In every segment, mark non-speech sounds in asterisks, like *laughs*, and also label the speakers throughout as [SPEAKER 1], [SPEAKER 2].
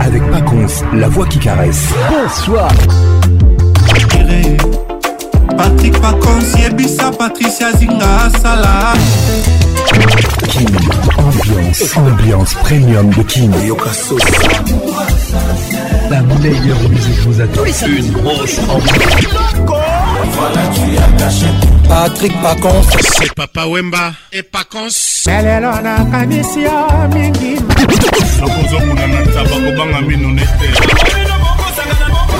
[SPEAKER 1] Avec Pacons, la voix qui caresse.
[SPEAKER 2] Bonsoir.
[SPEAKER 3] Patrick Pacons, Yebisa, Patricia Zinga, Salah.
[SPEAKER 1] Kin, ambiance, ambiance premium de Kin.
[SPEAKER 2] La meilleure musique vous attend. Une grosse ambiance.
[SPEAKER 4] Patrick Pacons.
[SPEAKER 5] C'est Papa Wemba et Pacons.
[SPEAKER 6] lelo nakanisi yo mingi
[SPEAKER 5] nakozokuna na ntaba kobanga mino nete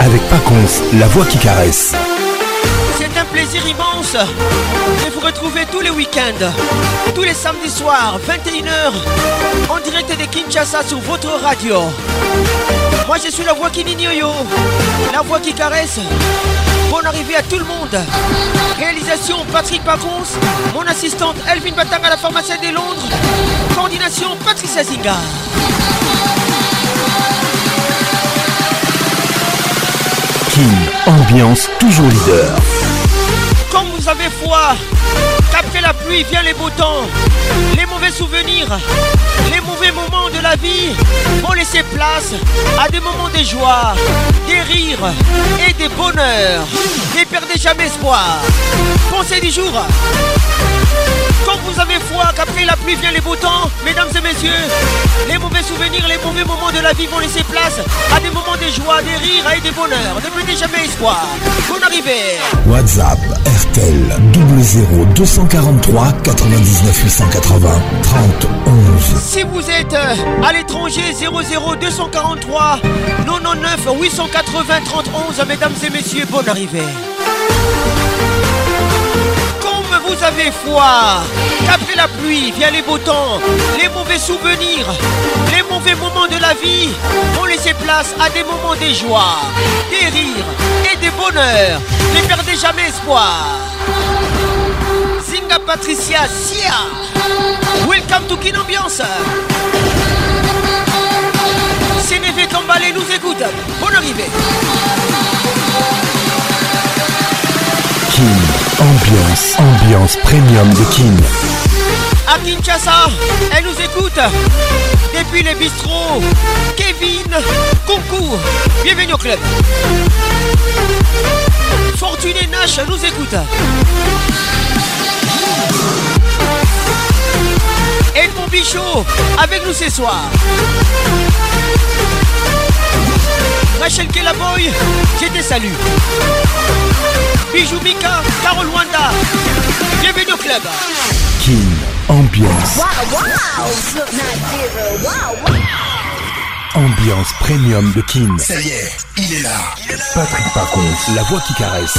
[SPEAKER 1] Avec Pacons, la voix qui caresse.
[SPEAKER 7] C'est un plaisir immense de vous retrouver tous les week-ends, tous les samedis soirs, 21h, en direct de Kinshasa sur votre radio. Moi je suis la voix qui yo, la voix qui caresse. Bonne arrivée à tout le monde. Réalisation Patrick Pacons, mon assistante Elvin Batanga, la pharmacienne de Londres. Coordination Patricia Zinga.
[SPEAKER 1] Kin, ambiance toujours leader.
[SPEAKER 7] Comme vous avez foi, qu'après la pluie vient les beaux temps, les mauvais souvenirs, les mauvais moments de la vie vont laisser place à des moments de joie, des rires et des bonheurs. Ne perdez jamais espoir. Pensez du jour. Comme vous avez foi qu'après la pluie vient les beaux temps, mesdames et messieurs, les mauvais souvenirs, les mauvais moments de la vie vont laisser place à des moments de joie, des rires et des bonheurs. Ne perdez jamais espoir. Bonne arrivée.
[SPEAKER 1] WhatsApp RTL 00 243 99 880 30 11.
[SPEAKER 7] Si vous êtes euh, à l'étranger 00 243 99 880 30 11 mesdames et messieurs bonne arrivée vous avez foi. Qu'après la pluie vient les beaux temps les mauvais souvenirs les mauvais moments de la vie. Vont laisser place à des moments de joie des rires et des bonheurs. Ne perdez jamais espoir. Zinga Patricia Sia. Welcome to Kin Ambiance. Sénévé Kambalé nous écoute. Bonne arrivée
[SPEAKER 1] ambiance, ambiance premium de Kin.
[SPEAKER 7] À Kinshasa, elle nous écoute Depuis les bistrots Kevin, concours Bienvenue au club Fortuné Nash nous écoute Edmond Bichot avec nous ce soir. Rachel Kelaboy, je te salue. Bijou Mika, Carol Wanda, bienvenue au club.
[SPEAKER 1] Kin, ambiance, ambiance premium de Kin.
[SPEAKER 4] Ça y est, il est là.
[SPEAKER 1] Patrick Pacons, la voix qui caresse.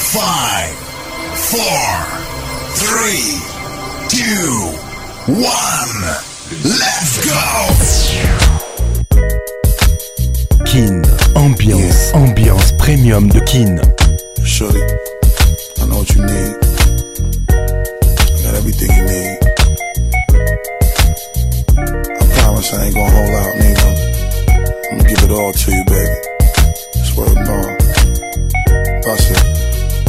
[SPEAKER 4] 5, 4, 3, 2, 1. Let's go!
[SPEAKER 1] Kin, ambiance, ambiance premium de Kin.
[SPEAKER 8] Shorty, I know what you need. I got everything you need. I promise I ain't gonna hold out, nigga. I'm gonna give it all to you, baby. Swear to God. Bust it.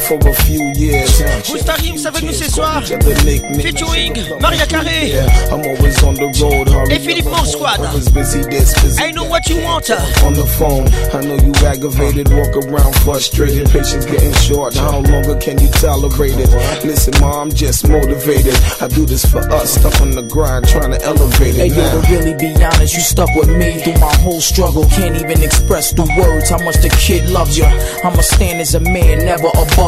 [SPEAKER 9] For a few years.
[SPEAKER 7] Busta Rims avec nous ce soir. Featuring Maria Carré.
[SPEAKER 9] I'm always on the road.
[SPEAKER 7] Et Philippe Squad. I know what you want. Uh.
[SPEAKER 9] On the phone, I know you aggravated. Walk around frustrated. Patience getting short. How longer can you tolerate it? Listen, mom, I'm just motivated. I do this for us. Stuck on the grind, trying to elevate it.
[SPEAKER 10] Hey, yo, to really be honest, you stuck with me through my whole struggle. Can't even express through words how much the kid loves you. I'ma stand as a man, never above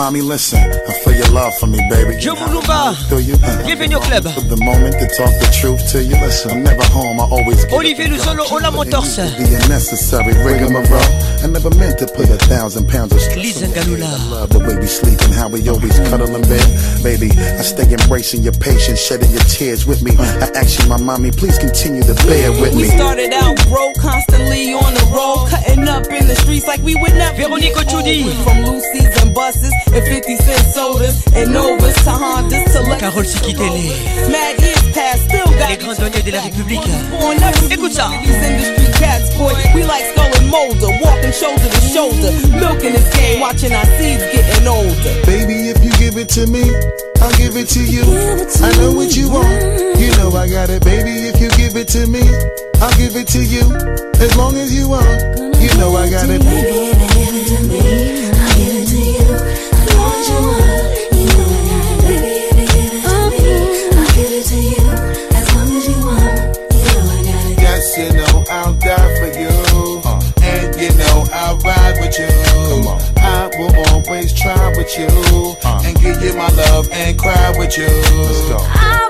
[SPEAKER 11] mommy, listen. I feel your love for me, baby.
[SPEAKER 7] Joe Mulumba.
[SPEAKER 11] Do you?
[SPEAKER 7] Bienvenue au club.
[SPEAKER 11] For the moment to talk the truth to you. Listen, I'm never home. I always get
[SPEAKER 7] Olivier Luzolo, Ola Motors.
[SPEAKER 11] the unnecessary rigmarole. I never meant to put a thousand pounds of stress.
[SPEAKER 7] Lisa Galula.
[SPEAKER 11] I love the way we sleep and how we always cuddle in bed. Baby, I stay embracing your patience, shedding your tears with me. I ask you, my mommy, please continue to bear with me.
[SPEAKER 12] We started out broke, constantly on the road, cutting up in the streets like we would never.
[SPEAKER 7] Véronique oh,
[SPEAKER 12] get
[SPEAKER 7] Ochudi.
[SPEAKER 12] old. From Lucy's and buses and 50 cent sodas and Novas to Hondas to Lexus.
[SPEAKER 7] Carole Sikitele.
[SPEAKER 12] Mad years past, still got
[SPEAKER 7] Les grands douaniers de la République. Écoute ça.
[SPEAKER 12] These industry cats, boy, we like skull and molder, walking shoulder to shoulder, milking this game, watching our seeds getting older.
[SPEAKER 9] Baby, if you give it to me, I'll give it to you. I know what you want. You know I got it, baby. If you give it to me, I'll give it to you. As long as you want, you know I got it.
[SPEAKER 13] Baby,
[SPEAKER 14] with you. And give you my love and cry with you. Let's go.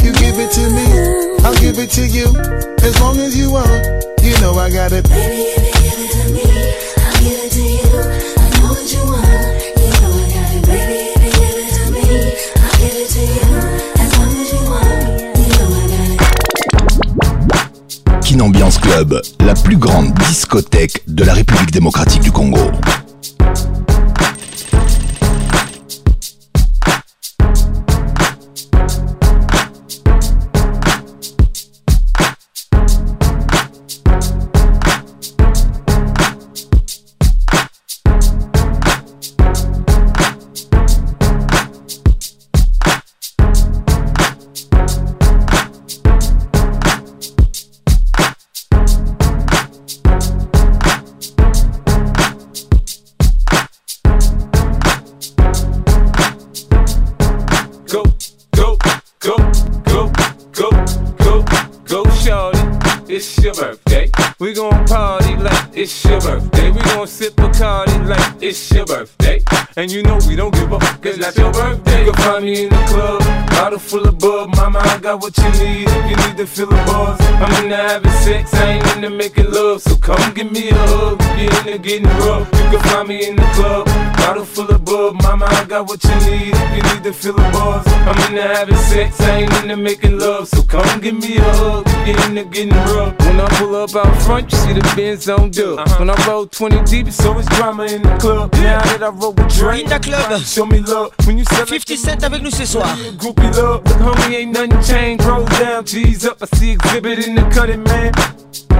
[SPEAKER 9] you give it to me, I'll give it to you. As long as you want, you know I got it.
[SPEAKER 13] Baby, if you give it to me, I'll give it to you. I know what you want. You know I got it, baby. If you give it to me, I'll give it to you. As long as you want. You know I got it.
[SPEAKER 1] Kin Ambiance Club, la plus grande discothèque de la République démocratique du Congo.
[SPEAKER 15] Got what you need if you need to feel the buzz. I'm into having sex, I ain't into making love. So come give me a hug if you're into getting rough. You can find me in the club, bottle full of bub. Mama, I got what you need if you need to feel the buzz. I'm into having sex, I ain't into making love. So come give me a hug you're into getting rough. When I pull up out front, you see the Benz on dub. Uh-huh. When I roll 20 deep, it's always drama in the club. Now that I roll with Drake,
[SPEAKER 7] In the club.
[SPEAKER 15] Uh, show me love. When you sell
[SPEAKER 7] 50 Cent avec nous ce soir.
[SPEAKER 15] Groupie love, look homie, ain't nothing changed. Roll down, G's up, I see exhibit in the cutting, man.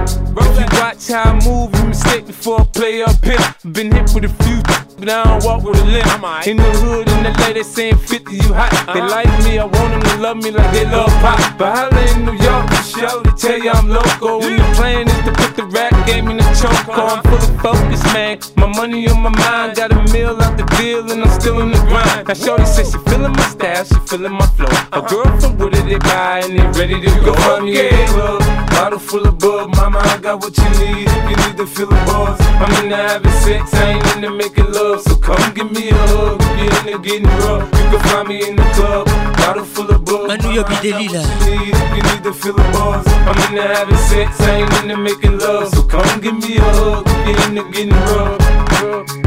[SPEAKER 15] If you watch how I move, you mistake before I play up here. Been hit with a few, but I don't walk with a limp. In the hood, in the LA, they saying 50, you hot. They like me, I want them to love me like they love pop. But holla in New York, show, they tell you I'm local. When the plan is to put the rap game in the choke. I'm full of focus, man. My money on my mind, got a meal out the deal, and I'm still in the grind. Now, Shorty says she feeling my style, she feeling my flow. A girl from Wooded, they buy, and they ready to go. Find me a club, bottle full of bug. Mama, I got what you need if you need to feel the buzz. I'm in the having sex, I ain't into making love. So come give me a hug. If you're into getting rough, you can find me in the club. Bottle full of bug.
[SPEAKER 7] Manu Yobi Delila.
[SPEAKER 15] If you need to feel the buzz, I'm in the having sex, I ain't into making love. So come give me a hug. If you're into getting rough.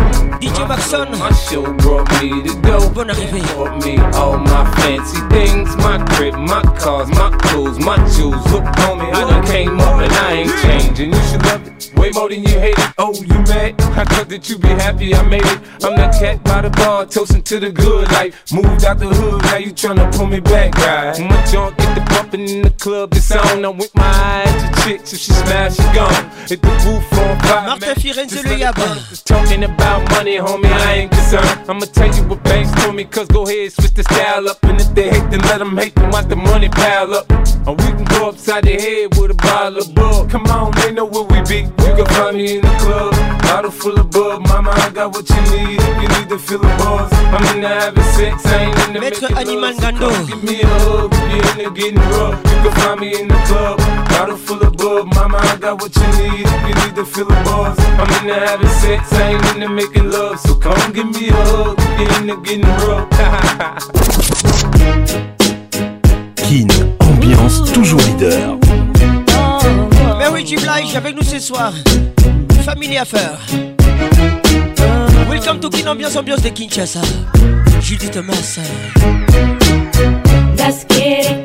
[SPEAKER 7] DJ Maxon.
[SPEAKER 15] My show brought me to go.
[SPEAKER 7] Bonne arrivée.
[SPEAKER 15] Brought me all my fancy things, my crib, my cars, my clothes, my jewels. Look, homie, I done came up and I ain't changing. You should love it way more than you hate it. Oh, you mad? I thought that you be happy I made it. I'm that cat by the bar, toasting to the good life. Moved out the hood, now you tryna pull me back, guy. My junk get the bumping in the club, it's on. I'm with my eyes to chicks, if she smash, she gone. Hit the roof on fire.
[SPEAKER 7] Martin Firenze Le Yab.
[SPEAKER 15] Talking about money, homie, I ain't concerned. I'ma tell you what banks told me, cause go ahead, switch the style up. And if they hate, then let them hate them, watch the money pile up. Or we can go upside the head with a bottle of bug. Come on, they know where we be. You can find me in the club, bottle full of bug. Mama, I got what you need if you need to feel the buzz. I'm in the having sex, I ain't in the
[SPEAKER 7] Maître
[SPEAKER 15] making
[SPEAKER 7] Animal
[SPEAKER 15] love. So Give me a hug, if you in the getting rough. You can find me in the club, bottle full of bug. Mama, I got what you need if you need to feel the buzz. I'm in the having sex, I ain't in the making love. So come give me a hug, if you in the getting rough. *laughs*
[SPEAKER 16] Kin, ambiance toujours leader.
[SPEAKER 7] Mary J. Blige avec nous ce soir. Family Affair. Welcome to Kin Ambiance, ambiance de Kinshasa. Julie Thomas.
[SPEAKER 17] Let's get it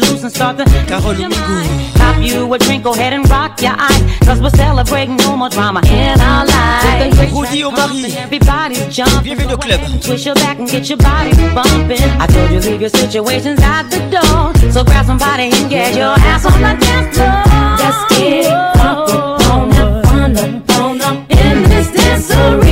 [SPEAKER 18] Loose and start to
[SPEAKER 7] Carole Omigo.
[SPEAKER 18] Pop you a drink, go ahead and rock your eyes. Cause we're celebrating no more drama in our lives.
[SPEAKER 7] Rudy Omari.
[SPEAKER 18] Everybody's jumping.
[SPEAKER 7] Bienvenue au club.
[SPEAKER 18] Twist your back and get your body bumping. I told you leave your situations at the door. So grab somebody and get your ass on the dance floor.
[SPEAKER 17] Let's get it funk up on up on up in this dancery.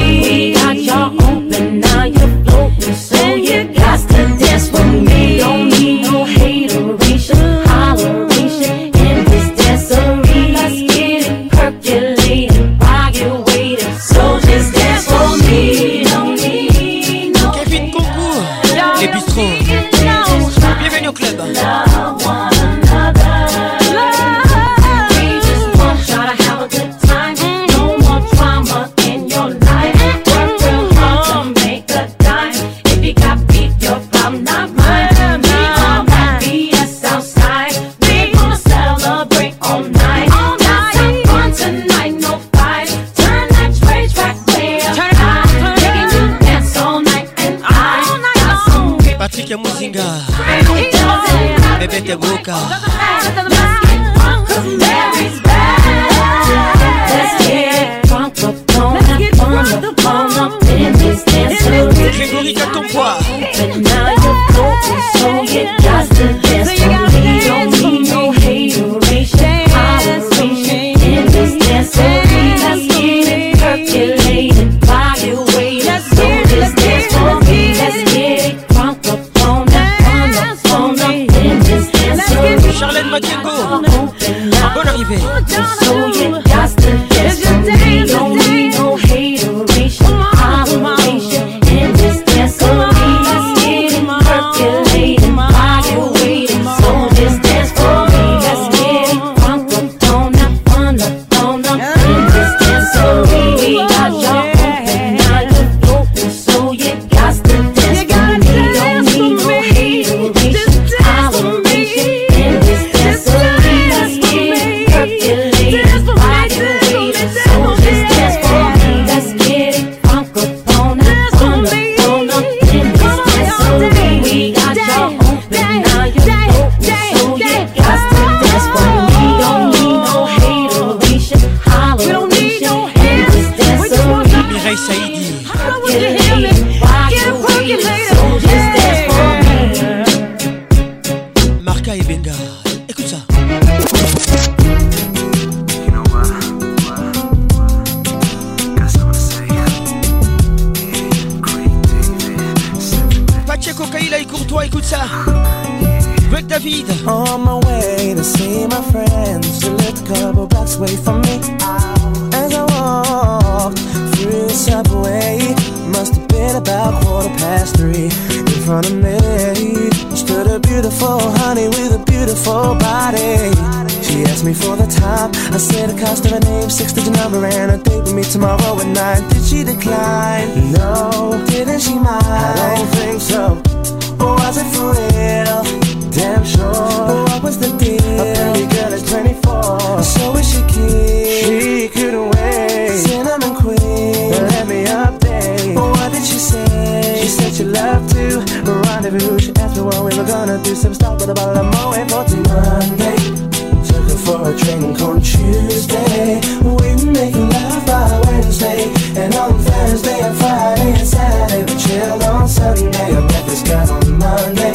[SPEAKER 19] Tuesday. We making love by Wednesday. And on Thursday and Friday and Saturday we chilled on Sunday. I met this guy on Monday.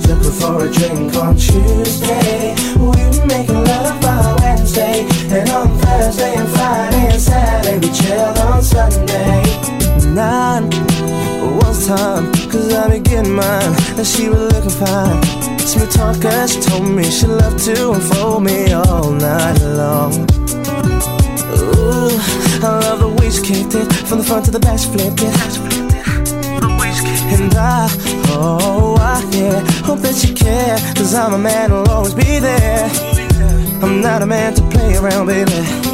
[SPEAKER 19] Took her for a drink on Tuesday. We making love by Wednesday. And on Thursday and Friday and Saturday we chilled on Sunday. Nine was time, cause I be getting mine. And she was looking fine. Smooth talker, she told me she loved to unfold me all night long. Ooh, I love the way she kicked it From the front to the back, she flipped it. And I, oh, I, yeah Hope that you care Cause I'm a man who'll always be there. I'm not a man to play around, baby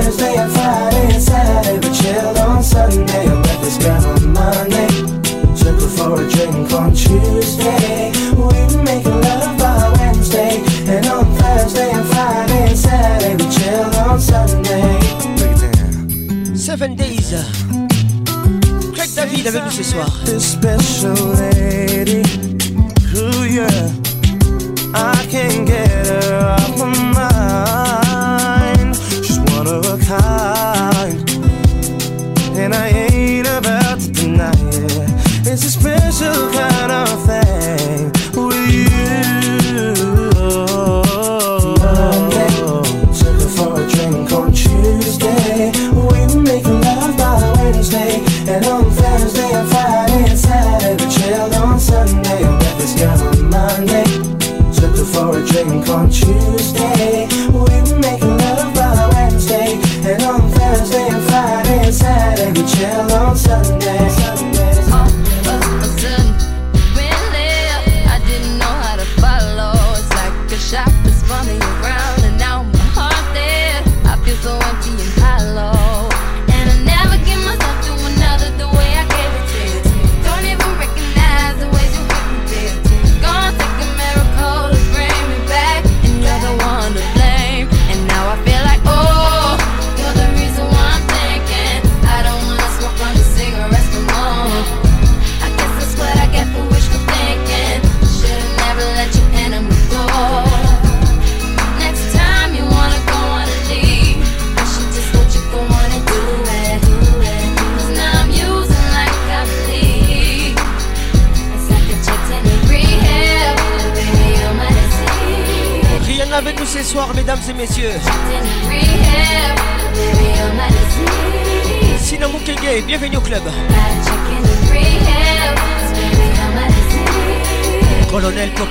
[SPEAKER 19] Thursday and Friday and Saturday We chill on Sunday. I met this girl on Monday. Took her for a drink on Tuesday. We were making love by Wednesday. And on Thursday and Friday and Saturday We chill on Sunday.
[SPEAKER 7] Seven Days. Uh, Craig David avec nous ce soir.
[SPEAKER 19] This special lady. Who yeah. I can't get her off my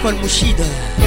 [SPEAKER 19] con
[SPEAKER 7] Mushida.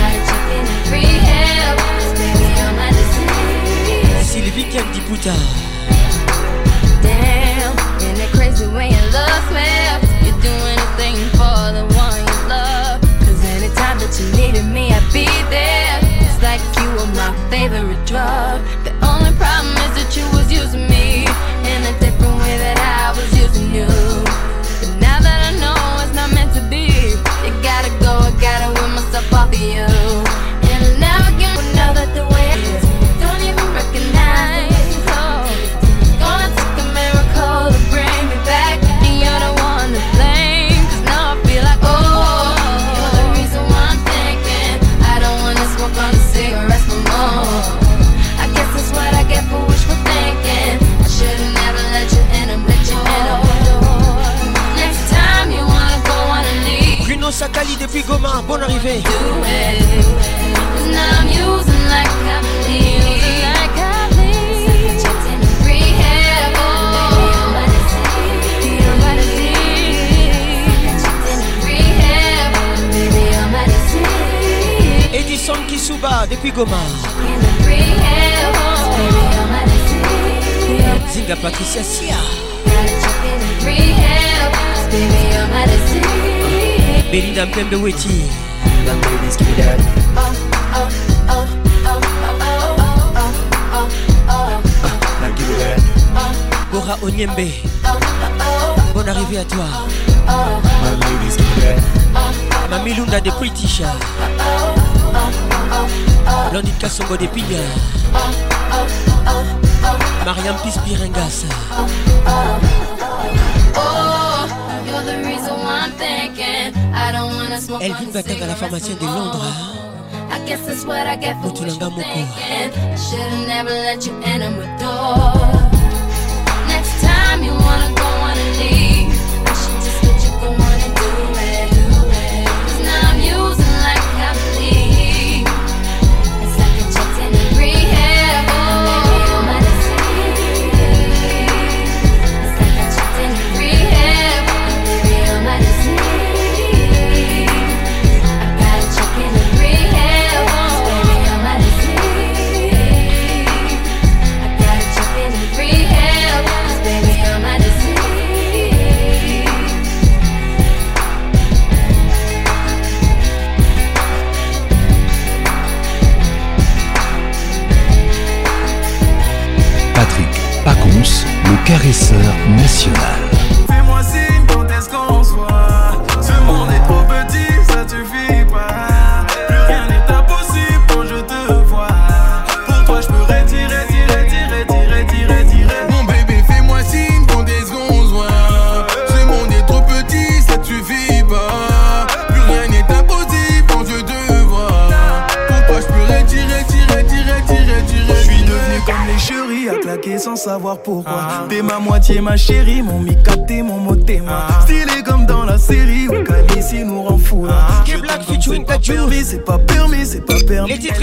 [SPEAKER 7] de Witty. Bora Onyembe, bonne arrivée à toi. Mamie Lunda de British. Landit Kassongo de Piga. Mariam Pispirengas.
[SPEAKER 19] Oh, you're the reason why I'm thinking.
[SPEAKER 7] Elvin Batanga, la pharmacienne de Londres.
[SPEAKER 19] Hein.
[SPEAKER 7] Mutulanga Moko.
[SPEAKER 19] Should've never let. Next time you wanna.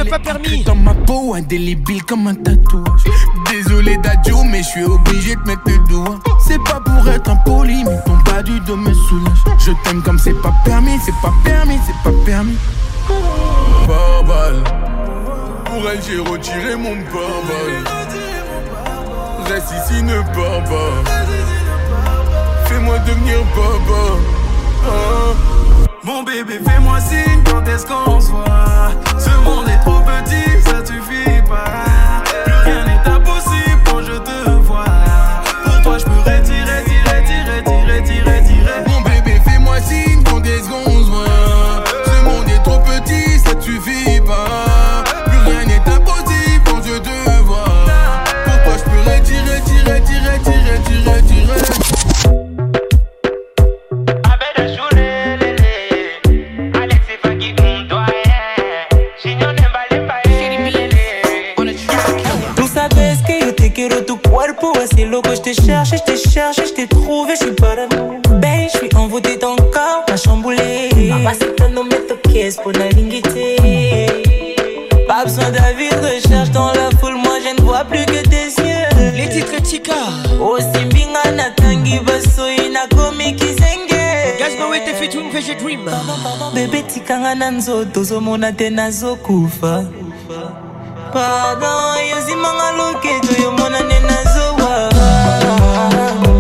[SPEAKER 20] pas permis.
[SPEAKER 21] Dans ma peau, indélébile comme un tatouage. Désolé d'adieu, mais je suis obligé de mettre le doigt. C'est pas pour être impoli, mais ton pas du dos me soulage. Je t'aime comme c'est pas permis, c'est pas permis, c'est pas permis. Pas balle. Pour elle, j'ai retiré mon pare-balles. Reste ici, ne pars pas. Fais-moi devenir papa. Ah.
[SPEAKER 7] koyeba
[SPEAKER 22] bebe tikanga na nzoto ozomona te nazokufa. Pardon yozimanga loketo yomona nde nazowa.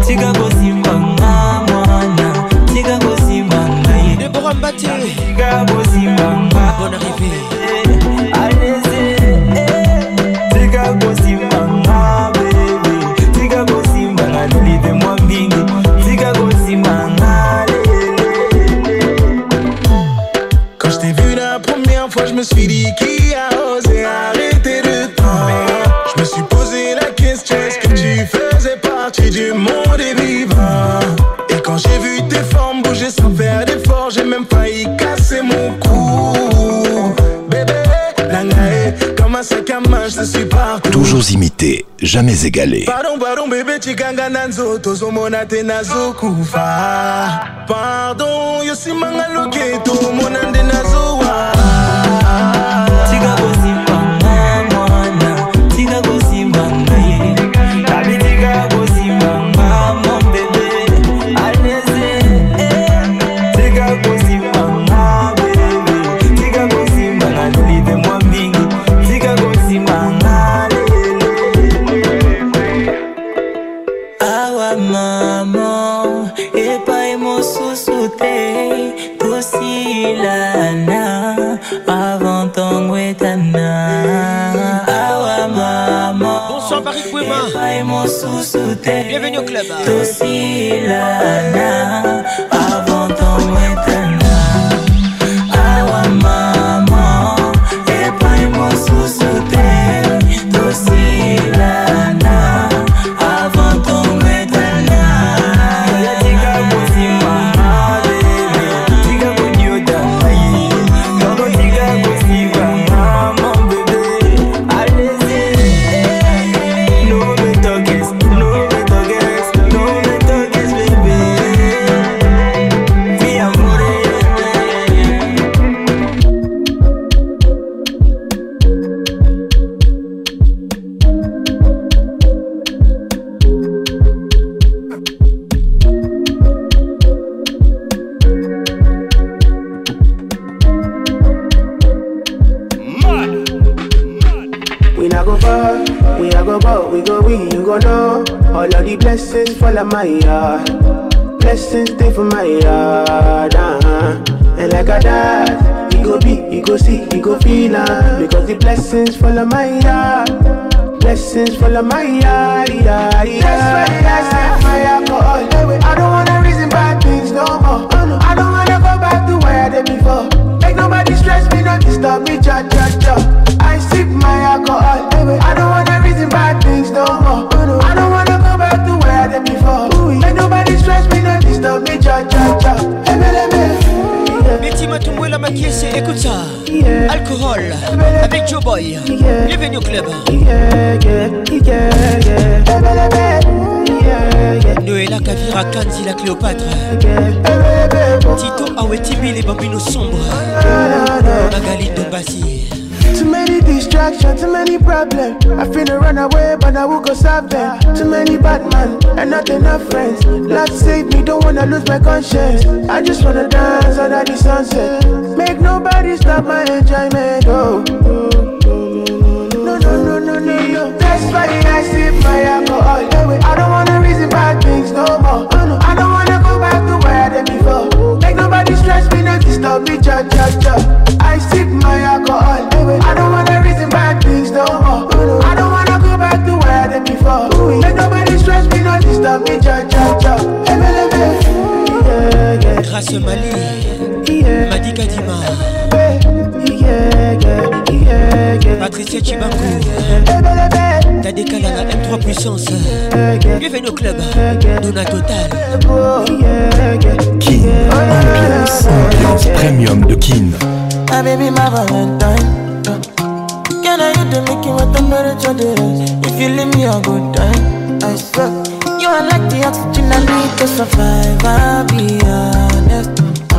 [SPEAKER 22] Tika kosimbanga mwana tika
[SPEAKER 7] kosimba ngai
[SPEAKER 22] tika kosimbanga
[SPEAKER 1] bon arrivé Imité, jamais égalé.
[SPEAKER 22] pardon pardon bebe tikanga na nzoto ozomona te nazokufa pardon yosimanga loketo omona nde
[SPEAKER 23] oscila nada. Écoute ça. Alcool avec Joe Boy. Bienvenue au club. Noëlla Kavira Kanzi la Cléopâtre. Tito Awetibi les bambinos sombres. Magali Dombassi.
[SPEAKER 22] Too many distractions, too many problems. I finna run away, but I will go solve them. Too many bad men and not enough friends. Lord save me, don't wanna lose my conscience. I just wanna dance under the sunset. Make nobody stop my enjoyment. Oh. No, no, no, no, no, no. That's why I sip my alcohol. I don't wanna reason bad things no more. Oh, no. I don't wanna go back to where I did before. Make nobody stress me, not disturb me, cha cha cha. I sip my alcohol. I don't wanna reason bad things no more. Oh, no. I don't wanna go back to where I did before. Make nobody stress me, not disturb me, cha cha cha.
[SPEAKER 23] Grâce Mali. Madika Dima. Patricia Chibankou. Tadeka la M3 puissance. Bienvenue au club. Dona Total.
[SPEAKER 1] Kin, ambiance, ambiance premium de Kin.
[SPEAKER 22] My baby, my Valentine. Can I hit the making what temperature is? If you leave me a good time, I swear. You are like the oxygen I need to survive. I'll be.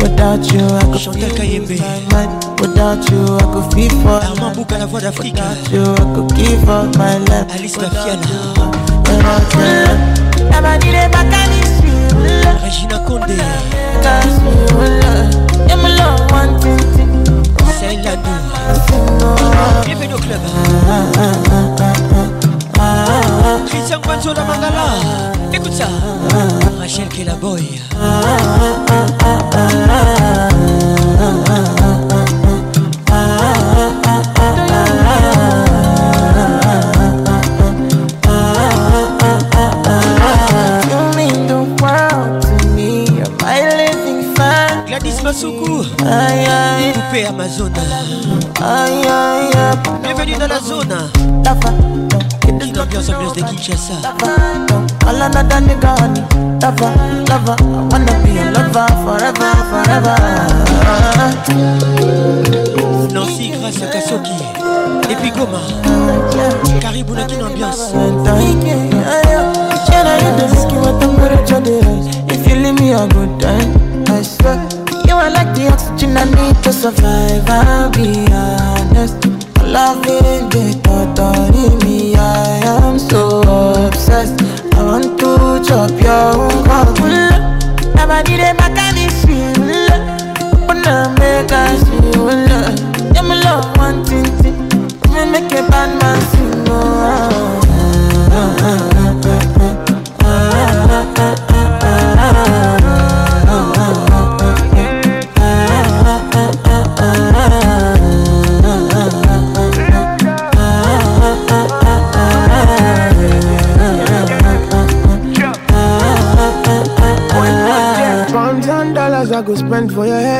[SPEAKER 22] Without you, I could
[SPEAKER 23] Chantal Kayembe.
[SPEAKER 22] Without you, I could feel for.
[SPEAKER 23] Armand Bouka, la voix d'Afrique.
[SPEAKER 22] Without you, I could give up my life.
[SPEAKER 23] Alice Bafiana.
[SPEAKER 22] Without you, never need a mechanic.
[SPEAKER 23] Regina Condé.
[SPEAKER 7] C'est la Bienvenue au club. Christian Guanzo la Mangala. Écoute ça. Rachel Boy. Masuku Coupé Amazon Bienvenue dans la zone Une ambiance ambiance de Kinshasa.
[SPEAKER 23] All another nigga honey Lover, lover I wanna be a lover forever, forever.
[SPEAKER 7] Nancy grâce à Kasoki. Et puis Goma. Caribou n'a qu'une ambiance.
[SPEAKER 23] If you leave me a good time I swear. You are like the oxygen I need to survive. I'll be honest. Loving the thought of me I I'm so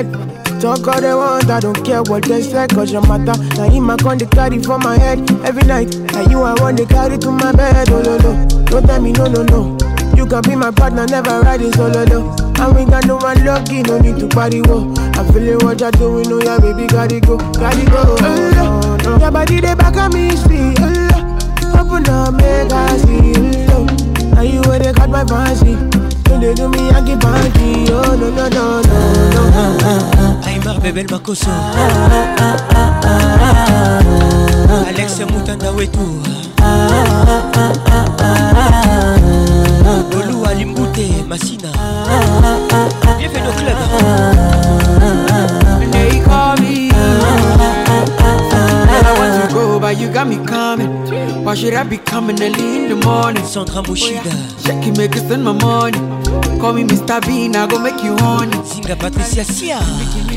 [SPEAKER 23] head. Talk all they want, I don't care what they say, cause your matter. Now him I con the carry for my head every night. Now you I want to carry to my bed, oh no no. Don't tell me no no no. You can be my partner, never riding solo no. And we got no one lucky, no need to party wo. I feel it what you're doing, oh yeah baby, gotta go, gotta go. Oh, no, no. Your body they back on me, speed. Oh, Open up, make I see. Oh, now you where they got my fancy. They do me Yankee Panky, oh no no no no no.
[SPEAKER 7] Aymar Bebel Makoso. Alex Moutanda Wetu. Lolo Alimbute Massina. Bienvenue au club.
[SPEAKER 24] They call me. I want to go, but you got me coming. Why should I be coming early in the morning?
[SPEAKER 7] Sandra.
[SPEAKER 24] Check it, make it send my money. Call me Mr. Bean, I go make you honey.
[SPEAKER 7] Zinga Patricia Sia.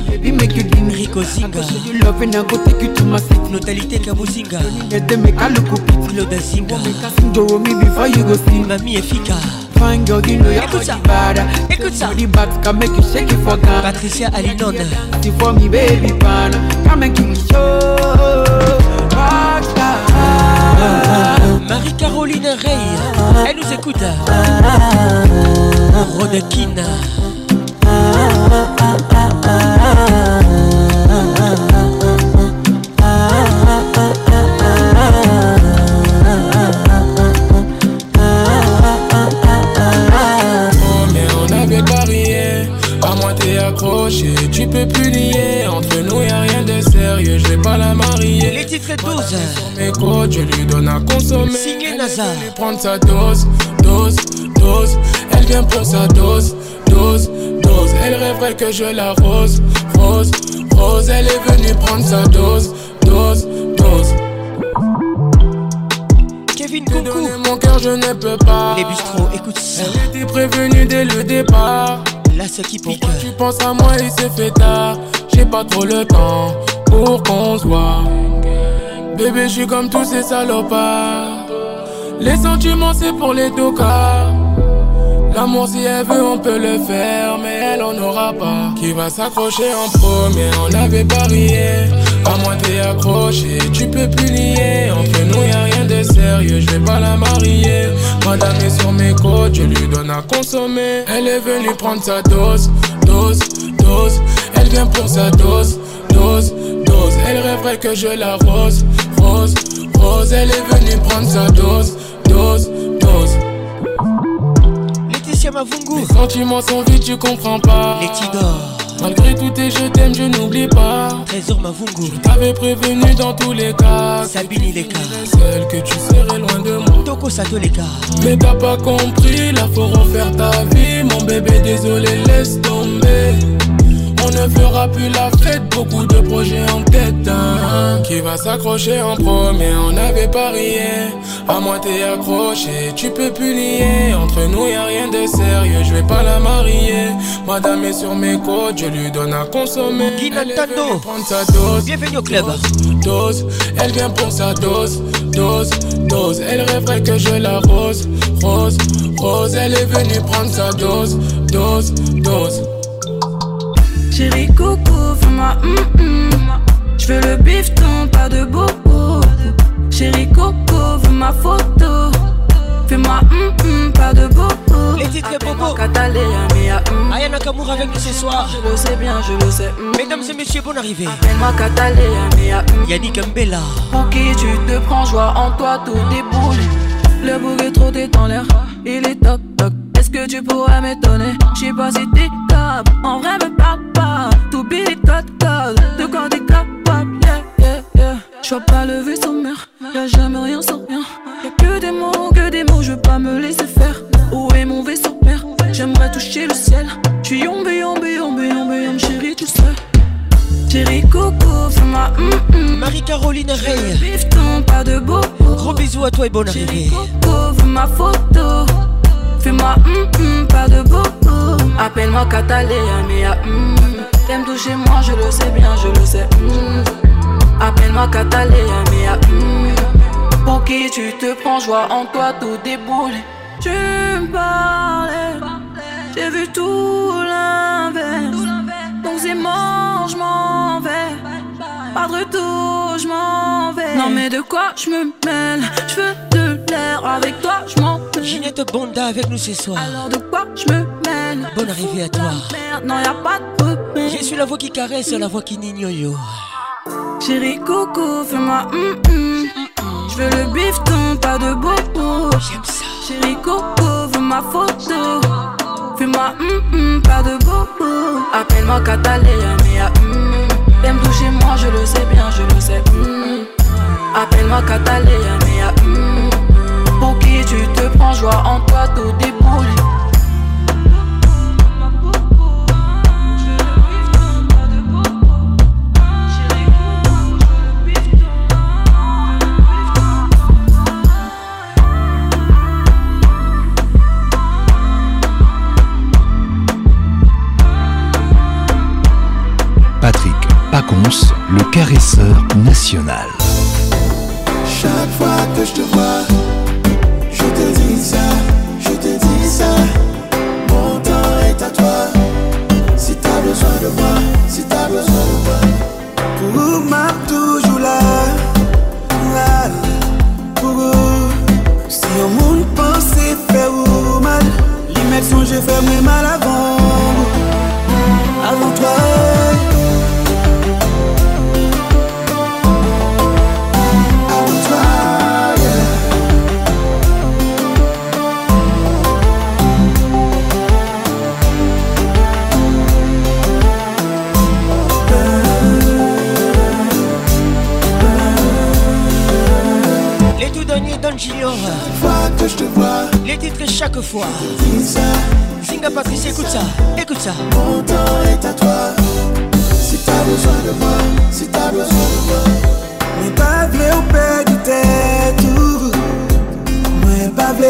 [SPEAKER 24] Baby, make you dream.
[SPEAKER 7] Rico Zinga.
[SPEAKER 24] show you love and I go take you to my city.
[SPEAKER 7] Notalité Kabo Zinga.
[SPEAKER 24] Let them make a look up.
[SPEAKER 7] Claude Zinga.
[SPEAKER 24] Make a sing Joro me before you go see.
[SPEAKER 7] Mamie Efika.
[SPEAKER 24] Fine girl, you know your
[SPEAKER 7] Écoute
[SPEAKER 24] body bad.
[SPEAKER 7] Écoute ça.
[SPEAKER 24] The back can make you shake it for Ghana.
[SPEAKER 7] Patricia Alinon.
[SPEAKER 24] See for me, baby, pana. Come and give me show. Rockstar.
[SPEAKER 7] Marie-Caroline Rey, elle nous écoute. Rodekin.
[SPEAKER 15] Marier
[SPEAKER 7] Les titres 12
[SPEAKER 15] Mes codes je lui donne à consommer.
[SPEAKER 7] Signé Nazar
[SPEAKER 15] Elle prendre sa dose Dose, dose. Elle vient pour sa dose Dose, dose. Elle rêverait que je la rose Rose, rose. Elle est venue prendre sa dose Dose, dose.
[SPEAKER 7] Kevin Coucou.
[SPEAKER 15] mon cœur je ne peux pas.
[SPEAKER 7] Les bistrots, écoute ça.
[SPEAKER 15] Elle était prévenue dès le départ.
[SPEAKER 7] Là, ce qui pique.
[SPEAKER 15] Pourquoi tu penses à moi il s'est fait tard? J'ai pas trop le temps pour qu'on se voit Bébé je suis comme tous ces salopards. Les sentiments c'est pour les tocards. L'amour si elle veut on peut le faire Mais elle en aura pas. Qui va s'accrocher en premier On avait parié. À moi t'es accroché Tu peux plus nier. Entre nous y a rien de sérieux Je vais pas la marier. Madame est sur mes côtes Je lui donne à consommer. Elle est venue prendre sa dose Dose, dose. Elle vient pour sa dose Dose, Elle rêverait que je la rose Rose, rose Elle est venue prendre sa dose Dose, dose
[SPEAKER 7] Laetitia Mavungu.
[SPEAKER 15] mes sentiments sont vides, tu comprends pas.
[SPEAKER 7] Les Tidor.
[SPEAKER 15] Malgré tout et je t'aime, je n'oublie pas.
[SPEAKER 7] Trésor Mavungu.
[SPEAKER 15] T'avais prévenu dans tous les cas.
[SPEAKER 7] Sabine Ileka.
[SPEAKER 15] Celle que tu serais loin de moi.
[SPEAKER 7] Toko Sato Leka.
[SPEAKER 15] Mais t'as pas compris, là faut refaire ta vie. Mon bébé, désolé, laisse tomber.
[SPEAKER 25] On ne fera plus la fête, beaucoup de projets en tête. hein. Qui va s'accrocher en premier, on avait parié. À moi t'es accroché, tu peux plus nier. Entre nous y a rien de sérieux, je vais pas la marier. Madame est sur mes côtes, je lui donne à consommer. Elle est venue prendre sa dose.
[SPEAKER 7] Bienvenue au club.
[SPEAKER 25] Dose, elle vient pour sa dose, dose, dose. Elle rêverait que je la rose, rose, rose. Elle est venue prendre sa dose, dose, dose.
[SPEAKER 26] Chérie Coco, fais-moi hum hum. Je veux le bifton, pas de bobo. Chérie Coco, veux ma photo. Fais-moi hum hum, pas de bobo.
[SPEAKER 7] Les titres Bobo.
[SPEAKER 26] Cataléa, mia hum.
[SPEAKER 7] Aya Nakamura avec nous ce soir.
[SPEAKER 26] Je le sais bien, je le sais. hum.
[SPEAKER 7] Mesdames et messieurs, bonne arrivée.
[SPEAKER 26] Appelle-moi Cataléa, mia hum.
[SPEAKER 7] Yannick Mbella.
[SPEAKER 26] Pour qui tu te prends, joie en toi, tout déboule. Le bouc est trop dans l'air, il est toc toc. Que tu pourrais m'étonner? J'sais pas si t'es en vrai me parle pas. Tout billet code code, de quoi t'es capable, yeah yeah yeah. J'vois pas le vaisseau mère, y'a jamais rien sans rien. Y'a que des mots, que des mots, je veux pas me laisser faire. Où est mon vaisseau mère? J'aimerais toucher le ciel. J'suis yombe, yombe, yombe, yombe, yombe, chérie, tu sais. Chérie Coco, fais-moi hum hum.
[SPEAKER 7] Marie-Caroline Rey.
[SPEAKER 26] Bifton, pas de beau.
[SPEAKER 7] Gros bisous à toi et bonne arrivée.
[SPEAKER 26] Coco, veux ma photo. Fais-moi pas de beau. Appelle-moi Cataléa, mea hum. T'aimes toucher moi, je le sais bien, je le sais. hum. Appelle-moi Cataléa, mea hum. Pour qui tu te prends, joie en toi, tout déboule. Tu me parlais, j'ai vu tout l'inverse. Donc c'est mort, je m'en vais. Pas de je m'en vais. Non mais de quoi je me mêle? Je veux de l'air avec toi, je m'en vais.
[SPEAKER 7] Ginette Bonda avec nous ce soir.
[SPEAKER 26] Alors de quoi je me mêle?
[SPEAKER 7] Bonne arrivée à toi.
[SPEAKER 26] Merde, non y'a pas de.
[SPEAKER 7] Je suis la voix qui caresse, la voix qui n'ignore.
[SPEAKER 26] Chérie Coco, fais-moi hum hum. Je veux le bifton, pas de bobo.
[SPEAKER 7] J'aime ça.
[SPEAKER 26] Chérie Coco, veux ma photo. Fais-moi hum hum, pas de bobo. Appelle-moi Cataléa, mea hum. T'aimes toucher moi, je le sais bien, je le sais. hum. Appelle-moi Cataléa, mea hum. Pour qui tu te prends, joie en toi, tout déboule.
[SPEAKER 16] Le caresseur national.
[SPEAKER 27] Chaque fois que je te vois, je te dis ça, je te dis ça. Mon temps est à toi. Si t'as besoin de moi, si t'as besoin de moi. Pour m'a toujours là. là, Pour si on monde pensait faire ou mal, limite son j'ai fait moins mal avant. Avant toi.
[SPEAKER 7] Junior.
[SPEAKER 27] que je te vois,
[SPEAKER 7] Les titres chaque fois. Zinga Patrice, écoute ça, écoute ça.
[SPEAKER 27] Mon temps est à toi. Si t'as besoin de moi, si t'as besoin de moi. Mais pas vle au père du tête. Moi pas vle.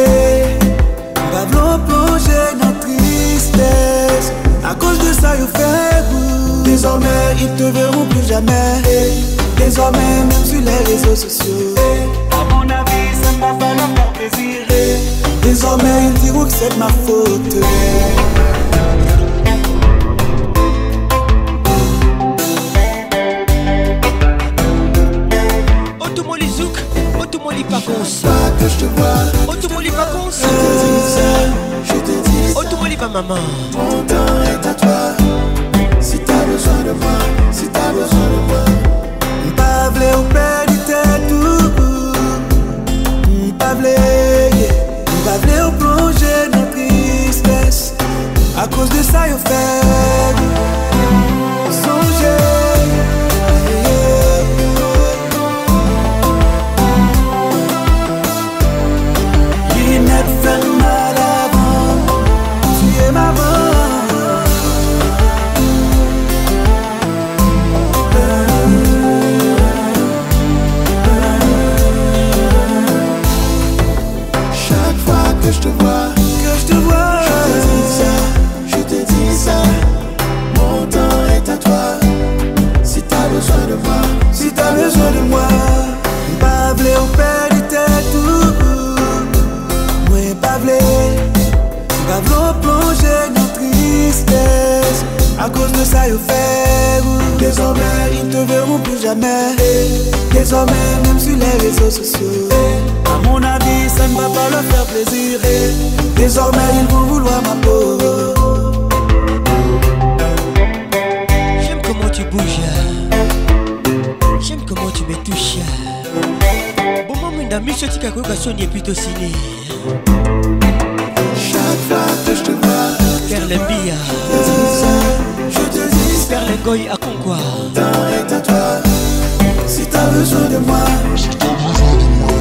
[SPEAKER 27] Pas vle plonger dans tristesse. À cause de ça, il fait. Désormais, ils te verront plus jamais. Désormais, même sur les réseaux sociaux. Désormais, ils diront que c'est de ma faute.
[SPEAKER 7] Automoli Zouk, Automoli Pacons.
[SPEAKER 27] Pas que je te vois,
[SPEAKER 7] Pacons.
[SPEAKER 27] je te dis ça, je te dis ça.
[SPEAKER 7] Ma maman.
[SPEAKER 27] Mon temps est à toi. Si t'as besoin de moi, si t'as besoin de moi. Pas ou À cause de ça, yo
[SPEAKER 28] À cause de ça, yo fait Désormais, ils te verront plus jamais. Désormais, même sur les réseaux sociaux. À mon avis, ça ne va pas leur faire plaisir. Désormais, ils vont vouloir ma peau.
[SPEAKER 7] J'aime comment tu bouges. J'aime comment tu me touches. Bon, moi, mon ami, je dis que Sony est plutôt ciné.
[SPEAKER 28] Chaque fois que je te vois,
[SPEAKER 7] Faire Faire l'engoy à Conquois.
[SPEAKER 28] Temps est à toi. Si t'as besoin de moi, si t'as besoin de moi.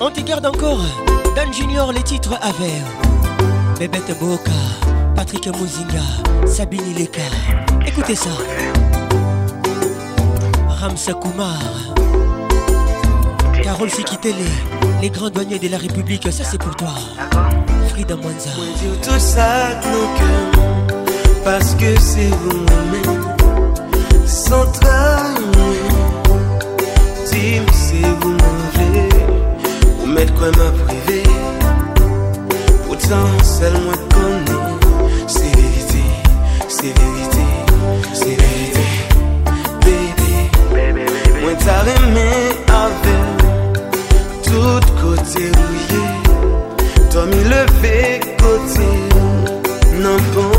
[SPEAKER 7] On te garde encore. Dan Junior, les titres à verre. Bébête Boca, Patrick Muzinga, Sabine Ileka. Écoutez ça. Ramsa Kumar, Carole Sikitele, les grands douaniers de la République, ça c'est pour toi. Frida Mwanza.
[SPEAKER 28] dire tout ça de nos cœurs Parce que c'est vous même Sans travailler Dis-moi si vous m'enlevez Vous mettre quoi m'a privé Pourtant seul moi connais. C'est vérité, c'est vérité, c'est vérité. Baby, mi leve kote. Nan bon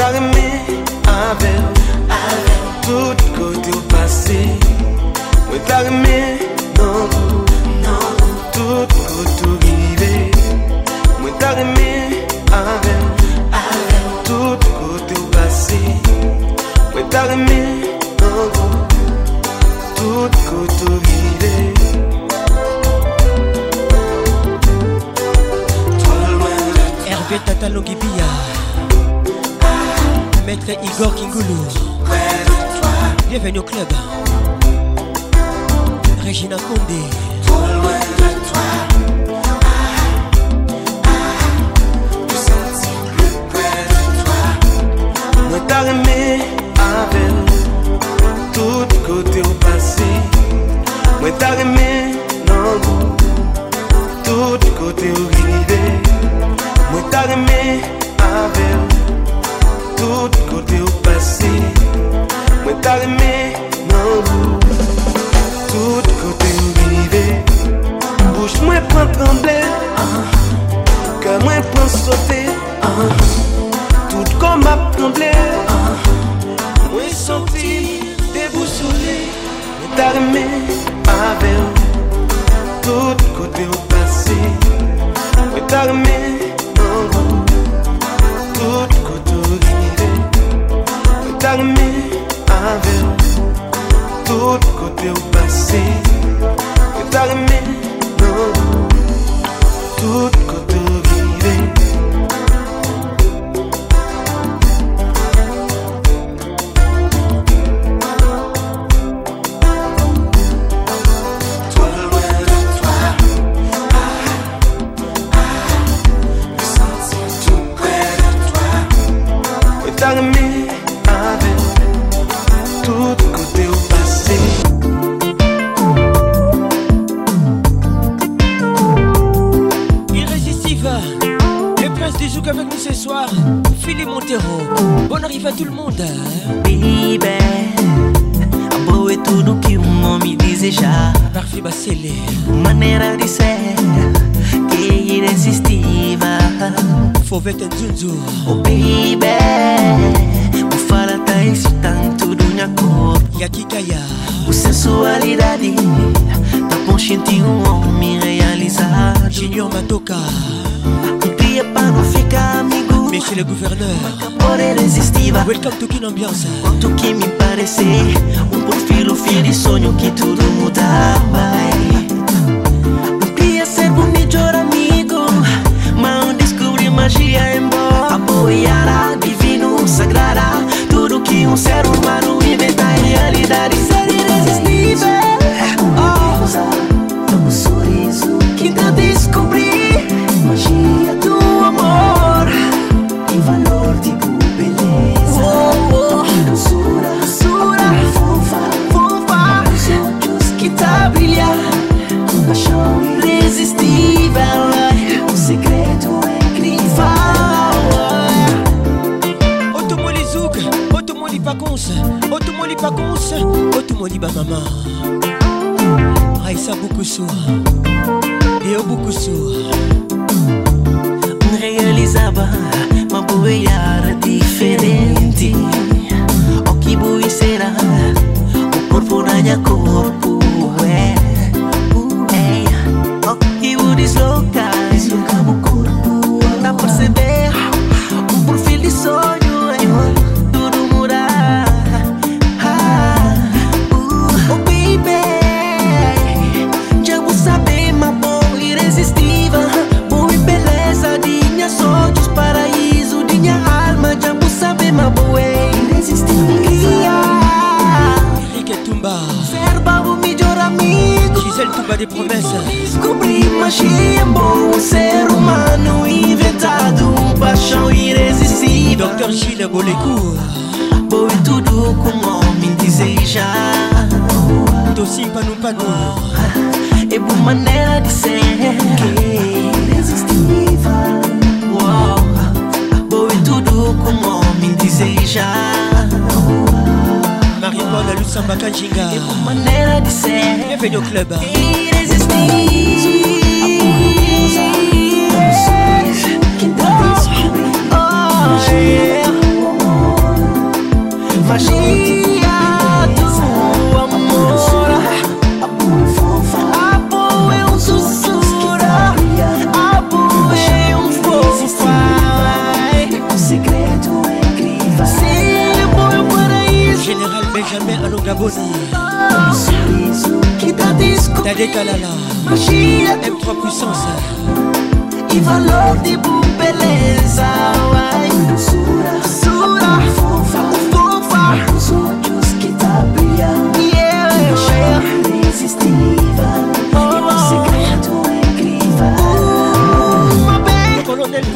[SPEAKER 28] ta reme avèl Tout kote ou
[SPEAKER 7] pase Mwen ta reme Igor Kingoulou Bienvenue au club. Regina Condé.
[SPEAKER 28] Moi t'as aimé avec Tout côté au passé. Moi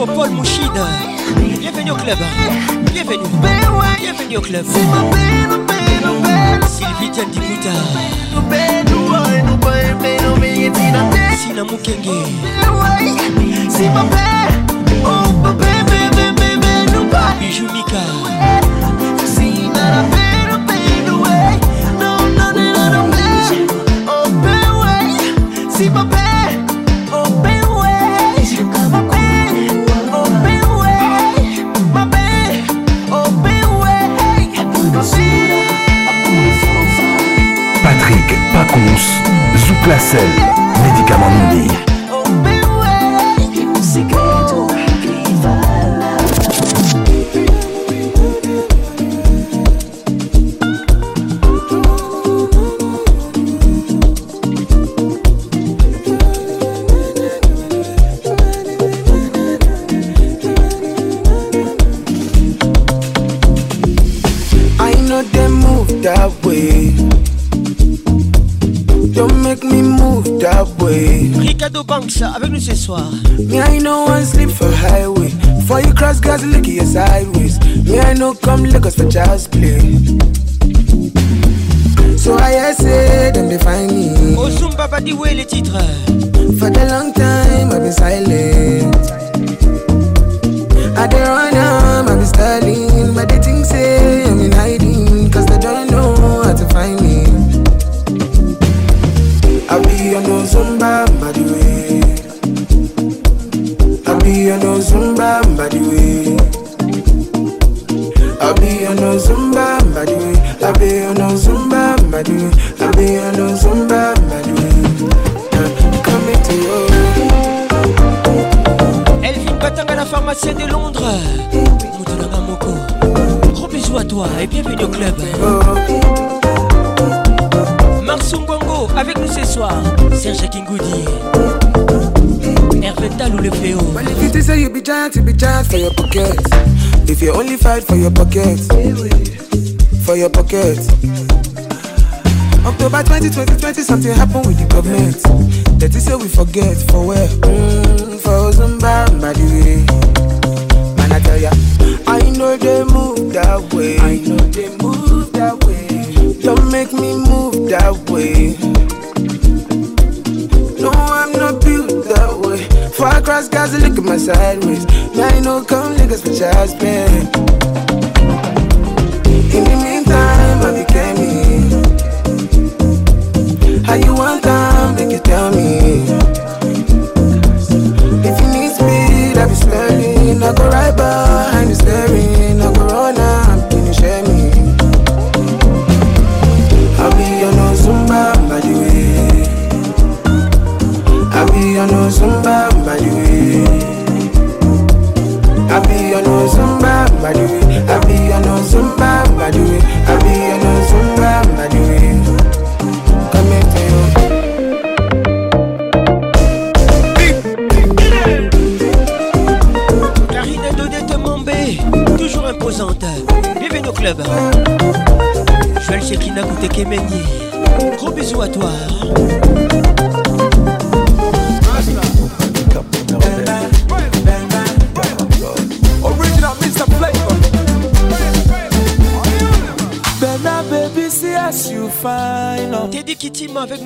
[SPEAKER 7] maître Paul Mouchid.
[SPEAKER 29] Bienvenue au club. Bienvenue. Bienvenue au club. Sylvie Diane Dibuta. Sina Mukenge. Bijou Mika.
[SPEAKER 30] See my back. pacons zouklacel
[SPEAKER 31] médicament mini avec nous ce soir.
[SPEAKER 30] Me, I know one sleep for highway. For you cross gas, look your sideways. Me, I know come Lagos for child's play. So I say, them they find me.
[SPEAKER 31] Où est le titre.
[SPEAKER 30] For the long for your pocket. For your pocket. October 20, 2020, something happened with the government. That is say we forget for where? Mm, for Zimbabwe, the. Man, I tell ya, I know they move that way. I know they move that way. Don't make me move that way. No, I'm not built that way. Far across Gaza, look at my sideways. Now you know, come niggas for child's play.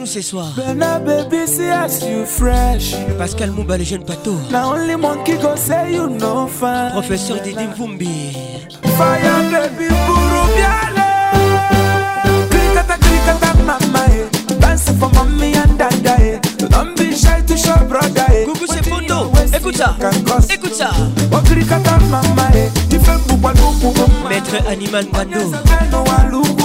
[SPEAKER 31] ce soir.
[SPEAKER 7] Baby, as you fresh.
[SPEAKER 31] Pascal Mouba, le jeune bateau.
[SPEAKER 7] Now only one qui go say you no fine.
[SPEAKER 31] Professeur Didi Mvumbi.
[SPEAKER 7] Fire baby. Krikata krikata mama eh. Dance for mommy and dada eh. Be shy to show brother eh.
[SPEAKER 31] Coucou c'est Pondo, écoute ça, écoute ça.
[SPEAKER 7] Krikata mama eh.
[SPEAKER 31] Maître Animal
[SPEAKER 32] Bando.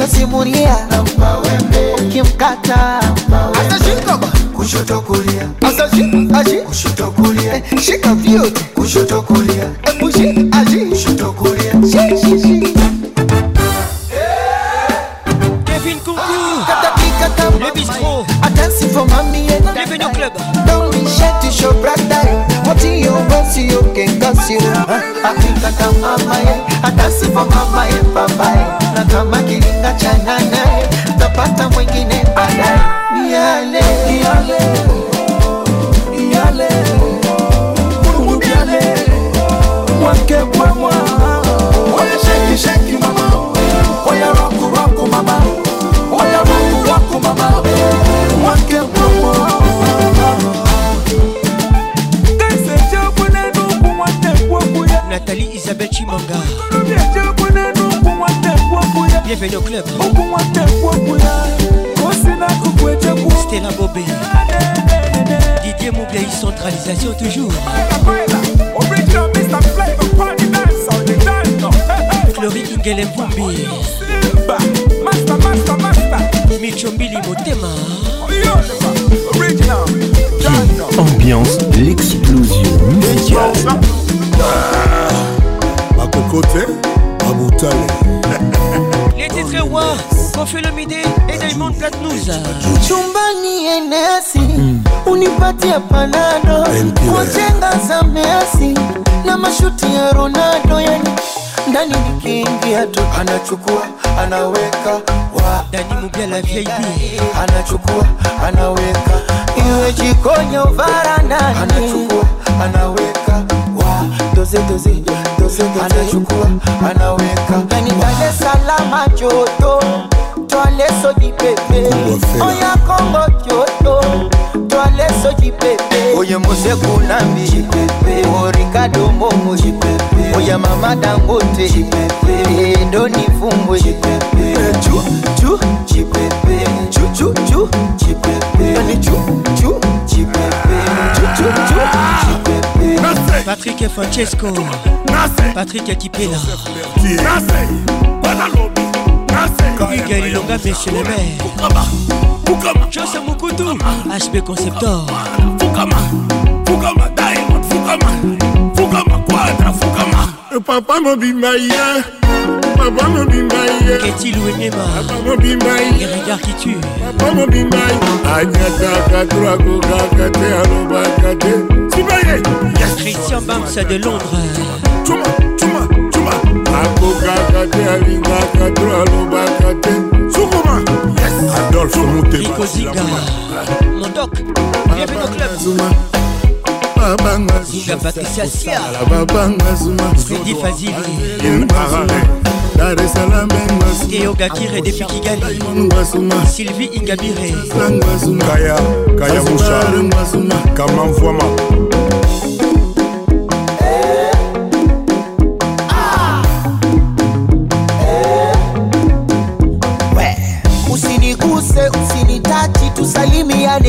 [SPEAKER 32] Emwache atasimulia ukimkata. Atashika kushoto kulia asashi ashi kushoto kulia shika vyote. Kushoto kulia emushi ashi kushoto kulia shi shi shi.
[SPEAKER 7] Kevin Kunku
[SPEAKER 32] Katakikata
[SPEAKER 7] Le bistrot
[SPEAKER 32] I dance for mommy and
[SPEAKER 7] Bienvenue au club
[SPEAKER 32] Don't be shy to show brother. What you want you can cause you Akikata mama ye I dance for mama ye papa 玉切りが
[SPEAKER 7] チャナナ Au club. Stella Bobé. Didier Moubiaï centralisation toujours. Fleury Ingele Mbumbi Michombili Motema.
[SPEAKER 1] Ambiance, l'explosion musicale.
[SPEAKER 5] bakokote babutale
[SPEAKER 7] Les roi Wa Kofi Lomide et Diamond Platnumz
[SPEAKER 32] chumbani enesi unipatia panado. Wajenga za measi na mashuti ya ronaldo yani. Ndani nikiingia tu anachukua anaweka wa.
[SPEAKER 7] Dani Mubia la VIP
[SPEAKER 32] anachukua anaweka. Iwe jikoni au varandani anachukua anaweka wa. Doze doze anachukua anaweka es Salaam joto twale soji pepe oya Kongo joto twale soji pepe oye Mose Kunambi jipepe o Ricardo Momo jipepe oya Mama Dangote jipepe ndo nifumbwe jipepe chu chu jipepe chu chu chu jipepe
[SPEAKER 7] Patrick Francesco. Patrick Kipela Hugues Lilonga Monsieur le maire José Mukutu HB Conceptor.
[SPEAKER 5] Papa mobimba ye papa mobimba ye
[SPEAKER 7] Keti Louenyema
[SPEAKER 5] papa mobimba
[SPEAKER 7] Les
[SPEAKER 5] ye
[SPEAKER 7] regards qui tuent
[SPEAKER 5] papa mobimba ye anyataka to akokaka te
[SPEAKER 7] Christian Bams de Londres.
[SPEAKER 5] Akokaka te alingaka to alobaka te sukuma yes. Adolphe motema
[SPEAKER 7] Rico Zinga Mondoc Bienvenue au club.
[SPEAKER 5] Zuma. Babanga
[SPEAKER 7] Zinga Patricia
[SPEAKER 5] babanga zuma.
[SPEAKER 7] Fazili.
[SPEAKER 5] Dar es salaam
[SPEAKER 7] Gakire depuis Kigali Sylvie Ingabire.
[SPEAKER 33] Kaya kaya musha
[SPEAKER 5] ngwasuma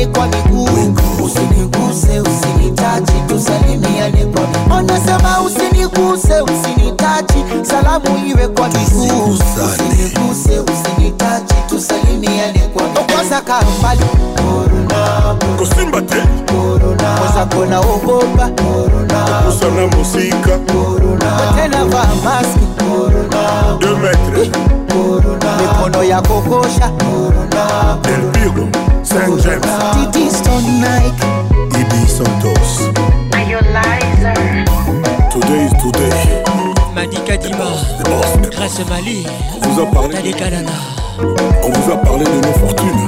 [SPEAKER 32] tusalimiane kwa miguu. Usiniguse usinitachi tusalimiane kwa miguu onasema usiniguse usinitachi salamu iwe kwa miguu. Usiniguse usinitachi tusalimiane kwa miguu kwanza kambali. Korona.
[SPEAKER 33] Kusimba te.
[SPEAKER 32] Korona, kwanza kona ogopa korona.
[SPEAKER 33] Kusana musika.
[SPEAKER 32] Korona. Tena vaa maski. Korona.
[SPEAKER 33] 2 metre
[SPEAKER 32] mikono ya kokosha.
[SPEAKER 33] Del pigo
[SPEAKER 32] Nike
[SPEAKER 33] idi santos. Today is today.
[SPEAKER 7] Madika Dima
[SPEAKER 33] the boss.
[SPEAKER 7] Grâce Mali.
[SPEAKER 33] On vous a parlé.
[SPEAKER 7] Kanana
[SPEAKER 33] on vous a parlé de nos fortunes.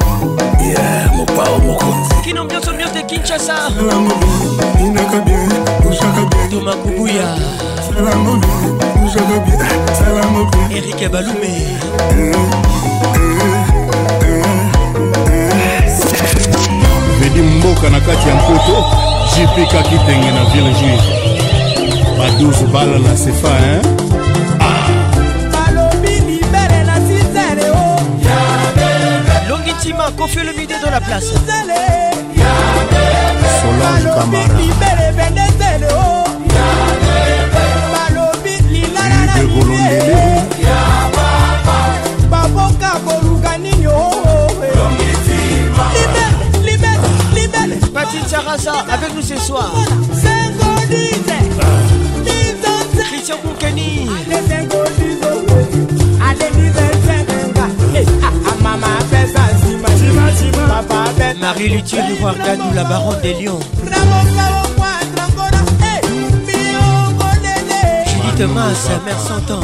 [SPEAKER 33] Yeah mon pao mon
[SPEAKER 7] Kin ambiance ambiance de Kinshasa.
[SPEAKER 5] Salango bien inaka bien ushaka bien.
[SPEAKER 7] Thomas Kubuya
[SPEAKER 5] salango bien ushaka bien. Salango bien
[SPEAKER 7] Eric Balume
[SPEAKER 34] medi mboka na kati ya mpoto jp kakitenge na ville juive. Ba 12 bala na sefa hein?
[SPEAKER 35] balobi libere na sizele o
[SPEAKER 7] Longitima Kofi le midi dans la place.
[SPEAKER 34] Solange camara
[SPEAKER 35] libere vendezele
[SPEAKER 7] Saraza avec nous ce soir. Christian Koukeni. Marie Luthier de voir Gadou, la baronne des lions. Judith Masse, mère Santan.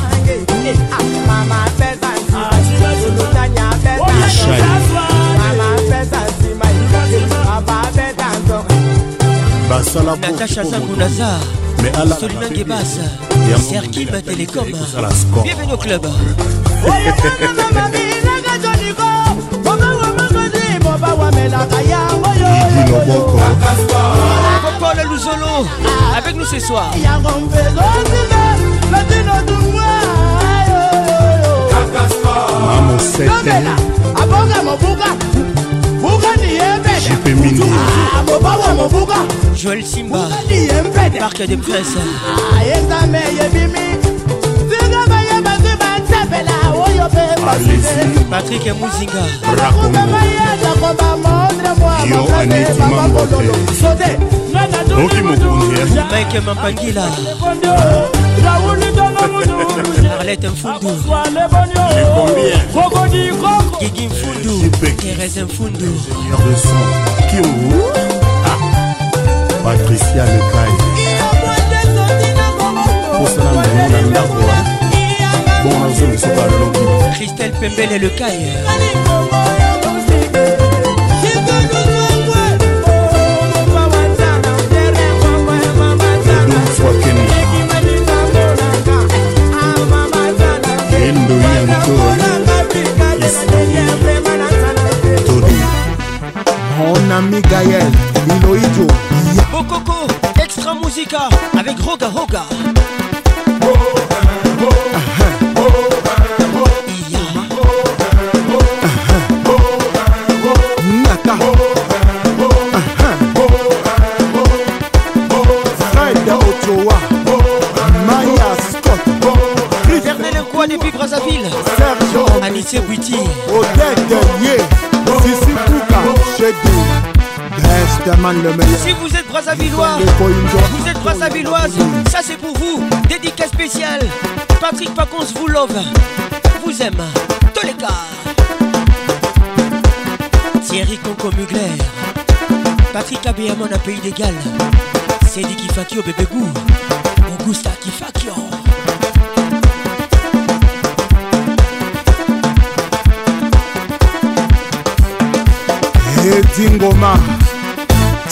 [SPEAKER 35] Basala
[SPEAKER 7] Natacha Zangunaza. Solina
[SPEAKER 35] kozala score.
[SPEAKER 7] Bienvenue au club. Luzolo. Avec nous ce soir.
[SPEAKER 35] JP Mindy
[SPEAKER 7] Joël Simba. Marc de
[SPEAKER 35] Presse
[SPEAKER 7] Patrick Mouzinga
[SPEAKER 35] Yo Aniki Mambote Oki Mokundia
[SPEAKER 7] Mike Mampangila. Raoul Arlette Mfundu. Gigi Mfundu Thérèse Mfundu.
[SPEAKER 35] Ingénieur de son. Kimu Patricia Lecaille. Osala molongo na ndako bongo nazomisuka loki
[SPEAKER 7] Christelle Pembele
[SPEAKER 5] Lecaille. ami Gaël, Iloïdo. Yeah.
[SPEAKER 7] Bokoko, extra musica avec Roga Roga.
[SPEAKER 5] Oh, oh, oh. Uh -huh. Besteman le meilleur.
[SPEAKER 7] Si vous êtes Brazzavillois, vous êtes Brazzavilloise, ça c'est pour vous. Dédicace spéciale. Patrick Pacons vous love. Vous aime. Tous les cas. Thierry Conco Mugler. Patrick Abeyamon à Pays d'égal. Cédric Kifakio Bébé Gou. Augusta Kifakio.
[SPEAKER 5] edi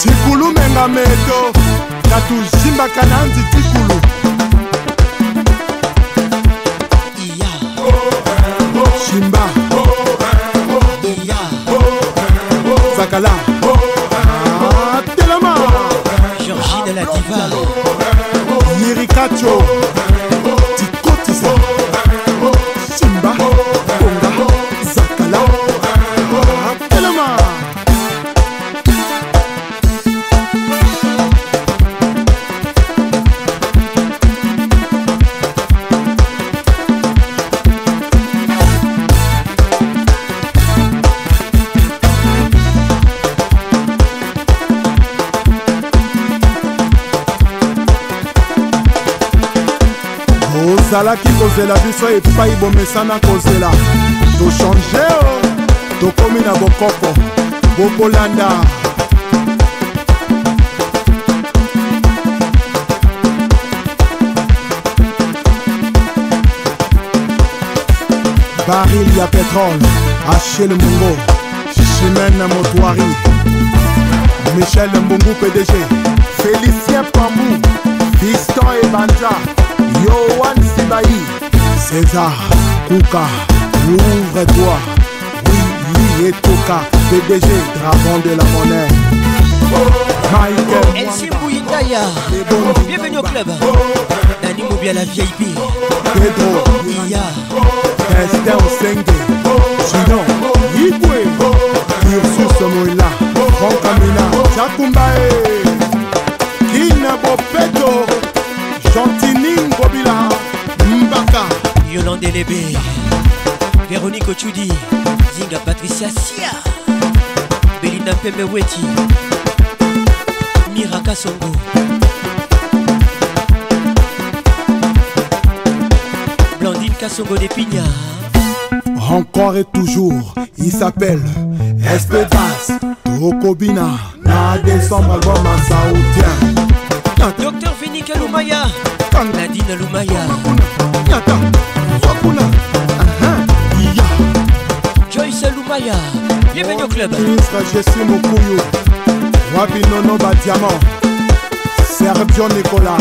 [SPEAKER 5] zikulu menga meto na tuzimbaka na nzitikulu simba yeah. oh, oh. oh. Kozela biso epai bomesana kozela. Tochange o tokomi na bokoko bokolanda baril ya petrole achel mongo chimene motoari michel mbungu pdg félicien pambu fiston ebanja yoan sibai césar kuka ouvre-toi oui etoka pdg dragon de la monnaie. Michael
[SPEAKER 7] Elsie Mouindaya. Bienvenue au club. Dani Mobia la VIP.
[SPEAKER 5] pedro
[SPEAKER 7] Iya.
[SPEAKER 5] Esther Osenge, Gidon, Yibwe, Ursus Moïla, Franck Amina, Jakumbae, Kina Bopeto, Gentini Ngobila,
[SPEAKER 7] Delébé, Véronique Ochudi, Zinga Patricia Sia, Belinda Pemeweti, Mira Songo. Blandine Kassongo des Pignards.
[SPEAKER 5] Encore et toujours, il s'appelle Espevas Tokobina Na décembre album en saoudien.
[SPEAKER 7] Docteur Vinikel Lumaya Nadine Lumaya. Bienvenue au club.
[SPEAKER 5] Ministre, je suis Moukouyo. Wabinono Badiamant. Sergio Nicolas.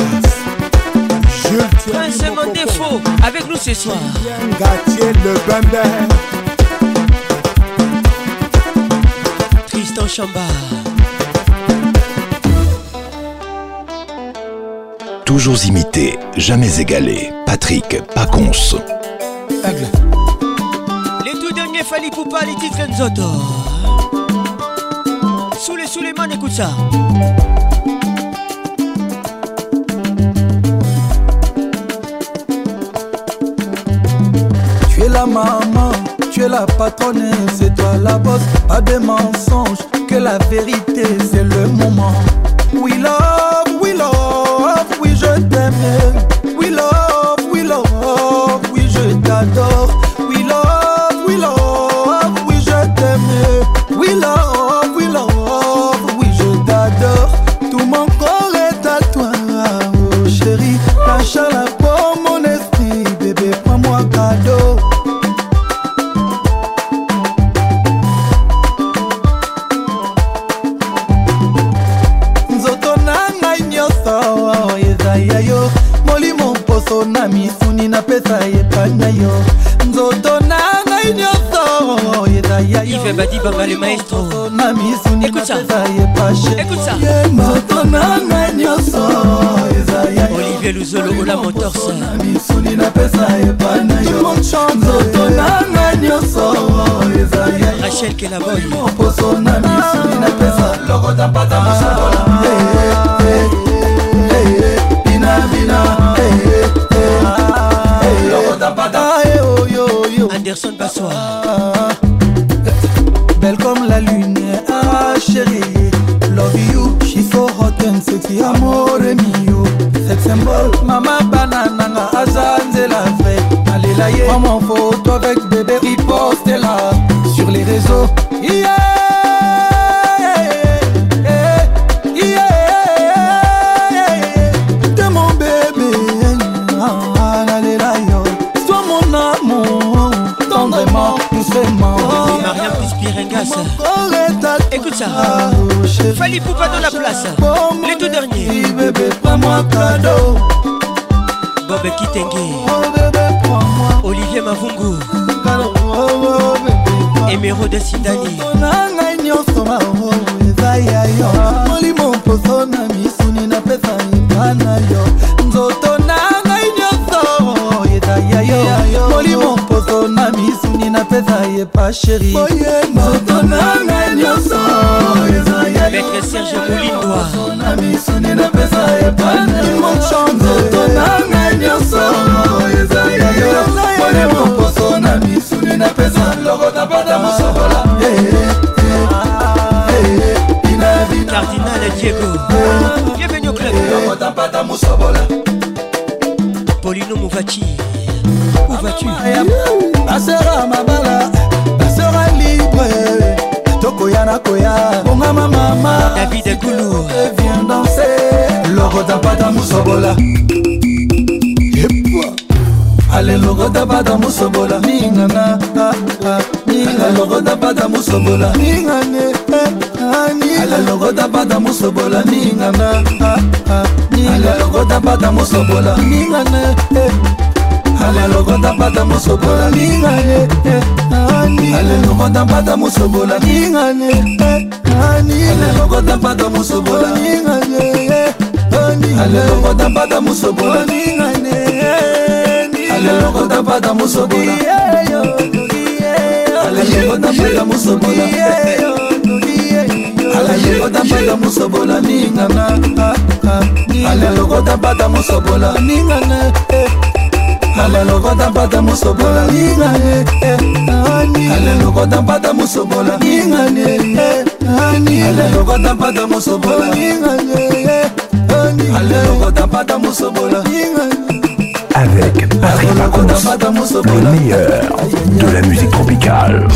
[SPEAKER 5] Jules
[SPEAKER 7] Prince mon défaut avec nous ce soir.
[SPEAKER 5] Gatier le Bembe.
[SPEAKER 7] Tristan Chamba.
[SPEAKER 1] Toujours imité, jamais égalé. Patrick
[SPEAKER 7] Paconce. Aigle. Fali Poupa, les titres Nzoto. Soule Souleymane, écoute ça.
[SPEAKER 27] Tu es la maman, tu es la patronne, c'est toi la bosse. Pas de mensonges, que la vérité, c'est le moment. We love. la voy. mosobola ningane eh, alalokotabata mosobola ningana. Alalokotabata mosobola ningane. Alalokotabata mosobola ningane eh. alalokotabata mosobola ningane eh, alalokotabata mosobola ningane alalokotabata mosobola ningane alalokotabata mosobola alayengo napenda mosobola. Alayengo napenda mosobola ningana ah, ah, ah. aleloko tapata mosobola. Ningana eh. aleloko tapata mosobola. Ningane eh, aleloko tapata mosobola. Ningane eh, aleloko tapata mosobola. Ningane aleloko tapata mosobola.
[SPEAKER 1] Ningane Avec Patrick Pacons, le meilleur de la musique tropicale.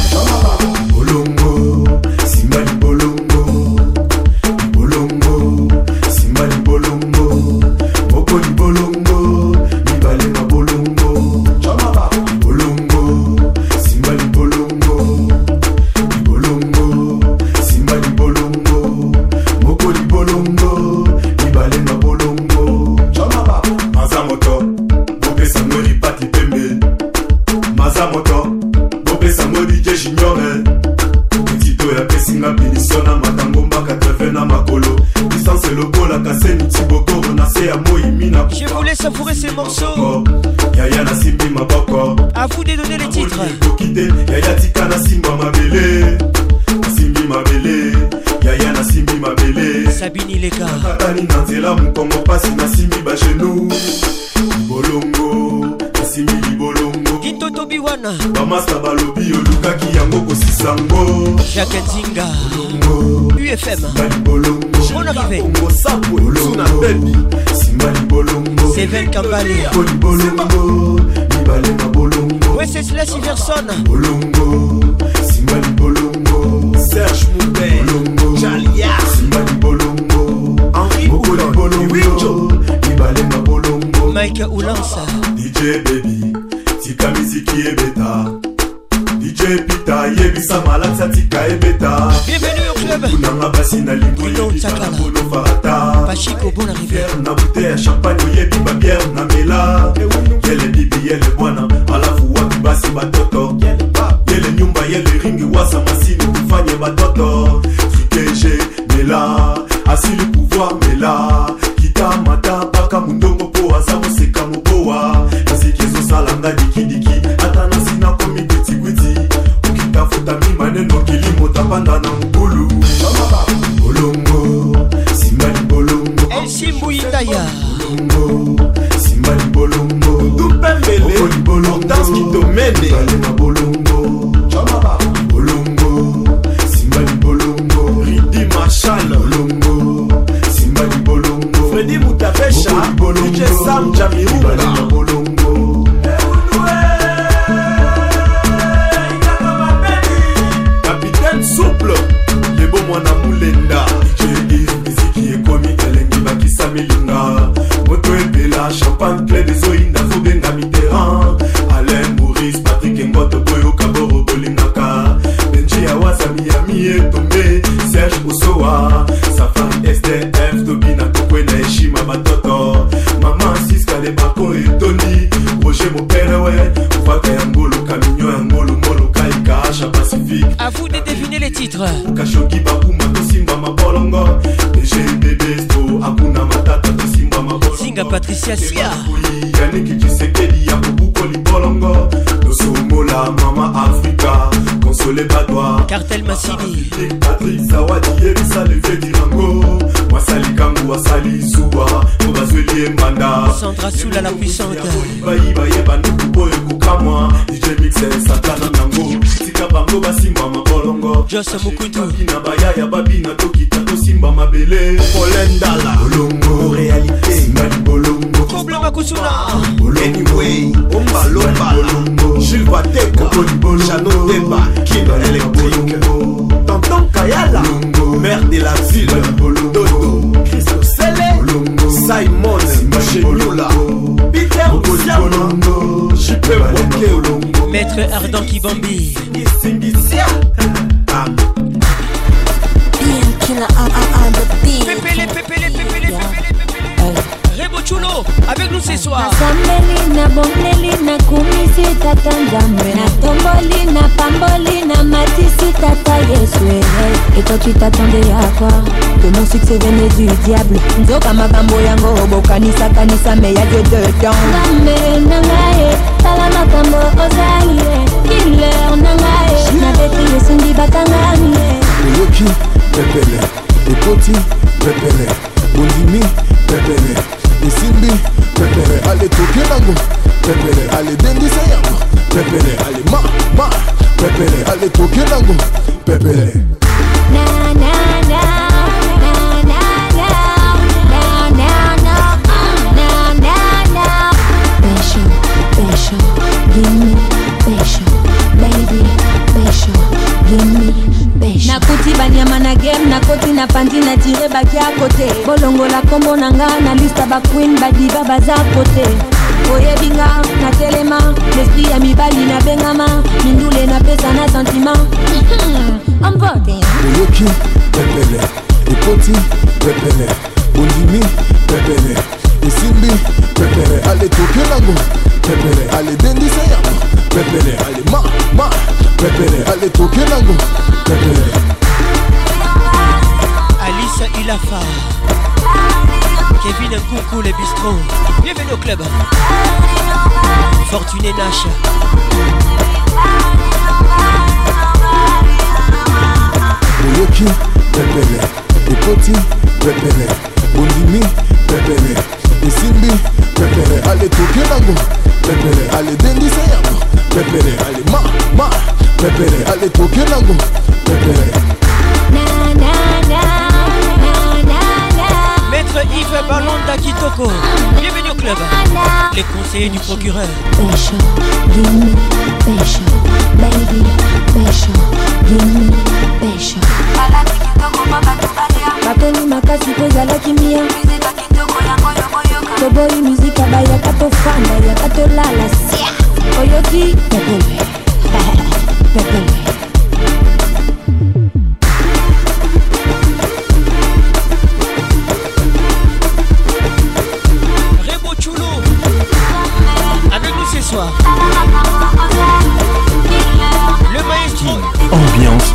[SPEAKER 36] Kambale.
[SPEAKER 37] bolongo mibale na bolongo
[SPEAKER 36] Wenceslas Iverson.
[SPEAKER 37] bolongo simba libolongo serge mube jalia. Simba libolongo henri mokoli bolongo mibale na bolongo
[SPEAKER 36] Mike Ulansa.
[SPEAKER 37] dj baby tika miziki ebeta dj pita yebisa malakisa tika ebeta
[SPEAKER 36] Bienvenue au club.
[SPEAKER 37] kunanga basi na lingoyebiana farata
[SPEAKER 36] Pachiko, bonne arrivée.
[SPEAKER 37] na ya champagne oyebi babiere na mela yele bibi yele bwana alafu wapi basi batoto yele nyumba yele
[SPEAKER 7] appréciation. Tu t'attendais à quoi que mon succès venait du diable. Nzoka makambo yango bokanisa-kanisa me ya dieu dedans. Nzambe na ngai tala makambo ozali kiler na ngai nabeti esengi bakangami
[SPEAKER 38] oyoki pepele. Ekoti pepele. Bondimi pepele. Esimbi pepele. Ale toke nango pepele. Ale dendisa yango pepele. Ale ma ma pepele. Ale toke nango pepele
[SPEAKER 39] nakuti banyama na game nakoti na pandi na tire baki ya kote bolongola kombo na nga na lista baqueen badiva baza kote oyebinga na telema lesprit ya mibali nabengama mindule napesa na sentima ambote
[SPEAKER 38] oyoki pepele ekoti pepele bondimi pepele esimbi pepele ale toke nango pepele ale dendisa yango pepele ale ma ma pepele ale toke nango pepele.
[SPEAKER 7] Alice Ilafa. Kevin Nkoukou, les bistrots. Bienvenue au club. Fortuné Nash.
[SPEAKER 38] De Pepele. De Pepele. Bondimi, Pepele. De Simbi, Pepele. Allez, Pepele. Allez, Dendi Pepele. Allez, Ma, Ma, Pepele. Allez, Tokyo Pepele.
[SPEAKER 7] Yves Balanda Kitoko. Bienvenue au club. Les conseillers du procureur.
[SPEAKER 39] Besho, give me besho, baby besho, give me besho. batoni makasi mpo ezalaki mia toboyi mizika bayaka tofanda yaka tolala sia oyoki pepele *laughs* pepele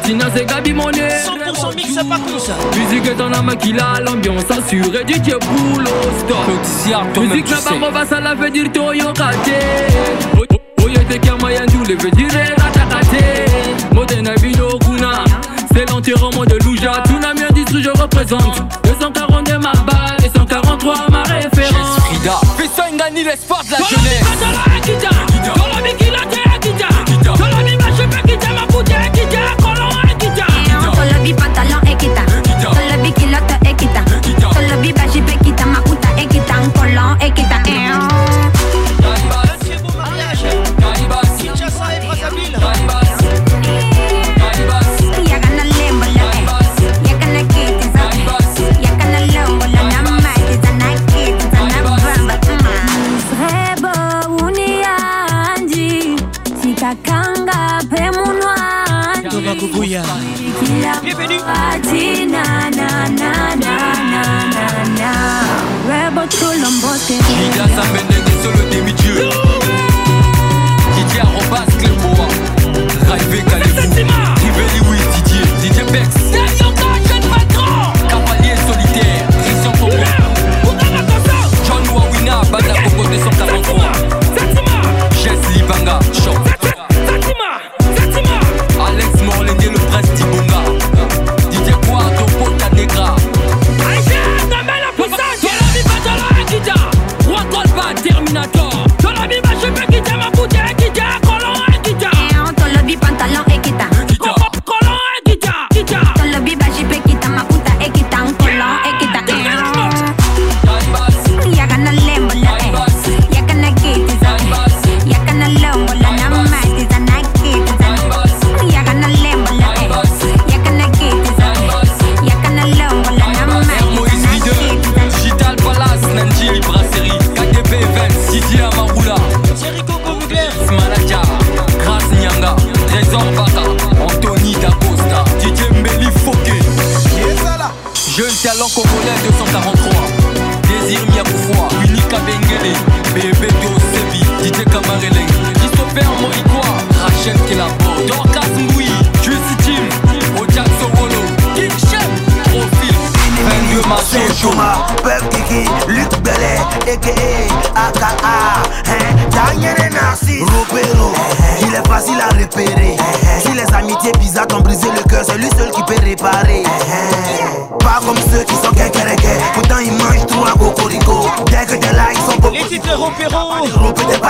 [SPEAKER 7] Latina, c'est Gabi Monet. 100% mix
[SPEAKER 40] à par ça. Musique est en âme qui l'a,
[SPEAKER 7] l'ambiance
[SPEAKER 41] assurée, dit que boulot,
[SPEAKER 7] stop. Petit toi
[SPEAKER 41] Musique là-bas, on va ça la veut dire Toyo Kate. Oye, te kama yandou, le veut dire Ratakate. Modena Vino Kuna, c'est l'enterrement de Louja. Tsunami industrie, je représente. 242 ma balle et 143 ma référence.
[SPEAKER 42] Frida, Fessa Ngani, l'espoir de la jeunesse.
[SPEAKER 40] La
[SPEAKER 39] mi
[SPEAKER 7] pantalón es.
[SPEAKER 39] Bienvenue na na na na na na na. Rebo tulombote
[SPEAKER 42] Liga Sambendenge solo demi-dieu. Didier Arrobas Clémoa. Raivé Kalefou Riveli Oui Didier. Didier Bex. Cavalier solitaire. Christian Popo John Wawina Banda Coco 243 Jess Libanga Choc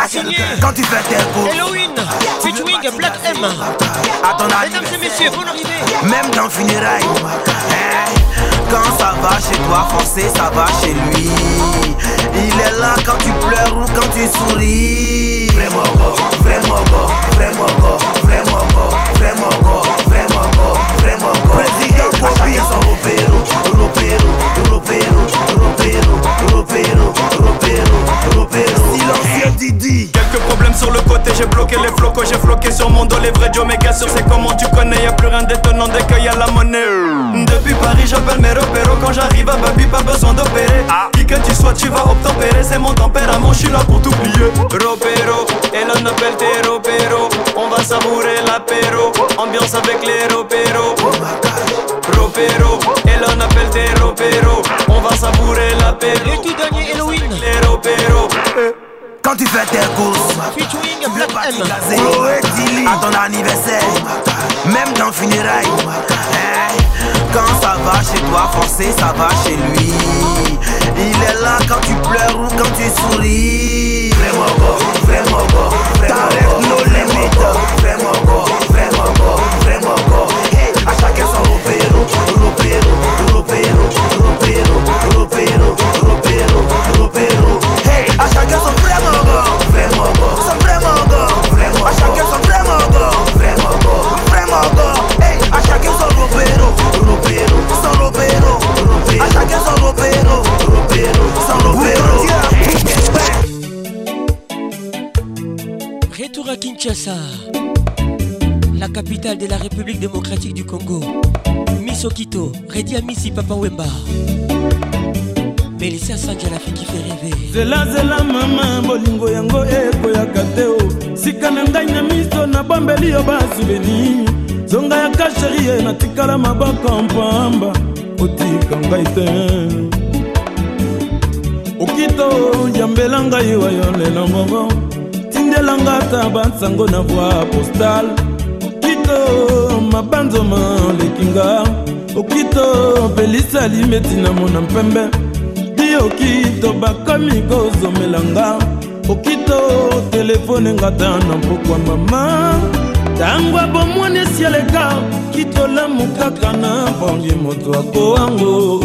[SPEAKER 7] Signé
[SPEAKER 43] Quand tu fais tes courses.
[SPEAKER 7] Halloween Featuring Black M.
[SPEAKER 43] À ton
[SPEAKER 7] Mesdames et messieurs, bonne arrivée.
[SPEAKER 43] Même dans funérailles. Hein, Quand ça va chez toi, foncé, ça va chez lui. Il est là quand tu pleures ou quand tu souris. Vraiment go, vraiment go, vraiment go, vraiment go, vraiment go, vraiment go, vraiment go Président Bobby ropero, ropero, ropero, ropero, ropero, ropero Silencieux Didi
[SPEAKER 44] Quelques problèmes sur le côté, j'ai bloqué les flocos, j'ai floqué sur mon dos les vrais Joe méga sur c'est comment tu connais, y'a plus rien d'étonnant dès qu'il y a la monnaie. Depuis Paris, j'appelle mes repéros quand j'arrive à Babi, pas besoin d'opérer. Qui que tu sois, tu vas obtempérer, c'est mon tempérament, je suis là pour t'oublier. Ropero, et l'on appelle tes ropéros, on va savourer l'apéro, ambiance avec les ropéros. Ropero, et l'on appelle tes ropéros, on va savourer l'apéro.
[SPEAKER 7] Et tout dernier Halloween,
[SPEAKER 44] les ropéros.
[SPEAKER 43] Quand tu fais tes courses
[SPEAKER 7] Featuring Black M
[SPEAKER 43] Chloé Tilly À ton anniversaire Même dans funérailles hein, Quand ça va chez toi Forcé ça va chez lui Il est là quand tu pleures ou quand tu souris. Vraiment go, vraiment go T'arrêtes nos limites. Vraiment go, vraiment go, vraiment go Hey, à chacun son ropero Ropero, ropero, ropero, ropero, ropero, ropero Hey, à chacun son vraiment Ropero
[SPEAKER 7] Retour à Kinshasa, la capitale de la République démocratique du Congo. Miss Okito, Redi Amisi Papa Wemba. Melissa Sanja, la fille qui fait rêver.
[SPEAKER 31] zelazela mama bolingo yango ekoyaka te o sika na ngai na miso nabombeli yo basuveni zonga yaka sherie natikala maboko mpamba otika ngai te okito yambela ngai wayo lelo moko. Tindelanga ata bansango na voi postal okito mabanzoma lekinga. Okito pelisa limeti na mona mpembe. Di okito bakomi kozomelanga. Okito telefone ngata na mpokwa mama. Ntango abomwani esi aleka kitolamu kaka na bongi moto akowango.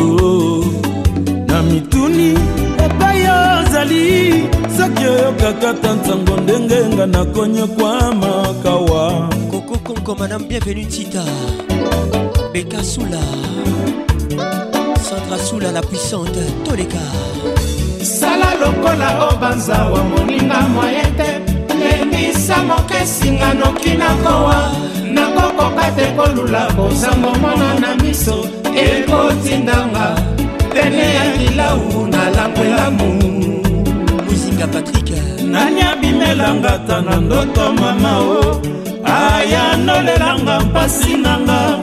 [SPEAKER 31] Na mituni ozali soki oyokaka ta ntango ndenge nga nakonyokwa makawa
[SPEAKER 7] Coco Conco, madame, bienvenue Tita. Beka Soula. Sandra Soula, la puissante. Toleka.
[SPEAKER 6] sala lokola obanzawa moninga moye te lembisa mokesinga noki nakowa nakokoka te kolula kozango mona na miso ekotindanga pene ya kilau nalangwelamu
[SPEAKER 7] muzinga patrik
[SPEAKER 31] nani abimelanga ta na ndoto mama o? Aya nolelanga mpasi nanga.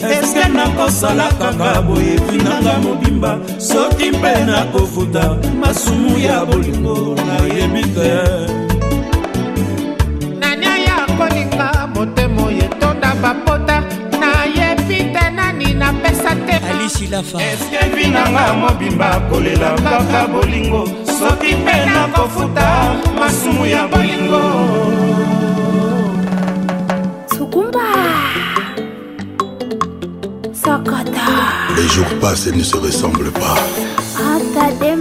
[SPEAKER 31] Eske nakosala kaka boye finanga mobimba? Soki mpe nakofuta masumu ya bolingo nayebi te.
[SPEAKER 6] Nani aya kolinga motema oyo etonda bapota? Nayebi te nani napesa te? Eske vinanga mobimba kolela kaka bolingo soki mpe nakofuta masumu ya bolingo
[SPEAKER 45] Sukumba Sokota
[SPEAKER 33] Les jours passent et ne se ressemblent pas.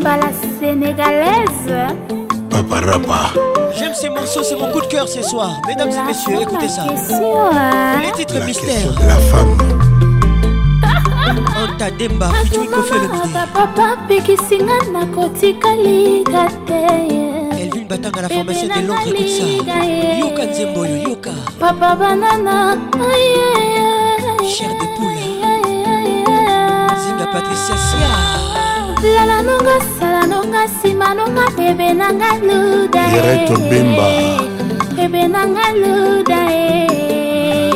[SPEAKER 45] La sénégalaise
[SPEAKER 33] Papa Rapa.
[SPEAKER 7] J'aime ces morceaux, c'est mon coup de cœur ce soir. Mesdames et messieurs, écoutez ça. Les titres mystères.
[SPEAKER 33] La femme.
[SPEAKER 7] Anta Demba, featuring Kofi Olomide.
[SPEAKER 45] papa pekisinga nakotikalika te
[SPEAKER 7] Elvin Batanga, la formation de Londres, écoute ça. Yoka Nzemboyo, Yoka.
[SPEAKER 45] papa banana
[SPEAKER 7] Cher de poule. Zinga Patricia Sia.
[SPEAKER 45] lala nonga sala nonga nsima nonga bebe nanga luda e.
[SPEAKER 33] Ireto Bemba.
[SPEAKER 45] bebe nanga luda e.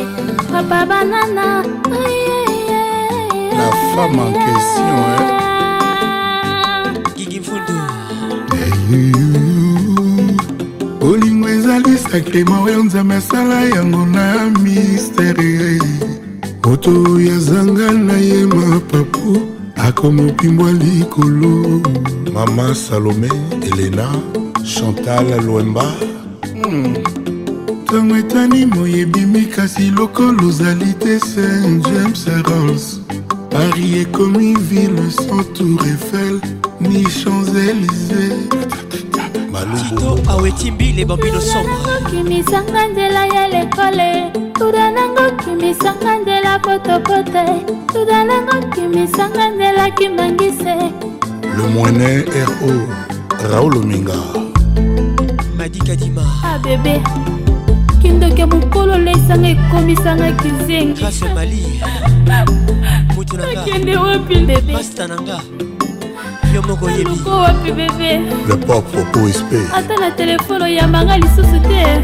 [SPEAKER 45] papa banana
[SPEAKER 33] La femme en question,
[SPEAKER 7] Mfundu.
[SPEAKER 33] bolingo ezali sakrema oyo nzambe asala yango na mistere moto oyo azanga na ye mapapu akomopimbwa likolo.
[SPEAKER 35] Mama salome elena chantal lwemba.
[SPEAKER 33] Ntango etani moi ebimi kasi lokolo ozali te saint james rolls paris ekomi ville sans tour eiffel ni champs-élysées.
[SPEAKER 7] Tito awetimbi les bambino sombre.
[SPEAKER 45] Kimisanga nzela ya lekole tuda nango kimisanga nzela potopote tuda nango kimisanga nzela kimbangise
[SPEAKER 35] le moine ro raoul ominga.
[SPEAKER 7] Madi kadima.
[SPEAKER 45] Ah kindoke mokolo lesanga ekomisanga kizengi
[SPEAKER 7] grâce mali *laughs* mutu
[SPEAKER 45] nakende wapi bebe
[SPEAKER 7] masta nanga. Yo moko oyebi.
[SPEAKER 45] luko wapi bebe
[SPEAKER 35] le pop popo espe
[SPEAKER 45] ata na telefone oyambanga lisusu te.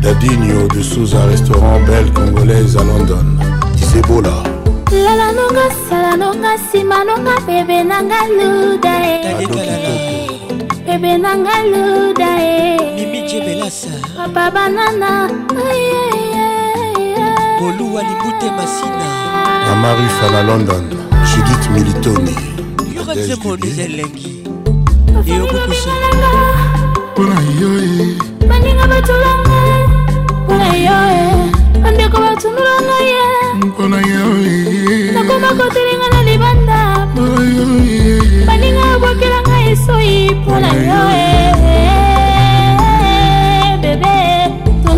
[SPEAKER 35] Dadinio de souza restaurant belle congolaise à london. Isebola
[SPEAKER 45] lala nonga sala nonga nsima nonga bebe nanga luda e bebe nanga luda e
[SPEAKER 7] mimije belasa
[SPEAKER 45] papa banana
[SPEAKER 7] boluwa libute masina.
[SPEAKER 35] Amarif na london judith militoni.
[SPEAKER 7] Yoretemoni elengi eyokukusu
[SPEAKER 33] mpona yoe.
[SPEAKER 45] Baninga batolanga mpona yoe. Bandeko batundulanga ye
[SPEAKER 33] mpona yoe.
[SPEAKER 45] Nakoma kotelenga na libanda. Mpona yoe. Baninga abwakelanga esoi mpona yoe.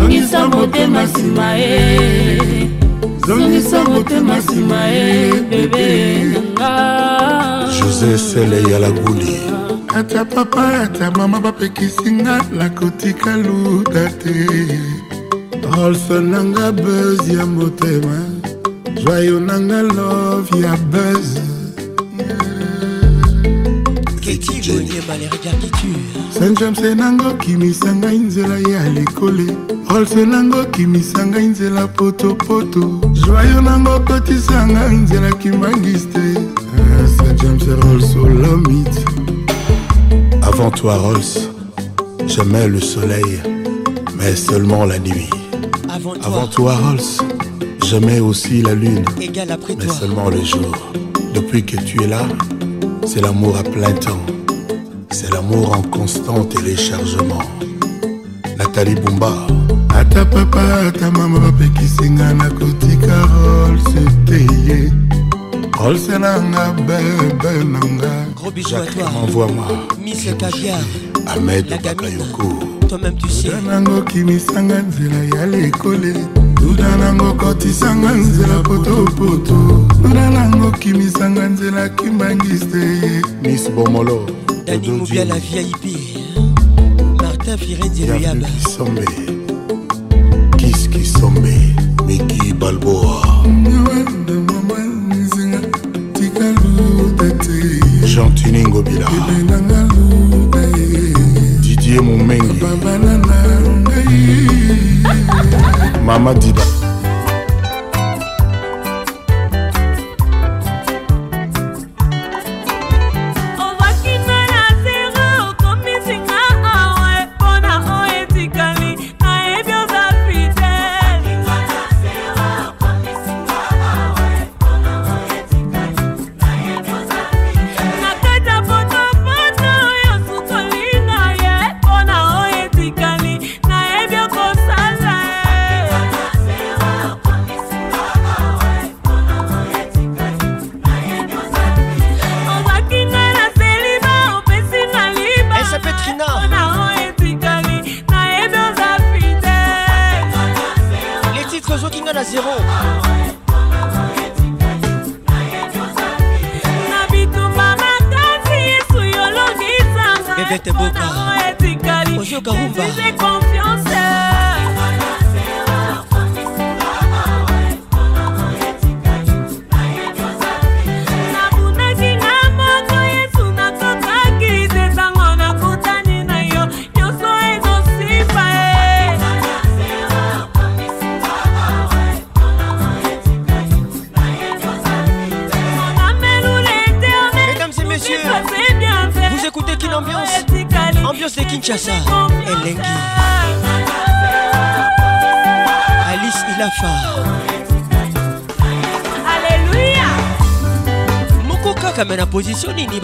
[SPEAKER 45] tongisa motema nsima ye eh. Zongisa motema nsima e bebe nanga.
[SPEAKER 35] José sele ya laguli.
[SPEAKER 33] Ata papa ata mama bapekisinga nakotika luda te. Rolse nanga buz ya motema. Joyo nanga love ya buz saint james nango kimisa ngai nzela ya lekole rolse nango kimisa ngai nzela potopoto joyo nango kotisa ngai nzela kimbangis te saint james rolls olomit
[SPEAKER 35] Avant toi, Rolls, j'aimais le soleil, mais seulement la nuit.
[SPEAKER 7] Avant toi,
[SPEAKER 35] Avant toi Rolls, j'aimais aussi la lune, mais seulement le jour. Depuis que tu es là, c'est l'amour à plein temps. C'est l'amour en constant téléchargement. Nathalie Bumba,
[SPEAKER 33] ata papa ata mama bapekisinga nakotika rolse te ye rolse nanga bebe nanga
[SPEAKER 7] Gros bisous à toi.
[SPEAKER 35] envoie-moi
[SPEAKER 7] Miss Caviar,
[SPEAKER 35] Ahmed
[SPEAKER 7] la gamine.
[SPEAKER 35] Bakayoko.
[SPEAKER 7] Toi-même tu sais.
[SPEAKER 33] duda nango kimisanga nzela ya lekole duda nango kotisanga nzela potopoto duda nango kimisanga nzela kimbangiste
[SPEAKER 35] mis bomolo
[SPEAKER 7] dani mobia la vip martin
[SPEAKER 35] firendiloyaba kisombe. Kiskisombe miki balboa. Jean
[SPEAKER 33] tuningobila
[SPEAKER 35] didier
[SPEAKER 33] momengi
[SPEAKER 35] Mama Dida.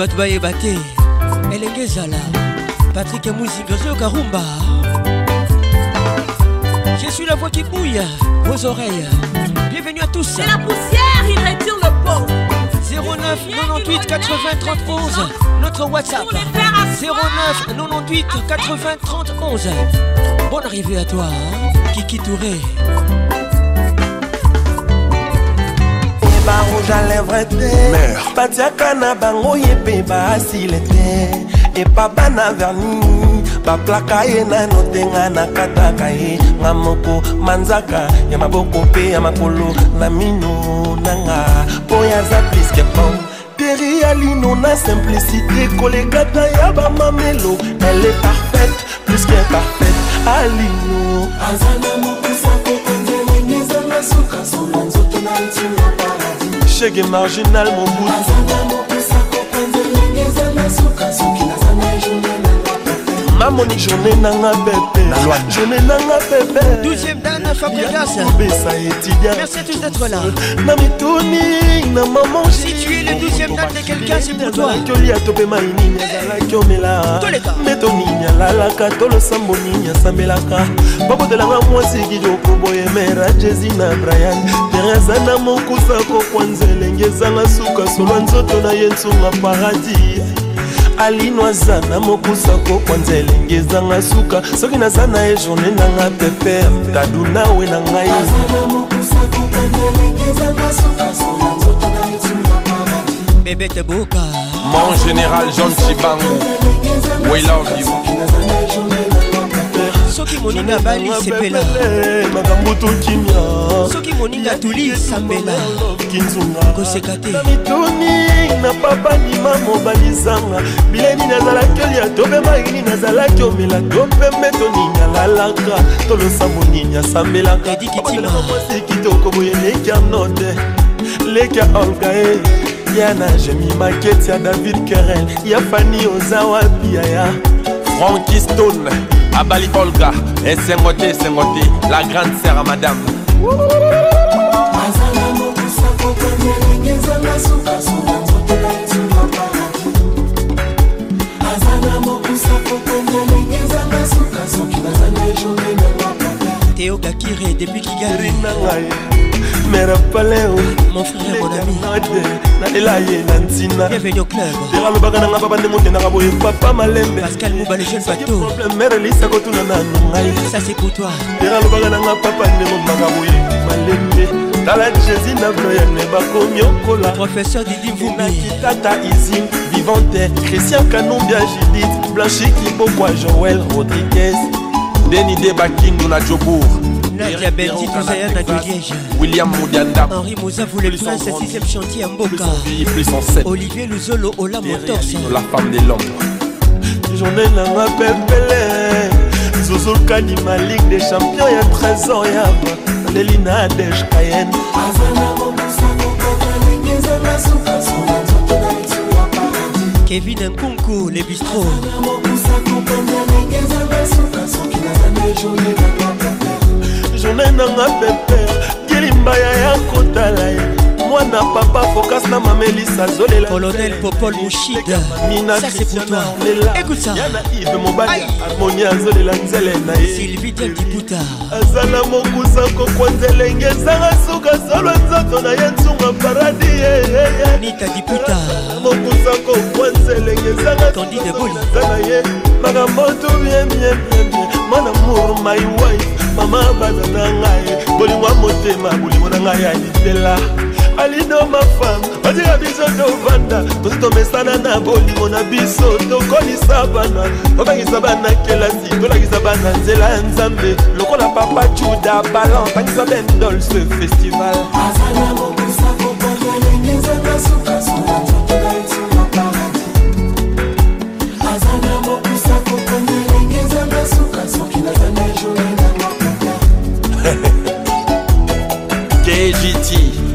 [SPEAKER 7] Bato bayeba te elenge ezala. Patrik muzinga ozoyoka rumba je suis la voix qui bouille vos oreilles. Bienvenue à tous.
[SPEAKER 46] C'est la poussière, il retire le pot.
[SPEAKER 7] 09 98 80 30 11 notre whatsapp. 09 98 80 30 11 bonne arrivée à toi Kiki Touré
[SPEAKER 47] barouge à lèvre te batiaka na bango ye mpe baasile te epa bana verni baplaka ye nano te nga nakataka ye. Nga moko manzaka ya maboko mpe ya makolo na mino nanga mpo yaza pliske pom teri ya lino na simplicité kolekata ya bamamelo elle est parfaite plus que parfaite alino. Aza na mokusa kokonzelenge ezanga suka sola nzoto na ntina chege marginal mobutu mamoni journe nanga pepe. Journe nanga
[SPEAKER 7] pepeobesa
[SPEAKER 47] étudiantna mituni na mamonalakiolia topema inini azalaki omela metonini alalaka tolosambo nini asambelaka babotelanga mwasi kitoko boye mera jesi na brian. Teresa na mokusa kokwa nzelenge ezanga suka solwa nzoto na ye nsunga paradis. Alino aza na mokusa kokwa nzelenge ezanga suka. Soki naza na ye journe nanga pepe tadu nawe na ngai.
[SPEAKER 7] Bebete boka
[SPEAKER 48] Mon général John Chibangu, we love you.
[SPEAKER 7] Soki moninga bali sepela.
[SPEAKER 47] Makambo tokimia
[SPEAKER 7] soki moninga tuli sambela
[SPEAKER 47] kinzunga.
[SPEAKER 7] Koseka te.
[SPEAKER 47] Mituni na papa ndima mobali zanga. Bileni nazalaki olia to mpe maini nazalaki omela. To mpe mbeto nini alalaka to losambo nini asambelaka mwasi kitoko boye lekia note. Lekia olga e yana jemi maketi ya david kerel ya fani oza wapi yaya
[SPEAKER 48] Frankie Stone, abali olga esengo te esengo te la grande sere ya madame.
[SPEAKER 7] Azala
[SPEAKER 27] mokusa kokanga ndenge ezanga sukasuka nzoto na ezula paradi azala mokusa kokanga ndenge ezanga suka soki bazanga ejourne nanga
[SPEAKER 7] teo gakire depuis kigali.
[SPEAKER 47] Nanga mere paleo
[SPEAKER 7] mon frère mon ami.
[SPEAKER 47] Nalela ye na ntina.
[SPEAKER 7] Bienvenue au club.
[SPEAKER 47] Tera alobaka nanga papa ndenge otendaka boye papa malembe.
[SPEAKER 7] Pascal mouba le jeune bateau.
[SPEAKER 47] mere elisa kotuna nanu ngai.
[SPEAKER 7] Ça c'est pour toi.
[SPEAKER 47] Tera alobaka nanga papa ndenge omaka boye malembe. Tala jésus na bloyane bakomi okola.
[SPEAKER 7] Professeur didi mvumi
[SPEAKER 47] tata isine vivante. Christian kanumbia judith blanchi kibokwa joel rodriguez.
[SPEAKER 48] Deni de bakindu na jobour
[SPEAKER 7] nadia
[SPEAKER 48] william mudianda
[SPEAKER 7] henri mozavu le prince 6ème chantier ya mboka
[SPEAKER 48] plus en 7
[SPEAKER 7] olivier luzolo ola
[SPEAKER 48] la femme de l'homme
[SPEAKER 47] journée nanga pepele zozokani ma ligue des champions ya trésor yaba leli na kayen
[SPEAKER 7] kevin nkunku le bistro
[SPEAKER 47] journée nanga pepe kilimbaya ya kotala ye mwana papa focas na mamelisa azolela
[SPEAKER 7] colonel popol
[SPEAKER 47] yana ive mobali harmonie azolela nzele na ye.
[SPEAKER 7] Sylvie diputa
[SPEAKER 47] azala mokusa kokwa nzelenge ezanga suka solwa nzoto na ye nsunga paradi
[SPEAKER 7] nita diputa.
[SPEAKER 47] Mokusa kokwa nzelenge ezanga
[SPEAKER 7] candide boli
[SPEAKER 47] aza na ye. Makambo tu biemiebiemie mwana mour my wife mama bana na ngai bolingo ya motema bolingo na ngai ya litela. Alido mafam batika biso tovanda tosi tomesana na bolingo na biso tokolisa bana tobangisa bana kelasi tolakisa bana nzela ya nzambe. Lokola papa juda balan tangisa bendol ce festival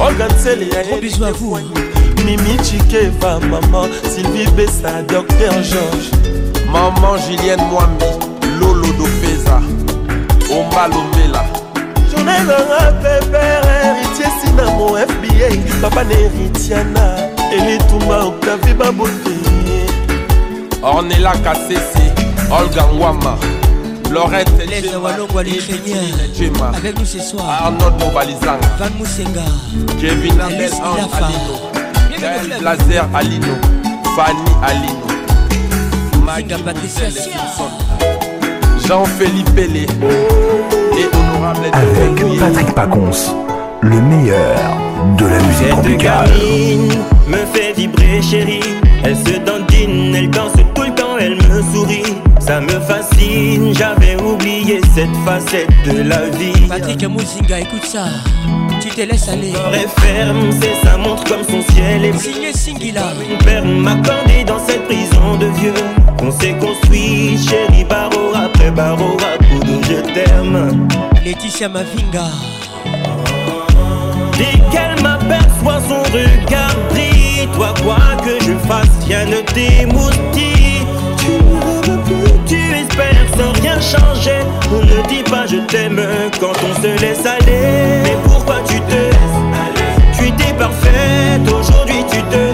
[SPEAKER 47] Olga Ntsele ya Mimi Chikeva maman Sylvie Bessa Docteur Georges.
[SPEAKER 48] Maman julienne mwambi lolo dofeza omba lombela.
[SPEAKER 47] Jonelanga pepere héritier sina mo fba papa na héritiana elitumba octavi babote
[SPEAKER 48] ornela kasese olga ngwama Lorette
[SPEAKER 7] Les Walongwa les Avec nous ce soir.
[SPEAKER 48] Arnold Mobalizanga
[SPEAKER 7] Van Moussenga
[SPEAKER 48] Kevin Abel Alino. Blazer Alino. Fanny Alino.
[SPEAKER 7] Maga Patricia.
[SPEAKER 48] Jean-Philippe Pellé et honorable
[SPEAKER 16] Avec Patrick Pacons, le meilleur de la musique
[SPEAKER 28] Cette
[SPEAKER 16] tropicale.
[SPEAKER 28] me fait vibrer chérie. Elle se dandine, elle danse tout le temps, elle me sourit Ça me fascine, j'avais oublié cette facette de la vie.
[SPEAKER 7] Patrick Mouzinga, écoute ça. Tu te laisses aller.
[SPEAKER 28] Corps est ferme, c'est sa montre comme son ciel est
[SPEAKER 7] Signé Singila.
[SPEAKER 28] Une perle m'accordée dans cette prison de vieux. On s'est construit, chérie, barreau après barreau à coup de je t'aime
[SPEAKER 7] Laetitia Mavinga.
[SPEAKER 28] Dès qu'elle m'aperçoit son regard brille Toi quoi que je fasse, rien ne t'émoustille sans rien changer On ne dit pas je t'aime quand on se laisse aller. Mais pourquoi tu te laisses aller? Tu étais parfaite, aujourd'hui tu te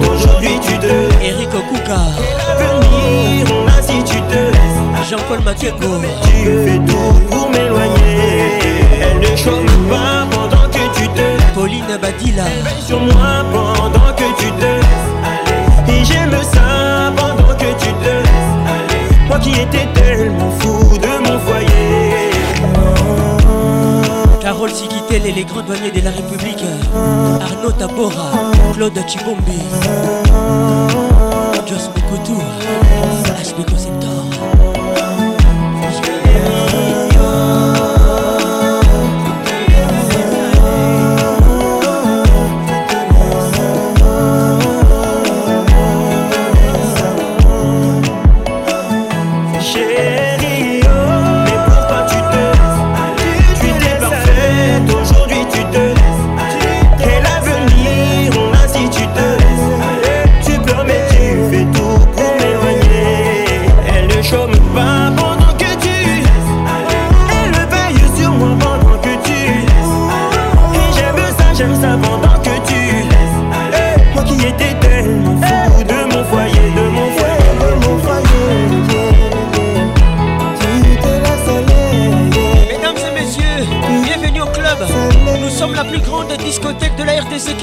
[SPEAKER 28] aujourd'hui tu te.
[SPEAKER 7] Eric Okuka
[SPEAKER 28] L'avenir, on a si tu te laisses.
[SPEAKER 7] Jean-Paul Makengo
[SPEAKER 28] Tu fais tout pour m'éloigner. Elle ne chôme pas pendant que tu te.
[SPEAKER 7] Pauline Badila
[SPEAKER 28] sur moi pendant que tu te laisses aller. Et j'aime ça pendant que tu te laisses. Moi qui étais tellement fou de
[SPEAKER 7] Carole Sikitel et les grands douaniers de la République. Arnaud Tabora Claude Chibombe. Joss Mokotou HB Conceptor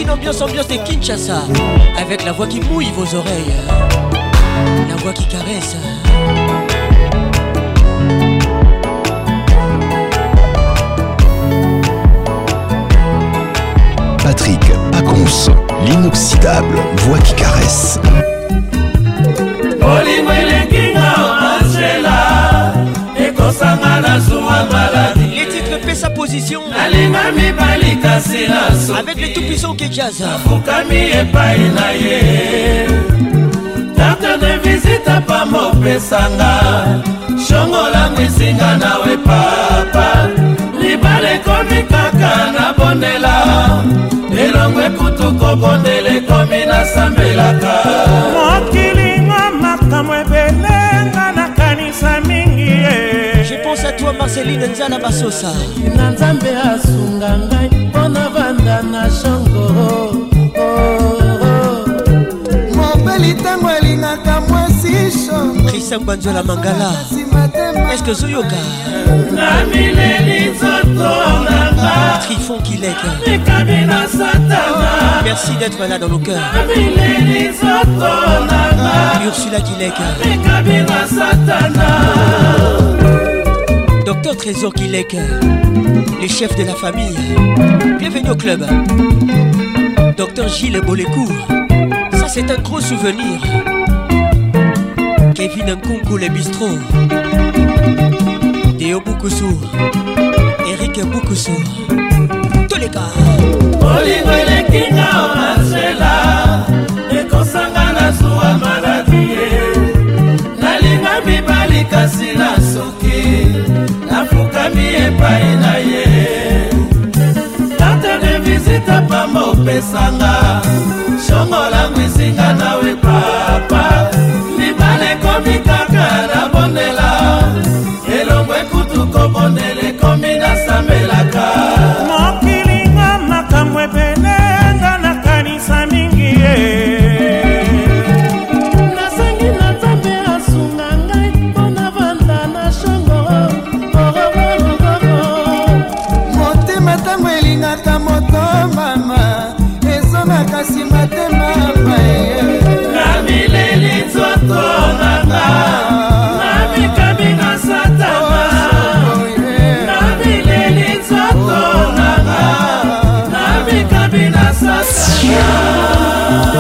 [SPEAKER 28] qui
[SPEAKER 7] ambiance ambiance de Kinshasa. Avec la voix qui mouille vos oreilles. La voix qui caresse.
[SPEAKER 16] Patrick Pacons, l'inoxydable voix qui caresse.
[SPEAKER 7] Paient sa position.
[SPEAKER 31] nalinga mibali kasi na
[SPEAKER 7] Avec les tout puissants qui jazz.
[SPEAKER 31] sokami epai na ye. Carte de visite pamba opesanga shongolango esinga nawe papa. Libala ekomi kaka na bondela.
[SPEAKER 49] Elongo ekutu kobondela ekomi nasambelaka
[SPEAKER 50] mokilingo makambo
[SPEAKER 7] à toi marceline nzala basosa.
[SPEAKER 49] Na nzambe asunga ngai mpo na vanda na shango. Mobeli ntango alingaka mwasi
[SPEAKER 7] christian banzola mangala. Est-ce zoyoka
[SPEAKER 49] na mileli nzoto nanga
[SPEAKER 7] trifon kilek
[SPEAKER 49] mikabi na satana.
[SPEAKER 7] Merci d'être là dans nos cœurs.
[SPEAKER 49] Na mileli nzoto nanga
[SPEAKER 7] ursula kilek
[SPEAKER 49] mikabi na satana
[SPEAKER 7] Docteur Trésor Kilek, le chef de la famille. Bienvenue au club. Docteur Gilles Bolécourt, ça c'est un gros souvenir. Kevin Nkunku le bistrot. Théo Boukoussou. Eric Boukoussou. Tous les gars.
[SPEAKER 49] olingo elekinga onasela ekosanga na zuwa maladi ye nalinga mibali kasi na soki nafukami epai na ye. Karte de visite pamba opesanga shongolangu isinga nawe papa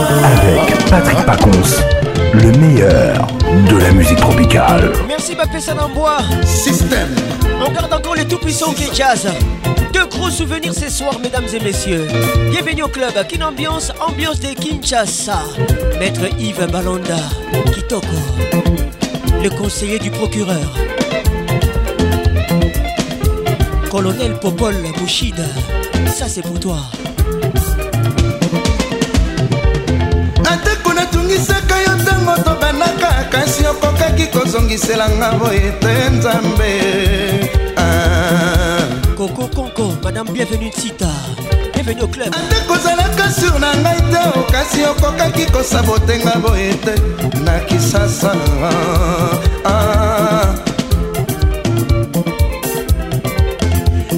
[SPEAKER 1] Avec Patrick Pacons, le meilleur de la musique tropicale.
[SPEAKER 7] Merci Bapé Sanambois. Système. On garde encore les tout-puissants qui jazz. Deux gros souvenirs ce soir, mesdames et messieurs. Bienvenue au club. Kin Ambiance, ambiance de Kinshasa. Maître Yves Balanda, Kitoko. Le conseiller du procureur. Colonel Popol Mouchida. Ça c'est pour toi.
[SPEAKER 49] Ateko natungisaka yo ntango tobanaka kasi okokaki kozongiselanga boye te nzambe
[SPEAKER 7] Coco Conco, Madame Bienvenue Tita. Bienvenue au club.
[SPEAKER 49] ate kozalaka sur na ngai te kasi okokaki kosabotenga boye te na kisasa Ah.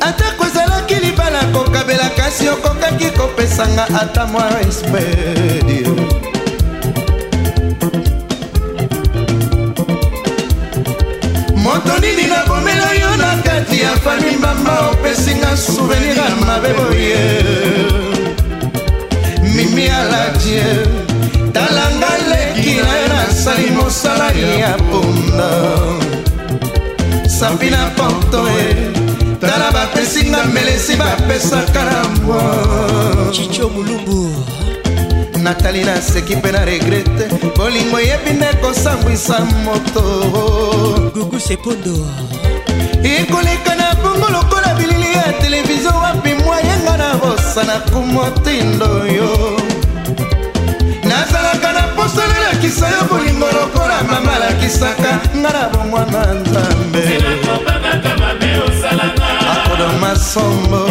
[SPEAKER 49] atako ezalaki libala kokabela kasi okokaki kopesanga ata mwa respect moto nini nabomela yo na kati ya fami mama opesinga souvenir ya mabe boye. Mimi aladie talanga leki na yo nasali mosala ya punda. Sampi na porto e tala bapesinga melesi bapesaka na mbwa.
[SPEAKER 7] Chicho mulumbu
[SPEAKER 49] natali naseki mpe na regrete bolingo eyebi nde kosambwisa moto.
[SPEAKER 7] Gugu sepondo.
[SPEAKER 49] Ekoleka na bongo lokola bilili ya televizio wapi mwayenga na bosana kumotindo yo. Nazalaka na poso nalakisa yo bolingo lokola mama alakisaka nga na bomwana nzambe. Akodo masombo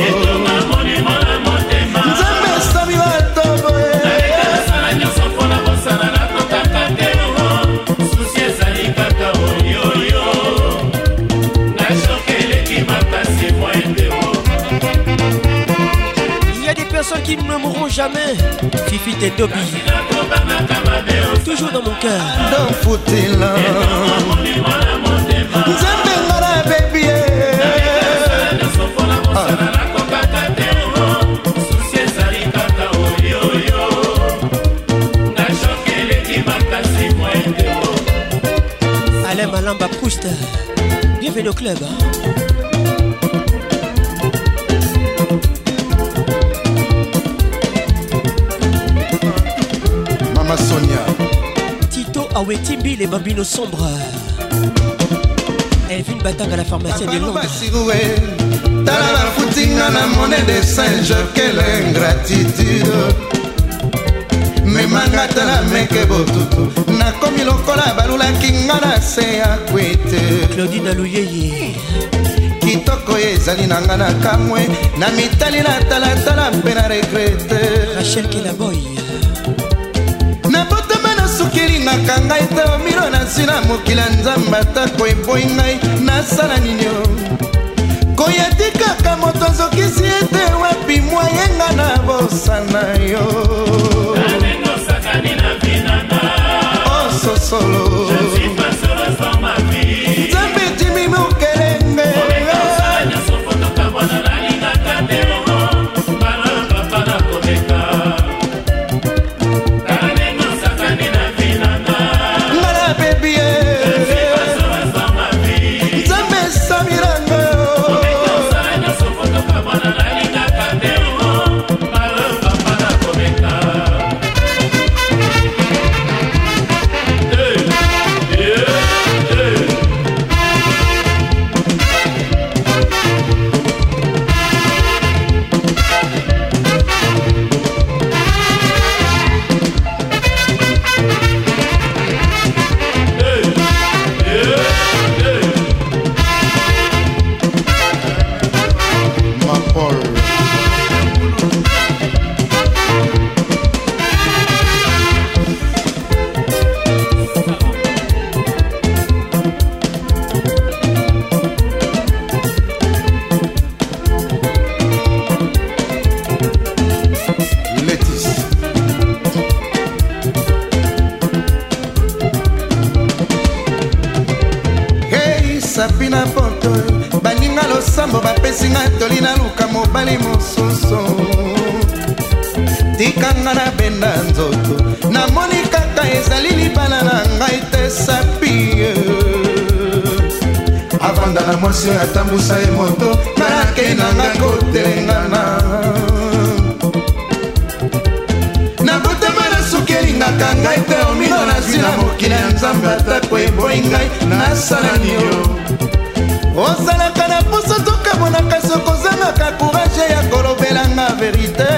[SPEAKER 7] qui ne me mourront jamais. Fifi Tendobi. Toujours dans mon cœur.
[SPEAKER 49] Dans Foutila. nzambe nga na bebi
[SPEAKER 7] Alain Malamba Proust. Bienvenue au club. hein.
[SPEAKER 49] Mama sonia.
[SPEAKER 7] Tito Awetimbi, les bambinos sombres. Elvin Batang à la pharmacie de Londres.
[SPEAKER 49] tala bafutinga na mone de singe kelengre attitude memanga tala meke botutu nakomi lokola balulaki nga na se ya kwete.
[SPEAKER 7] Claudine luyeye
[SPEAKER 49] kitoko oyo ezali na nga na kamwe na mitali na talatala mpe na regrete.
[SPEAKER 7] Rachel kilaboy
[SPEAKER 49] suki elingaka ngai te omilo nazwi na mokili ya nzambe atako eboyi ngai nasala nini o koya tikaka moto azokisi ete wapi mwayenga na bosana yo? Ososolo nzambe oyo atambusa ye moto nake nanga kotelengana nabotama na suki elingaka ngai te omino nazwi na mokili ya nzambe atako eboyi ngai nasalani yo. Ozalaka na poso tokamonaka sokozangaka kourage ya kolobelanga verite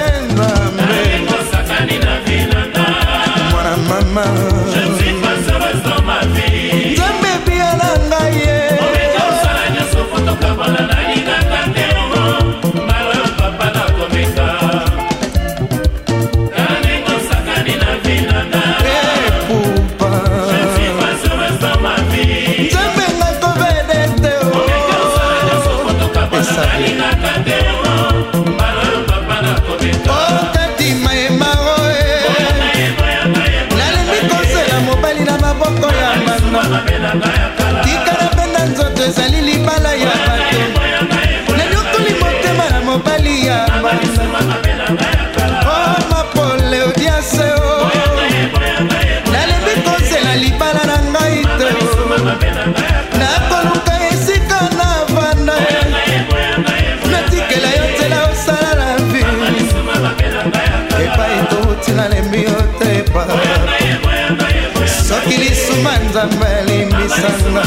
[SPEAKER 49] nzambe elimbisanga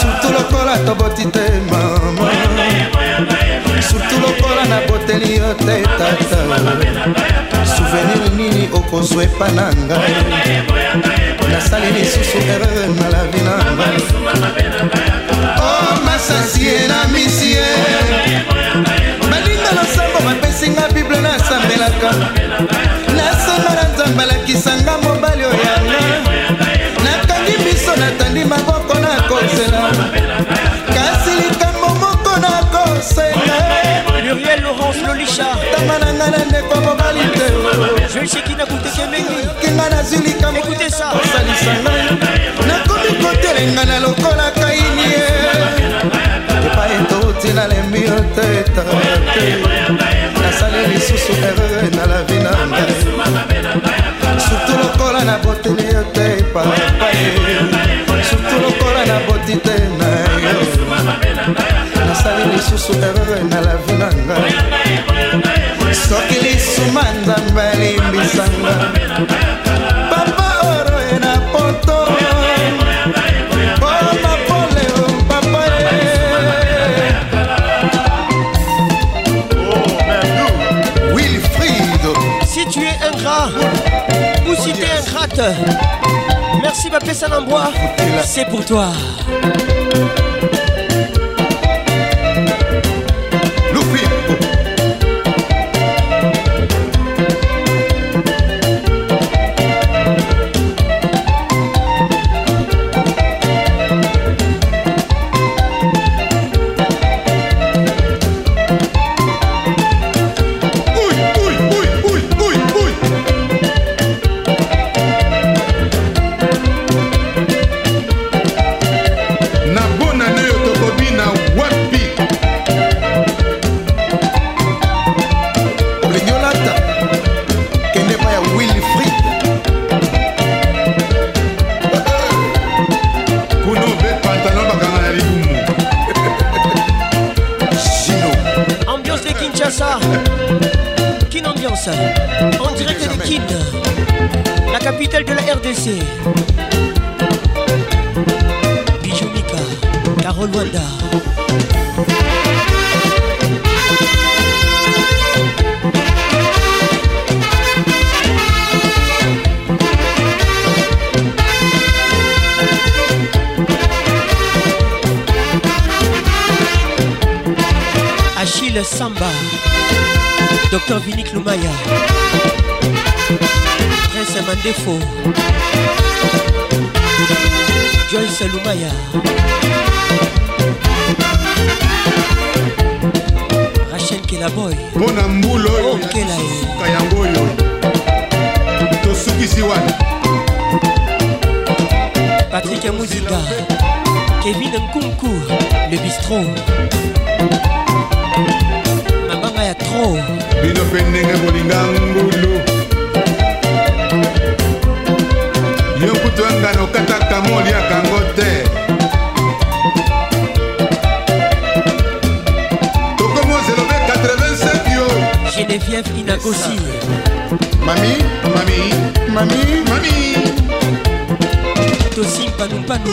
[SPEAKER 49] surtu lokola toboti te mama. Surtu lokola naboteli yo te tata. Souvenir nini okozwa epa na ngai? Nasali lisusu erreur na la vi na ngai. O masasie na misie balinga losambo bapesinga bible nasambelaka nasanga na nzambe alakisanga mobali nakosenga
[SPEAKER 7] muriel laurence lolisha
[SPEAKER 49] tama na ngai na ndeko mobali te.
[SPEAKER 7] Joisekina kutekemengi
[SPEAKER 49] kinga nazwi likambo osalisa ngai nakomi kotelenga na lokola kaini ye. Epai touti nalembi yo te tate nasali lisusu erreur na la vi na ngai surtout lokola naboteli yo te papaye surtout lokola naboti te na yo nasali lisusu erreur na lavi na nga soki lisuma nzambe alimbisanga. Papa oroe na poto. Merci ma pèse à
[SPEAKER 35] l'embois,
[SPEAKER 7] c'est pour toi. Kinshasa. Kin ambiance. En direct de Kin, la capitale de la RDC. Bijou Mika, Carole Wanda. Jules Samba, Docteur Vinic Lumaya, Prince Mandefo, Joyce Lumaya. Rachel Kelaboy.
[SPEAKER 5] mpona mbula oyo oh, yasuka yango oyo. Tosukisi wana.
[SPEAKER 7] Patrik muziga kevin nkunku le bistro mabanga ya tro.
[SPEAKER 5] Bino mpe ndenge bolinga ngulu yo kutu yangano kataka moliakango te. Tokomozelobe 85 yo.
[SPEAKER 7] Geneviève inagosi.
[SPEAKER 5] Mami mami mami. mami.
[SPEAKER 7] Tosim panupanu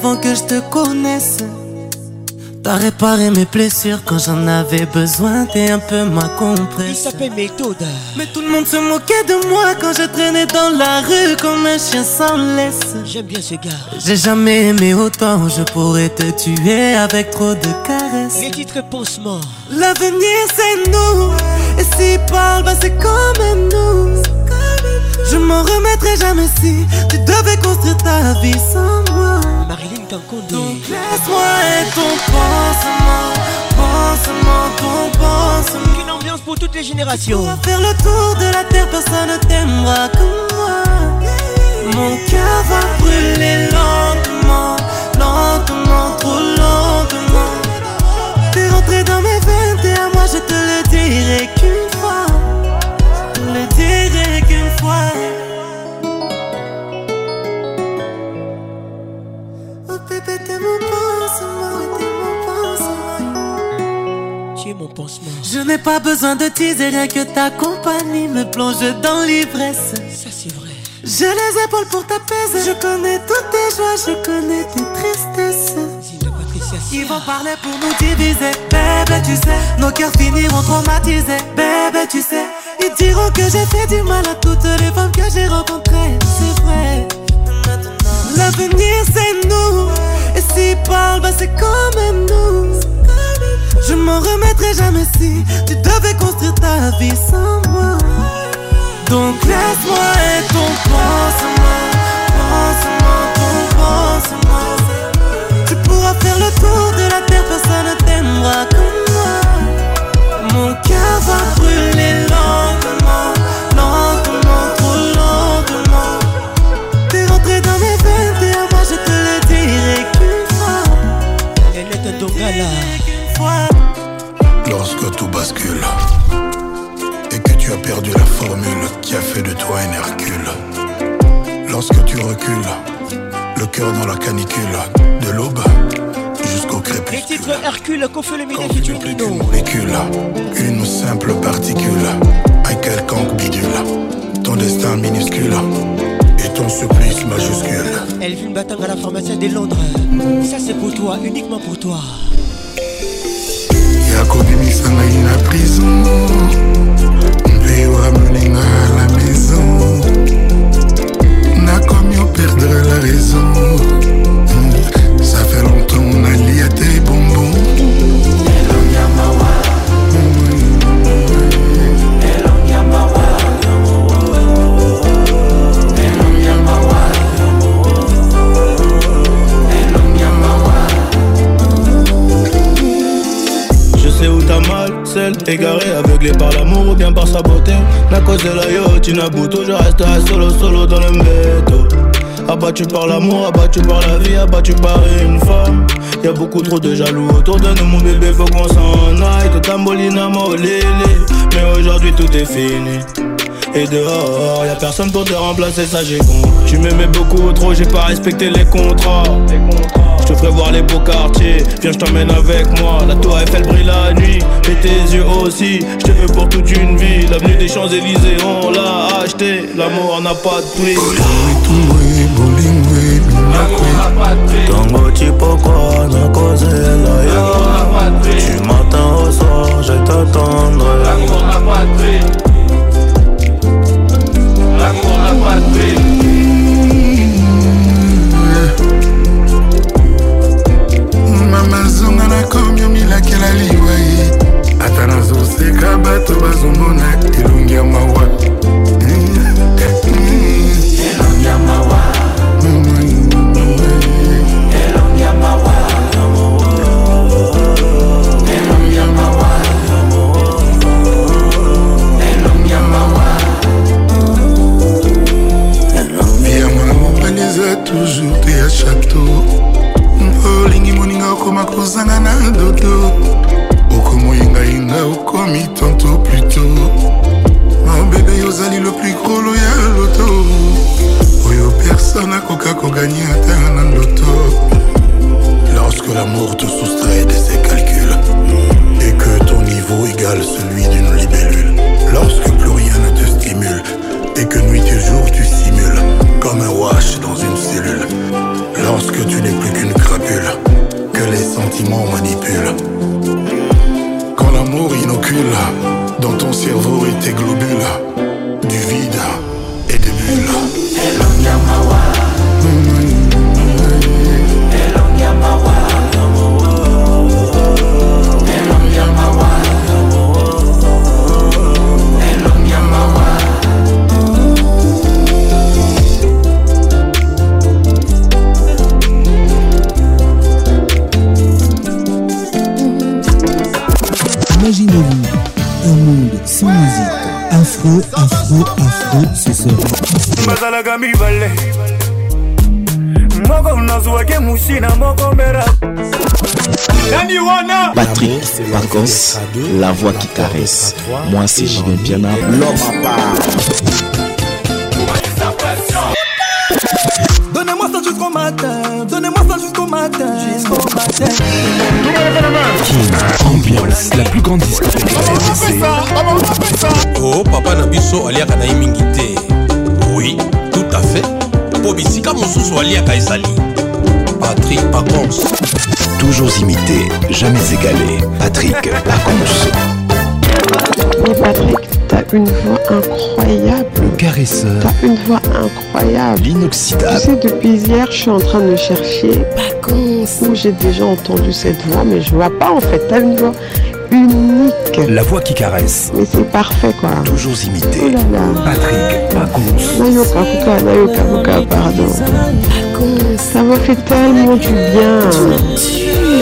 [SPEAKER 7] bois, c'est pour toi.
[SPEAKER 51] réparer mes blessures quand j'en avais besoin. T'es un peu ma compresse.
[SPEAKER 7] Il s'appelle méthode.
[SPEAKER 51] Mais tout le monde se moquait de moi quand je traînais dans la rue comme un chien sans laisse.
[SPEAKER 7] J'aime bien ce gars.
[SPEAKER 51] J'ai jamais aimé autant. Je pourrais te tuer avec trop de caresses.
[SPEAKER 7] Les titres.
[SPEAKER 51] L'avenir c'est nous. Et s'ils parlent, bah c'est comme nous. Je m'en remettrai jamais si tu devais construire ta vie sans moi.
[SPEAKER 7] Donc
[SPEAKER 51] laisse-moi être ton pansement, pansement, ton pansement.
[SPEAKER 7] Une ambiance pour toutes les générations.
[SPEAKER 51] Tu faire le tour de la terre, personne ne t'aimera comme moi. Mon cœur va brûler lentement, lentement, trop lentement. Je n'ai pas besoin de teaser, rien que ta compagnie me plonge dans l'ivresse.
[SPEAKER 7] Ça, c'est vrai.
[SPEAKER 51] J'ai les épaules pour t'apaiser. Je connais toutes tes joies, je connais tes tristesses. Ils vont parler pour nous diviser. Bébé, tu sais, nos cœurs finiront traumatisés. Bébé, tu sais, ils diront que j'ai fait du mal à toutes les femmes que j'ai rencontrées. C'est vrai. L'avenir, c'est nous. Et s'ils parlent, bah, c'est comme nous. Je m'en remettrai jamais si tu devais construire ta vie sans moi. Donc laisse-moi être ton pansement, pansement, ton pansement. Tu pourras faire le tour de la terre, personne ne t'aimera comme moi. Mon cœur va brûler lentement, lentement, trop lentement. T'es rentré dans mes veines, t'es à moi, je te le dirai qu'une fois.
[SPEAKER 7] Elle est un Dongala.
[SPEAKER 52] Lorsque tout bascule et que tu as perdu la formule qui a fait de toi un Hercule. Lorsque tu recules, le cœur dans la canicule, de l'aube jusqu'au crépuscule.
[SPEAKER 7] Les titres Hercule, fait le Midi featuring Nino.
[SPEAKER 52] Molécule, une simple particule, un quelconque bidule, ton destin minuscule et ton supplice majuscule.
[SPEAKER 7] Elvin Batang à la pharmacienne de Londres. Ça c'est pour toi, uniquement pour toi.
[SPEAKER 33] Yakobimisa ngai na prison. Mpe wamenenga à la maison. Nakomi operdre la raison. Ça fait longtemps nalia te bonbon
[SPEAKER 53] égarée, aveuglée par l'amour ou bien par sa beauté. La cause de la yacht, Nabuto, je resterai solo, solo dans le métro. Abattu par l'amour, abattu par la vie, abattu par une femme. Y'a beaucoup trop de jaloux autour de nous, mon bébé, faut qu'on s'en aille. Tout tambolina, molélé. Mais aujourd'hui tout est fini. Et dehors, y'a personne pour te remplacer, ça j'ai con. Tu m'aimais beaucoup trop, j'ai pas respecté les contrats. Je te ferai voir les beaux quartiers, viens je t'emmène avec moi. La tour Eiffel brille la nuit, et tes yeux aussi. Je te veux pour toute une vie. L'avenue des Champs-Élysées, on l'a acheté. L'amour n'a pas de prix. Tango chipokwa na kozela yo Du matin au soir je t'attendrai L'amour n'a pas de prix L'amour n'a pas de prix
[SPEAKER 33] mama zonga nakomi omilakela liwa ye ata nazoseka bato bazomona elongi ya mawa. Toujours te ya chateau mpo okoma na dodo okomi tanto pluto ya loto. Oyo personne
[SPEAKER 52] Lorsque l'amour te soustrait de ses calculs et que ton niveau égale celui d'une libellule. Lorsque plus rien ne te stimule et que nuit et jour tu simules comme un wash dans une cellule. Lorsque tu n'es plus qu'une crapule les sentiments manipulent. Quand l'amour inocule dans ton cerveau et tes globules du vide
[SPEAKER 54] ce sera
[SPEAKER 5] bazalaka mibale. Moko nazwaki musina moko mera. Nani wana?
[SPEAKER 10] Patrick Pacos, la voix qui caresse. Moi c'est Julien Piana, l'homme à part.
[SPEAKER 27] Donnez-moi ça jusqu'au matin, donnez-moi ça jusqu'au matin, jusqu'au matin.
[SPEAKER 1] King, ambiance, la plus grande discothèque la
[SPEAKER 47] oh papa na biso aliaka na ye mingi te oui tout à fait mpo bisika mosusu aliaka ezali patrik pacons
[SPEAKER 1] Toujours imité, jamais égalé. Patrick Pacons.
[SPEAKER 55] Mais Patrick, t'as une voix incroyable.
[SPEAKER 1] Le caresseur.
[SPEAKER 55] T'as une voix incroyable. Tu
[SPEAKER 1] L'inoxydable.
[SPEAKER 55] sais, depuis hier, je suis en train de chercher où j'ai déjà entendu cette voix, mais je vois pas en fait. T'as une voix unique.
[SPEAKER 1] La voix qui caresse.
[SPEAKER 55] Mais c'est parfait quoi.
[SPEAKER 1] Toujours imité.
[SPEAKER 55] Oh là là.
[SPEAKER 1] Patrick Pacons.
[SPEAKER 55] Nayoka, Kuka, Nayoka, Kuka, pardon. Ça m'a fait tellement du bien.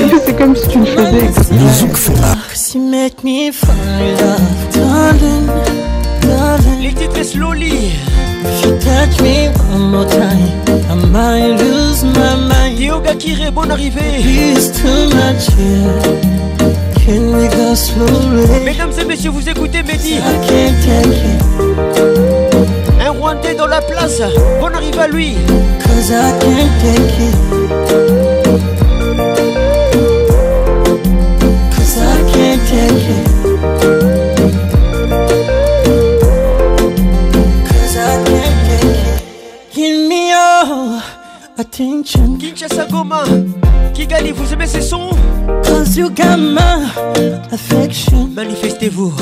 [SPEAKER 55] Et puis c'est comme si tu le faisais.
[SPEAKER 1] Zouk Fema.
[SPEAKER 7] Les titres slowly.
[SPEAKER 41] If you touch me one more time, I might lose my mind.
[SPEAKER 7] Yoga Kiré, bonne arrivée. Mesdames et messieurs, vous écoutez Mehdi. Un Rwandais dans la place, bonne arrivée à lui.
[SPEAKER 29] Cause I can't take it. attention.
[SPEAKER 7] Kinshasa Goma, Kigali, vous aimez ces sons?
[SPEAKER 29] Cause you got my affection.
[SPEAKER 7] Manifestez-vous.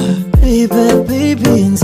[SPEAKER 29] Hey, baby, baby,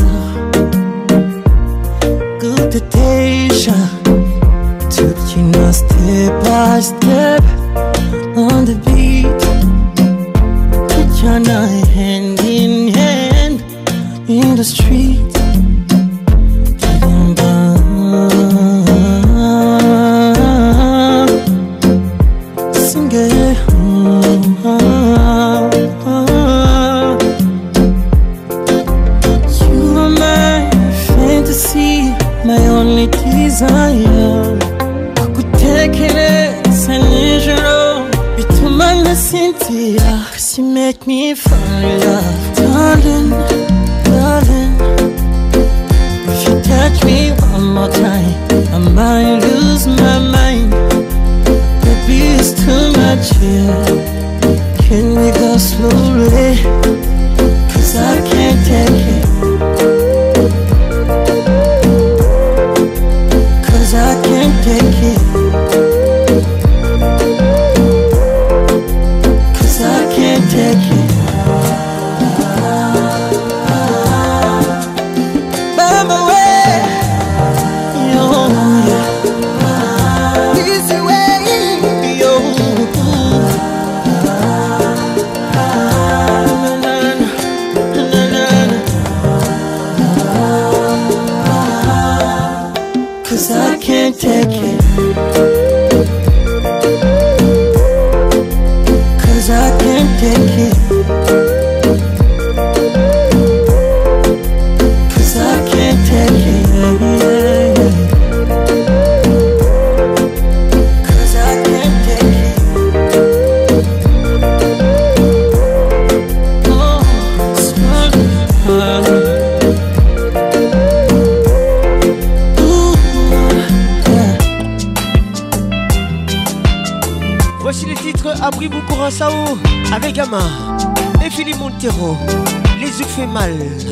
[SPEAKER 28] eyes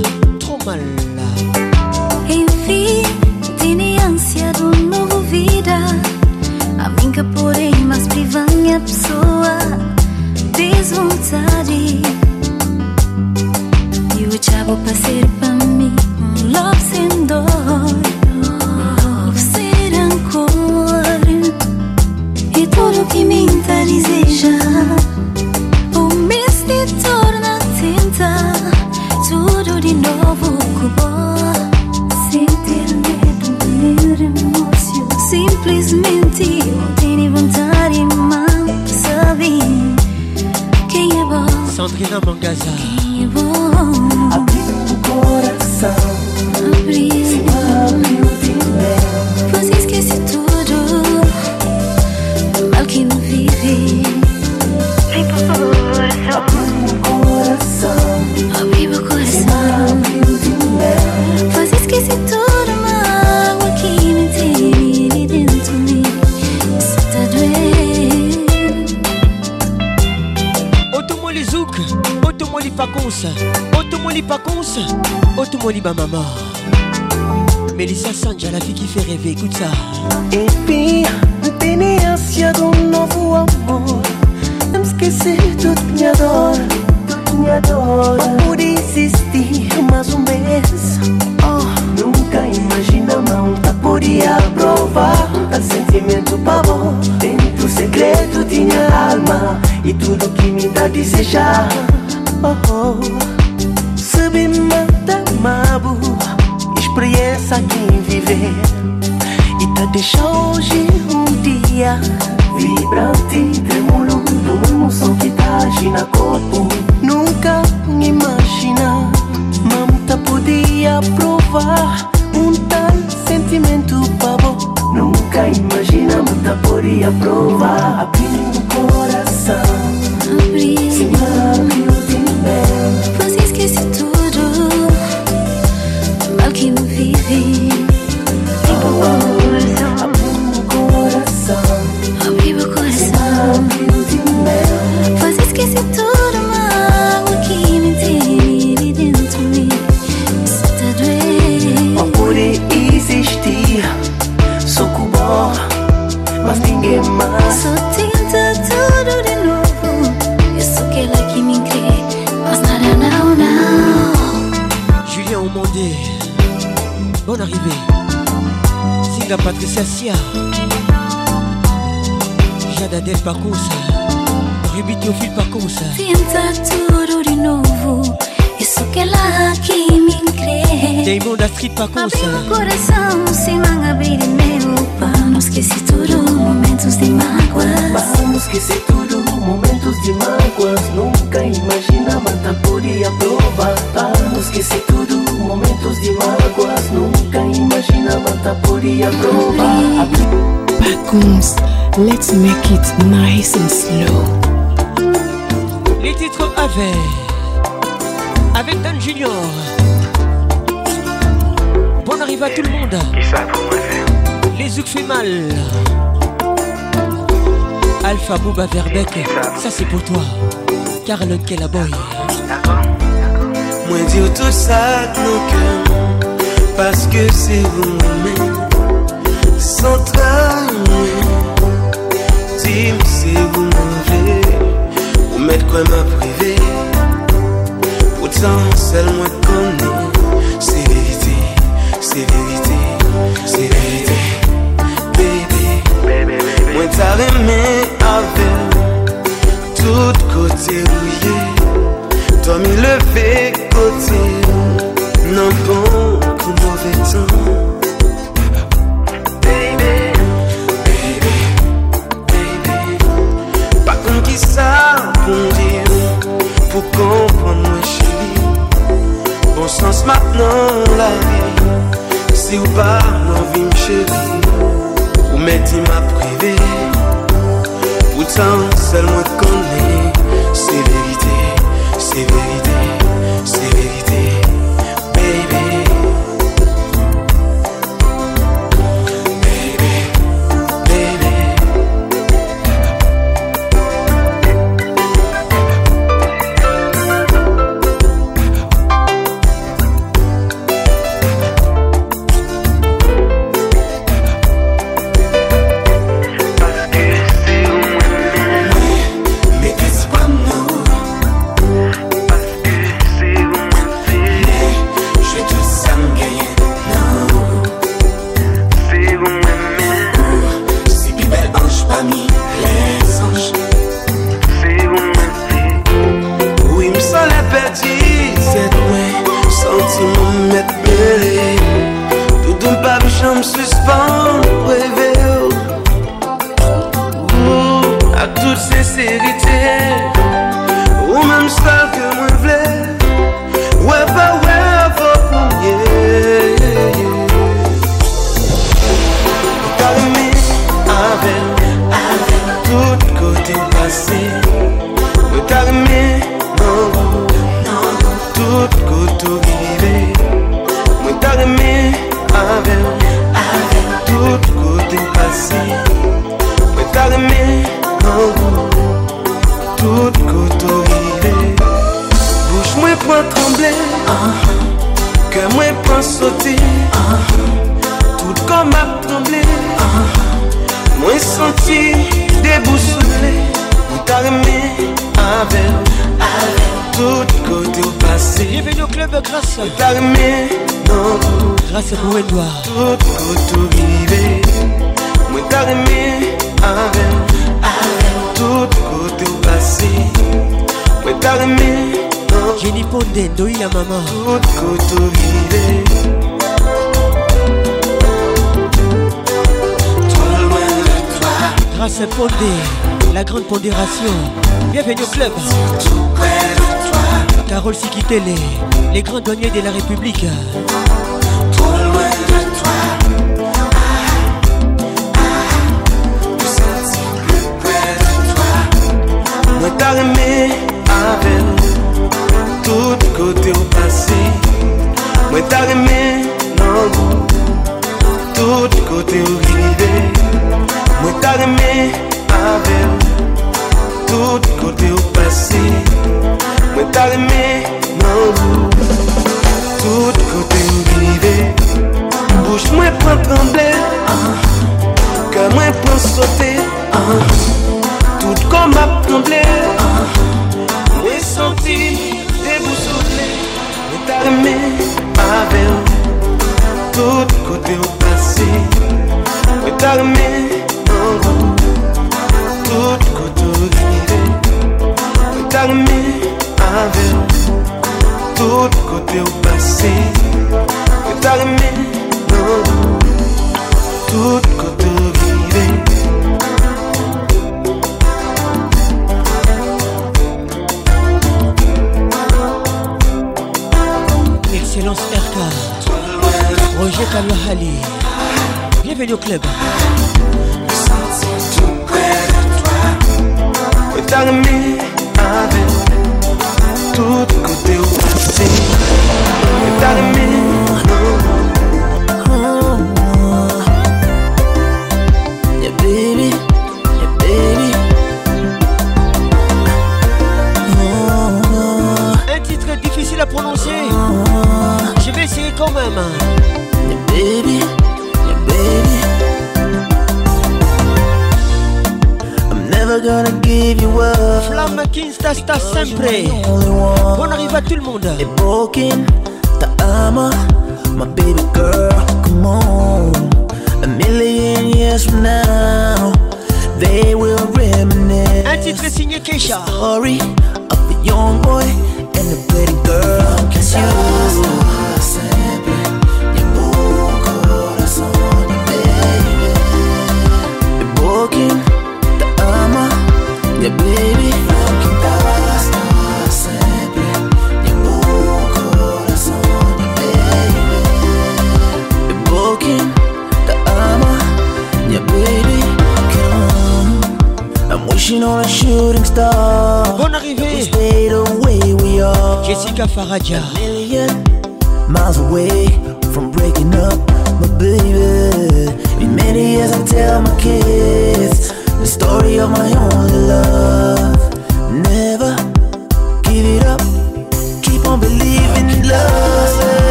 [SPEAKER 28] Carole Sikitele, les grands douaniers de la République.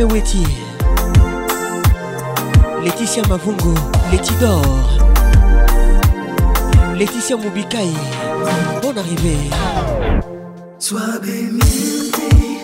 [SPEAKER 7] Beweti Laetitia Mavungo Laetidor Laetitia Moubikaï Bonne arrivée.
[SPEAKER 56] Sois bénie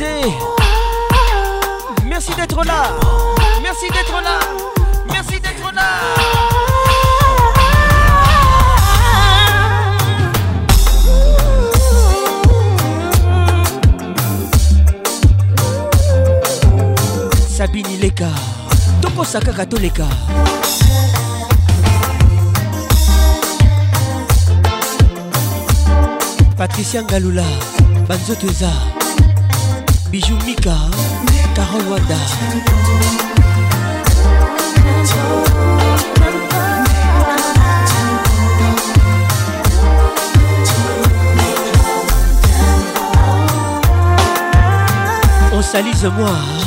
[SPEAKER 56] easy. Oh.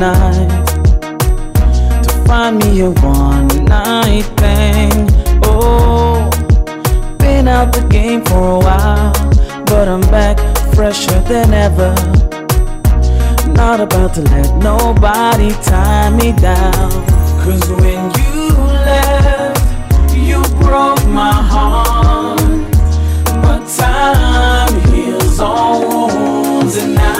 [SPEAKER 56] Tonight to find me a one night thing. Oh, been out the game for a while, but I'm back fresher than ever. Not about to let nobody tie me down. Cause when you left, you broke my heart. But time heals all wounds, and now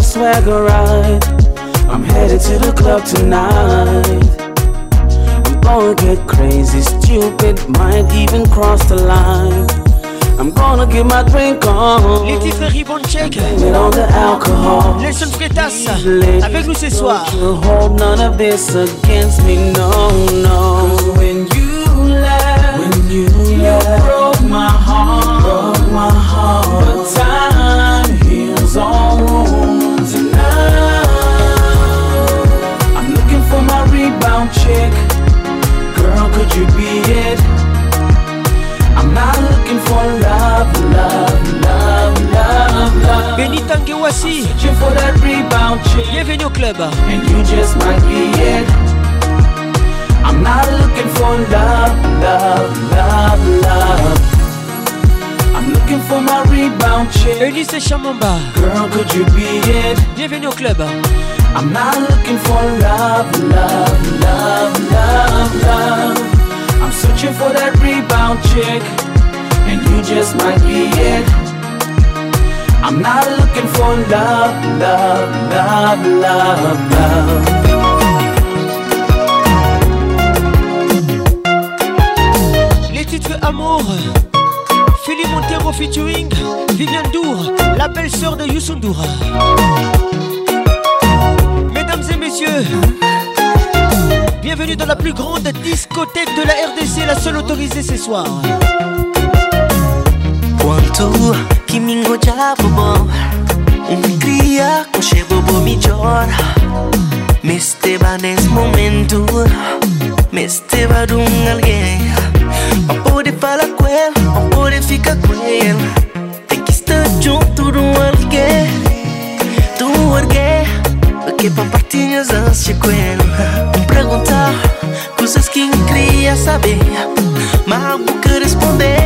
[SPEAKER 56] My swagger right. I'm headed to the club tonight. I'm gonna get crazy, stupid, might even cross the line. I'm gonna get my drink on.
[SPEAKER 7] Les titres Ribbon Check.
[SPEAKER 56] Blame it on the alcohol.
[SPEAKER 7] Les sons Freitas. Avec nous ce soir.
[SPEAKER 56] Hold none of this against me, no, no. when you left, when you, left, You be it? I'm not looking for love, love, love, love, love.
[SPEAKER 7] Benita Ngewasi.
[SPEAKER 56] Searching for that rebound chick.
[SPEAKER 7] Bienvenue au club.
[SPEAKER 56] And you just might be it. I'm not looking for love, love, love, love. I'm looking for my rebound chick.
[SPEAKER 7] Eunice Chamamba.
[SPEAKER 56] Girl, could you be it?
[SPEAKER 7] Bienvenue au club.
[SPEAKER 56] I'm not looking for love, love, love, love, love. I'm searching for that rebound chick, and you just might be it. I'm not looking for love.
[SPEAKER 7] Les titres Amour. Philippe Montero featuring Viviane Dour, la belle sœur de Youssou. Mesdames et messieurs, Bienvenue dans la plus grande discothèque de la RDC, la seule autorisée ce soir.
[SPEAKER 29] Kwantu kimingo cha bobo Nikria kushe bobo michora Meste banes momentu Meste badung alguien. On pode falar com ele, on pode ficar com ele Tem que estar junto do alguém Do alguém Que pa partilhas ansia com ele queria saber Mas a boca responder.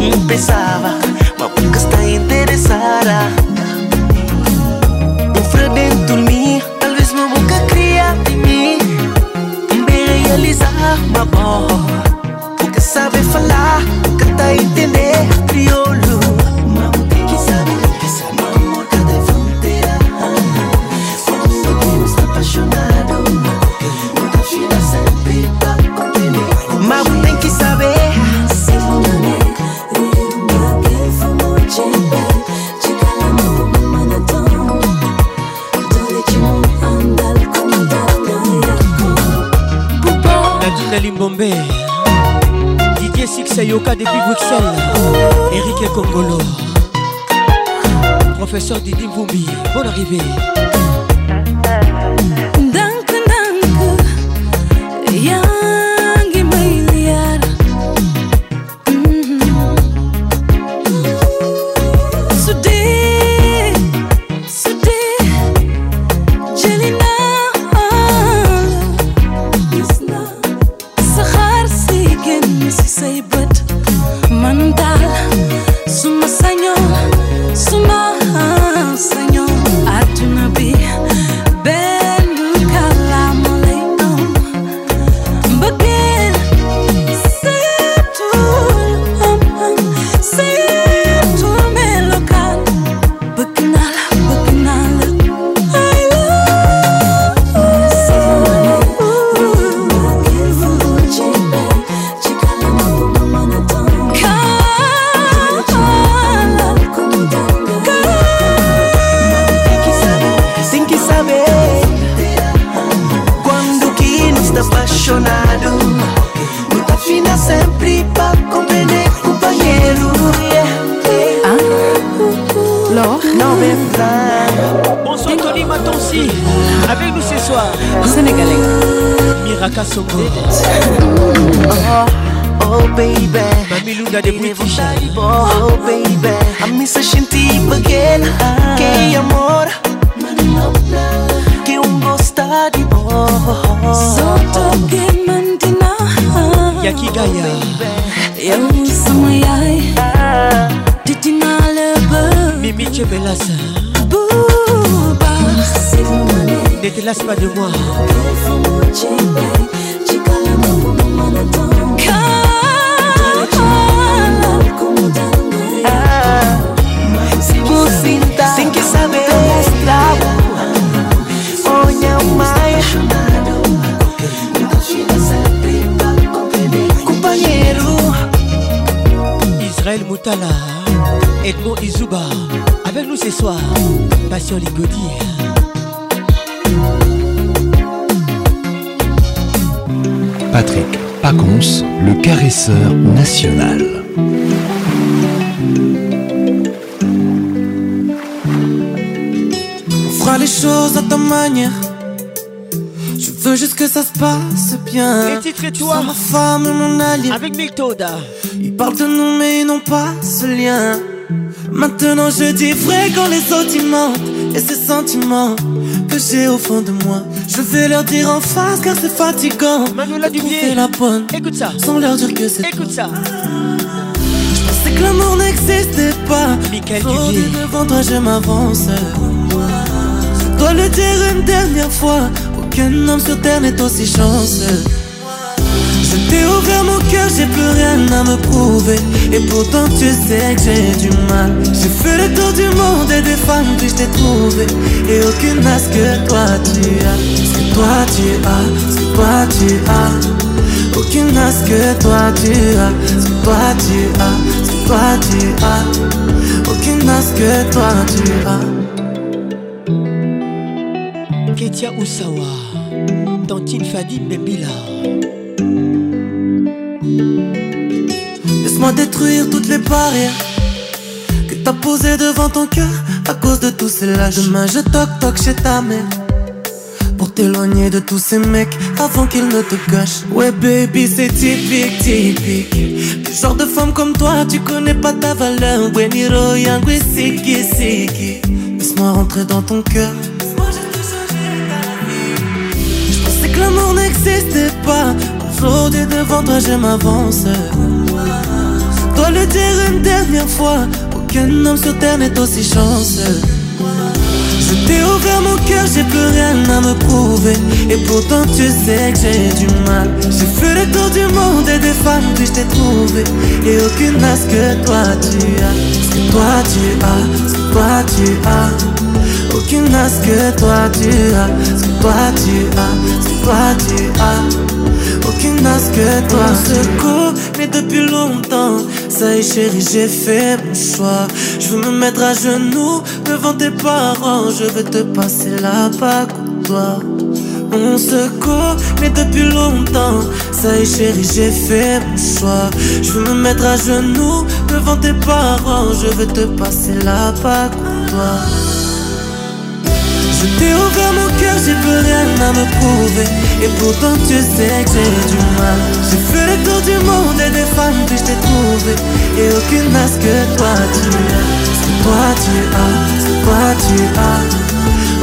[SPEAKER 29] Não pensava Mas a boca está interessada? Um freio dentro de mim Talvez minha boca cria de mim. Me realizar uma boa
[SPEAKER 7] Bruxelles Eric Kongolo Professeur Didi Mvumbi Bonne arrivée
[SPEAKER 57] yau sama yayi titina lebe
[SPEAKER 7] mimi chebelasa
[SPEAKER 57] buba
[SPEAKER 7] ne te lasse pas de moi. Israël Moutala Edmond Izuba Avec nous ce soir Passion Ligodi
[SPEAKER 16] Patrick Pacons, le caresseur national.
[SPEAKER 51] On fera les choses à ta manière. Je veux juste que ça se passe bien.
[SPEAKER 7] Les titres et toi
[SPEAKER 51] ma femme et mon allié.
[SPEAKER 7] Avec Miltoda
[SPEAKER 51] Ils parlent de nous, mais ils n'ont pas ce lien. Maintenant, je dis vrai quand les mentent. Et ces sentiments que j'ai au fond de moi. Je vais leur dire en face car c'est fatigant.
[SPEAKER 7] Manuela Dubier.
[SPEAKER 51] la bonne.
[SPEAKER 7] Écoute ça
[SPEAKER 51] Sans leur dire que c'est
[SPEAKER 7] Écoute ça
[SPEAKER 51] C'est que l'amour n'existait pas.
[SPEAKER 7] Michael Dubier.
[SPEAKER 51] devant toi, je m'avance. Je dois le dire une dernière fois. Aucun homme sur terre n'est aussi chanceux. Je t'ai ouvert mon cœur, j'ai plus rien à me prouver. Et pourtant, tu sais que j'ai du mal. J'ai fait le tour du monde et des femmes, puis je t'ai trouvé. Et aucune n'a que toi tu as. Ce toi tu as, ce toi tu as. Aucune n'a que toi tu as. Ce que toi tu as, ce que toi tu as. Aucune n'a que toi tu as.
[SPEAKER 7] Ketia Oussawa Tantine Fadi Bembila
[SPEAKER 51] Laisse-moi détruire toutes les barrières que t'as posé devant ton cœur à cause de tous ces lâches? Demain je toc toc chez ta mère. Pour t'éloigner de tous ces mecs avant qu'ils ne te gâchent. Ouais, baby, c'est typique, typique. Du genre de femme comme toi, tu connais pas ta valeur. Weniro, yangwe, siki, siki. Laisse-moi rentrer dans ton cœur. Je pensais que l'amour n'existait pas. Aujourd'hui, devant toi, je m'avance. Dois le dire une dernière fois. Aucun homme sur terre n'est aussi chanceux. Je t'ai ouvert mon cœur, j'ai plus rien à me prouver. Et pourtant, tu sais que j'ai du mal. J'ai fait le tour du monde et des femmes, puis je t'ai trouvé. Et aucune n'a ce que toi tu as. Ce que toi tu as, ce que toi tu as. Aucune n'a ce que toi tu as. Ce que toi tu as, ce que toi tu as. Aucune n'a que toi. On se connaît depuis longtemps. Ça y est, chérie, j'ai fait mon choix. Je veux me mettre à genoux devant tes parents. Je veux te passer la bague doigt. On se connaît depuis longtemps. Ça y est, chérie, j'ai fait mon choix. Je veux me mettre à genoux devant tes parents. Je veux te passer la bague doigt. Je t'ai ouvert mon cœur, j'ai plus rien à me prouver. Et pourtant tu sais que j'ai du mal. J'ai fait le tour du monde et des femmes, puis je t'ai trouvé. Et aucune n'a ce que toi tu as. Ce que toi tu as, ce que toi tu as.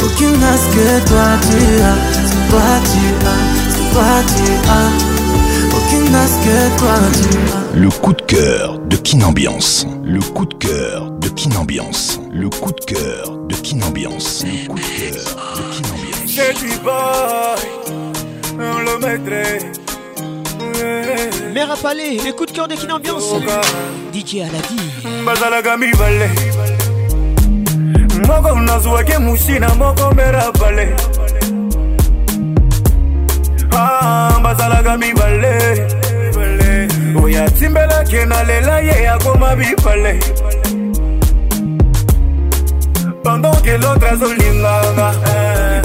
[SPEAKER 51] Aucune n'a ce que toi tu as. Ce que toi tu as, ce que toi tu as. Aucune n'a ce que toi tu as.
[SPEAKER 1] Le coup de cœur de Kinambiance. Le coup de cœur de Kinambiance. Le coup de cœur de Kinambiance. Le coup de cœur de Kinambiance.
[SPEAKER 37] C'est du boy, on le mettrait.
[SPEAKER 7] Mère à palais, les coups de cœur de Kin Ambiance. DJ Aladi.
[SPEAKER 37] bazalaka mibale moko nazwaki musina moko mera bale Ah, bazalaka mibale oyo atimbelaki na lela ye akoma bibale pendant que l'autre azolinganga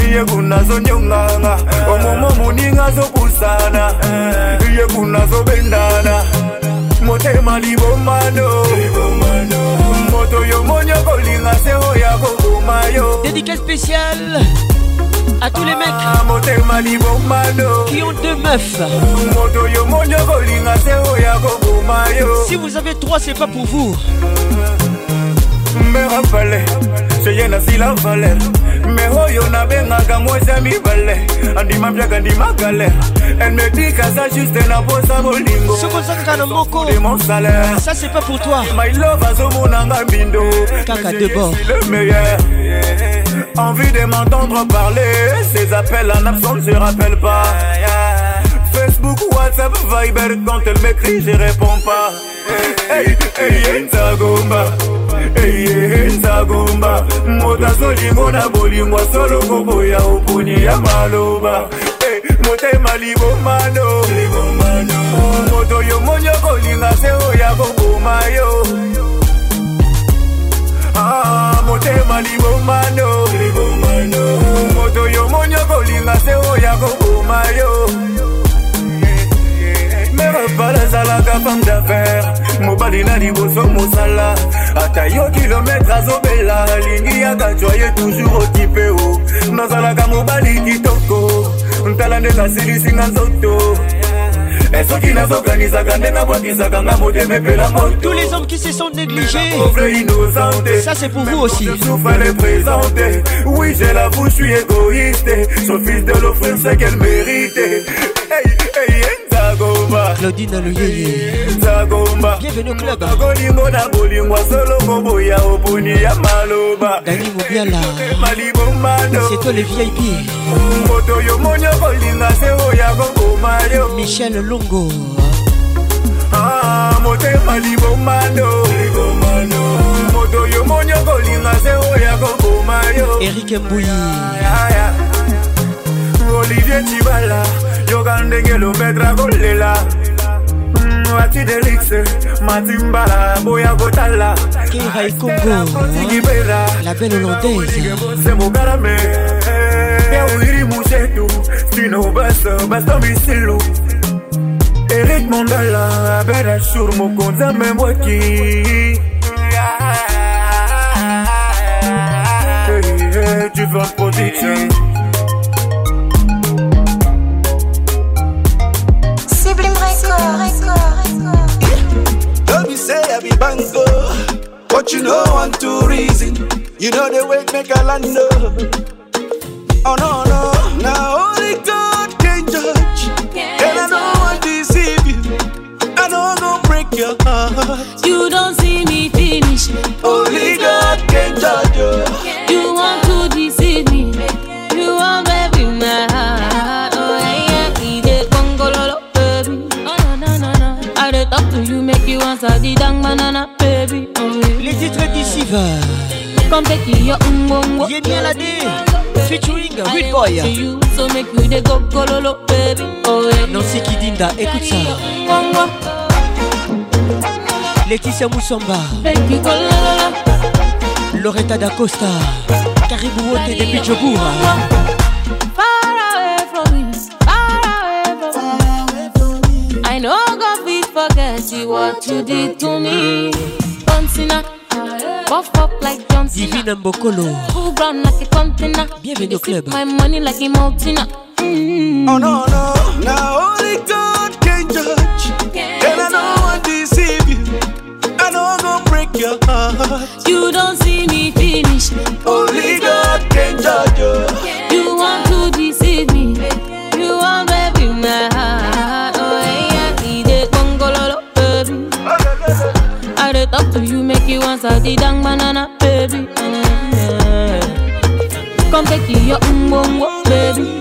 [SPEAKER 37] iye kuna zonyongana omomo muninga zopusana iye kuna zobendana motema libombano. Moto yo moni okolinga se oya koboma yo.
[SPEAKER 7] Dédicat spécial à tous les mecs
[SPEAKER 37] ah,
[SPEAKER 7] qui ont deux meufs. Si vous avez trois, c'est pas pour vous.
[SPEAKER 37] Me rappeler, c'est la valeur. Me oyo nabengaka mwasi ya mibale. Andima mpiaka ndima galere elle me dit kaza juste bolingo.
[SPEAKER 7] Moko.
[SPEAKER 37] De mon salaire.
[SPEAKER 7] Ça c'est pas pour toi.
[SPEAKER 37] My love azomonanga mbindo
[SPEAKER 7] Kaka
[SPEAKER 37] Mais
[SPEAKER 7] de
[SPEAKER 37] je
[SPEAKER 7] bord.
[SPEAKER 37] suis le meilleur. Envie de m'entendre parler. Ces appels en absence je rappelle pas. Facebook, WhatsApp, Viber, quand elle m'écrit, je réponds pas. Hey, hey, hey, eye nzagomba moto azolingo na bolingo asolongo boya oponi ya maloba. Eh, Motema libomano moto oyo moni okolinga se oya koboma yo. Ah, Motema libomano moto oyo moni okolinga mobali na liboso mosala. Ata yo kilometre azobela alingi yakatwa ye toujours okipe o nazalaka mobali kitoko ntala nde nasilisinga nzoto. Esoki nazokanisaka nde nabwakisaka nga motema epela moto.
[SPEAKER 7] Tous les hommes qui se sont négligés,
[SPEAKER 37] pauvre innocente.
[SPEAKER 7] Ça c'est pour vous aussi.
[SPEAKER 37] fallait présenter Oui je l'avoue je suis égoïste. Son fils de l'offrir ce qu'elle mérite Hey hey Nzagomba
[SPEAKER 7] Claudine Loyeye.
[SPEAKER 37] Nzagomba
[SPEAKER 7] Bienvenue au club.
[SPEAKER 37] Kolingo na bolingo solo koboya opuni ya maloba.
[SPEAKER 7] Dani Mobiala.
[SPEAKER 37] Malibomano
[SPEAKER 7] C'est toi le VIP
[SPEAKER 37] Moto yo monyo kolinga se oya kokoma yo.
[SPEAKER 7] Michel Longo.
[SPEAKER 37] Ah, motema libomano moto yo monyo kolinga se oya kokoma yo.
[SPEAKER 7] Eric Mbouyi.
[SPEAKER 37] Aya. olivier cibala yoka ndenge lobetra kolela. Mm, Bati delixe matimbala boya kotala.
[SPEAKER 7] Kirai
[SPEAKER 37] kongokibela
[SPEAKER 7] la belle hollandaise.
[SPEAKER 37] Mokarame yawiri musetu sino basa basa misilu. Erik mondala abera sur mokonzi amembwaki
[SPEAKER 58] Tu
[SPEAKER 13] veux production say I be bango, but you know one two reason. You know the way make a land up. Oh no no, now only God can judge, and I don't want to deceive you. I I'm gonna break your heart.
[SPEAKER 19] You don't
[SPEAKER 7] forever.
[SPEAKER 19] Come take your ungongo.
[SPEAKER 7] Yeah, Melody. Featuring a
[SPEAKER 19] Good
[SPEAKER 7] Boy.
[SPEAKER 19] So make we the go cololo, baby. Oh, yeah.
[SPEAKER 7] Non si kidinda, écoute ça. Laetitia Moussamba. Loretta D'Acosta. Caribou Wote mm,
[SPEAKER 19] mm, mm. from me. I know God will forget you what you did to me. Once in a buff up like John Cena.
[SPEAKER 7] Divine Mbokolo.
[SPEAKER 19] Full ground like a container.
[SPEAKER 7] Bienvenue au club.
[SPEAKER 19] My money like a mountain.
[SPEAKER 13] Oh no no, now only God can judge, and I don't want to deceive you. I know I'm gonna break your heart.
[SPEAKER 19] You don't see me finish.
[SPEAKER 13] Only God can judge you.
[SPEAKER 19] Talk to you, make you answer the dang banana, baby. Come take you your umbongo, baby.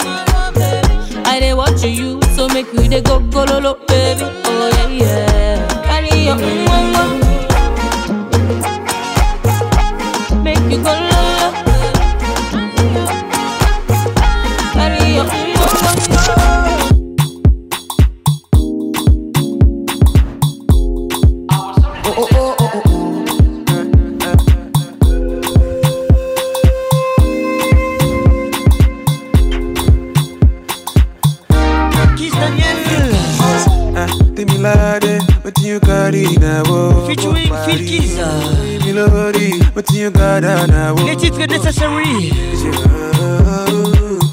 [SPEAKER 19] I dey watch you, so make you dey go gololo, baby. Oh yeah, yeah. Carry your umbongo. Make you go
[SPEAKER 13] you got on a wo?
[SPEAKER 7] Les titres necessary.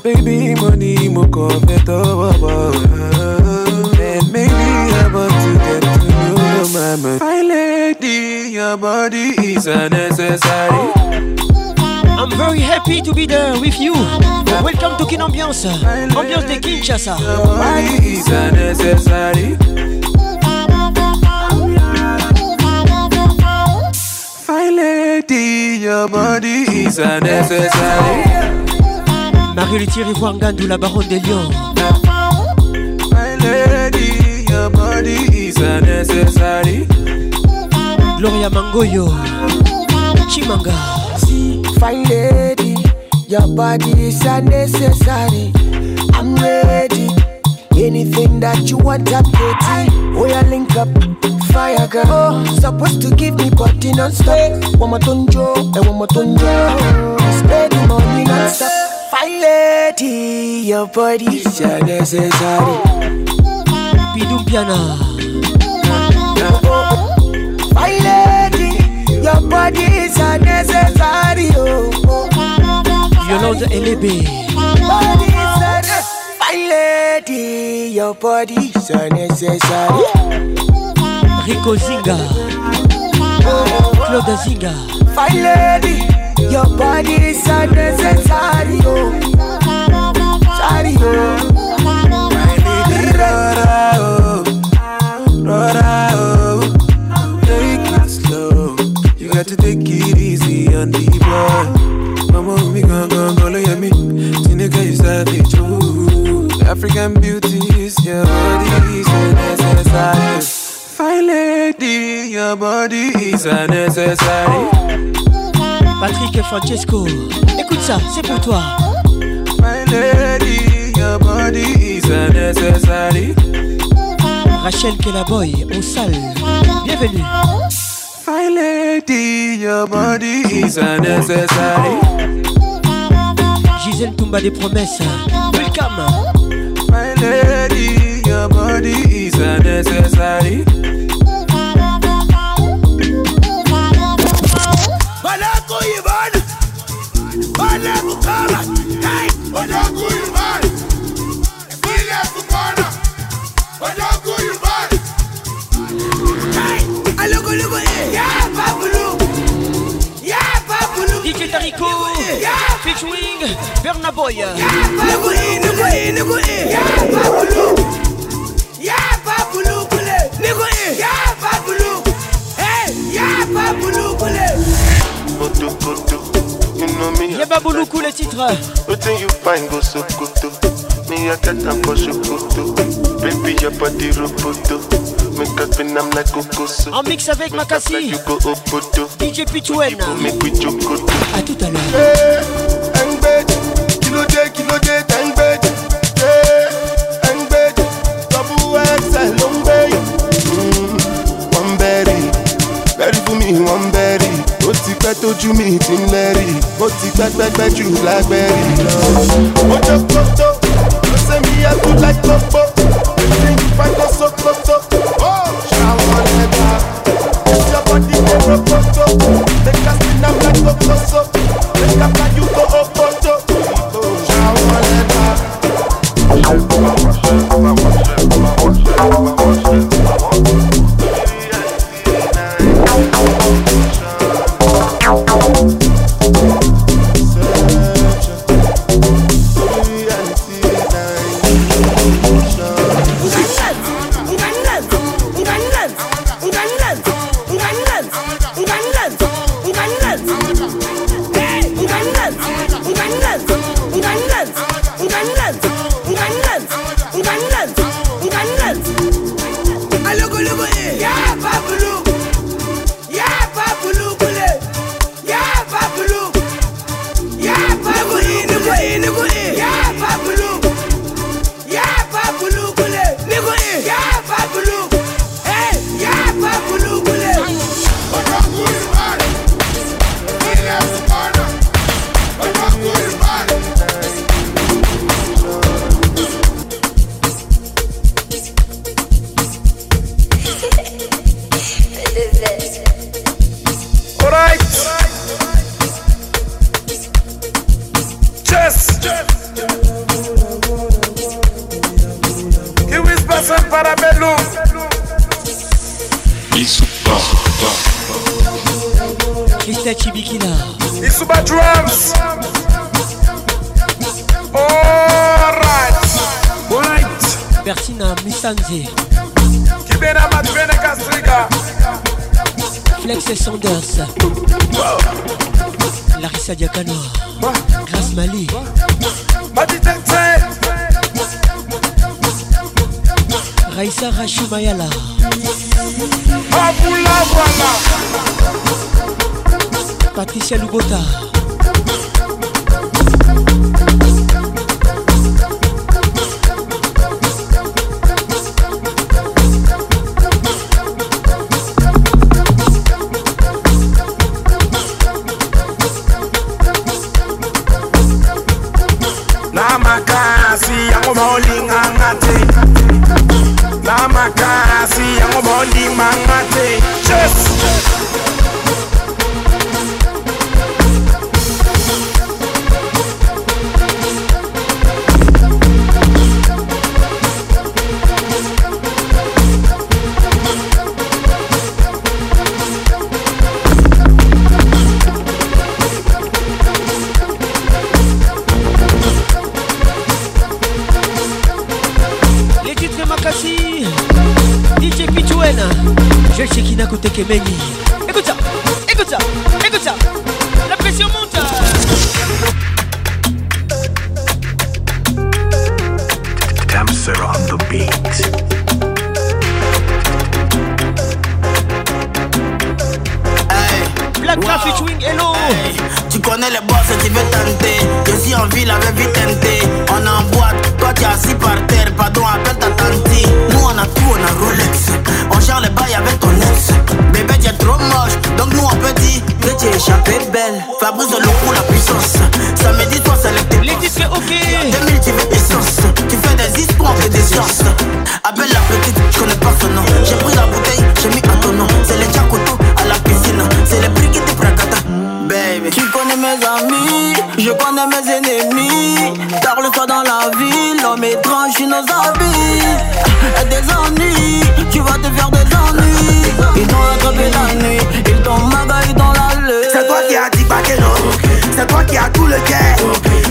[SPEAKER 13] Baby, money, baba. And maybe I'm about to get to know your mama. My lady, your body is unnecessary.
[SPEAKER 7] I'm very happy to be there with you. Welcome to Kin Ambiance. Ambiance de Kinshasa.
[SPEAKER 13] Your body is unnecessary. Lady, your body is unnecessary.
[SPEAKER 7] Marie-Luthier Ivoire Ngandou, la baronne des lions.
[SPEAKER 13] My lady, your body is unnecessary.
[SPEAKER 7] Gloria Mangoyo. Chimanga.
[SPEAKER 59] Fine lady, your body is unnecessary. I'm ready. Anything that you want, I'm ready. Oh, yeah, link up. Fire girl. Oh, supposed to give me body non-stop. One more tonjo, and one more tonjo. Spend the money non-stop. Fine lady, your body is unnecessary.
[SPEAKER 7] Bidou oh. Piana.
[SPEAKER 59] Fine lady, your body is unnecessary. Oh,
[SPEAKER 7] Elebe.
[SPEAKER 59] Body is unnecessary. Fine your body is unnecessary.
[SPEAKER 7] Rico Zinga. Claude Zinga.
[SPEAKER 59] Fine lady, your body is unnecessary. Oh, sorry, oh.
[SPEAKER 13] Rora, oh, rora, oh. Take it slow. You got to take it easy on the boy. Mama, me gon' gon' go look at me. Tinika, you savage, ooh. African beauties, your body is unnecessary. Fine lady, your body is unnecessary.
[SPEAKER 7] Patrick et Francesco. Écoute ça, c'est pour toi.
[SPEAKER 13] My lady, your body is unnecessary.
[SPEAKER 7] Rachel Kelaboy, au salle. Bienvenue.
[SPEAKER 13] Fine lady, your body is unnecessary.
[SPEAKER 7] Gisèle Toumba des promesses. Welcome.
[SPEAKER 13] My lady, your body is unnecessary.
[SPEAKER 60] Balako Ivan, Balako
[SPEAKER 7] featuring Berna Boy.
[SPEAKER 28] Y'a Baboulou cool les titres. Baby, y'a pas de roboto. me cut.
[SPEAKER 7] En mix avec Makassi. DJ Pichouen. A tout à l'heure.
[SPEAKER 43] Kilo J, Kilo J, Tangbed. Tangbed. One berry. Berry for me, one berry. Ó ti pẹ́ tójú mi ti ń lẹ́rìí. Ó ti pẹ́ pẹ́pẹ́ jù lágbẹ́rì lọ. Ó jẹ́ pọ́tó. Ó ṣe mi láì pọ́pọ́. Ó ti ń. so, up.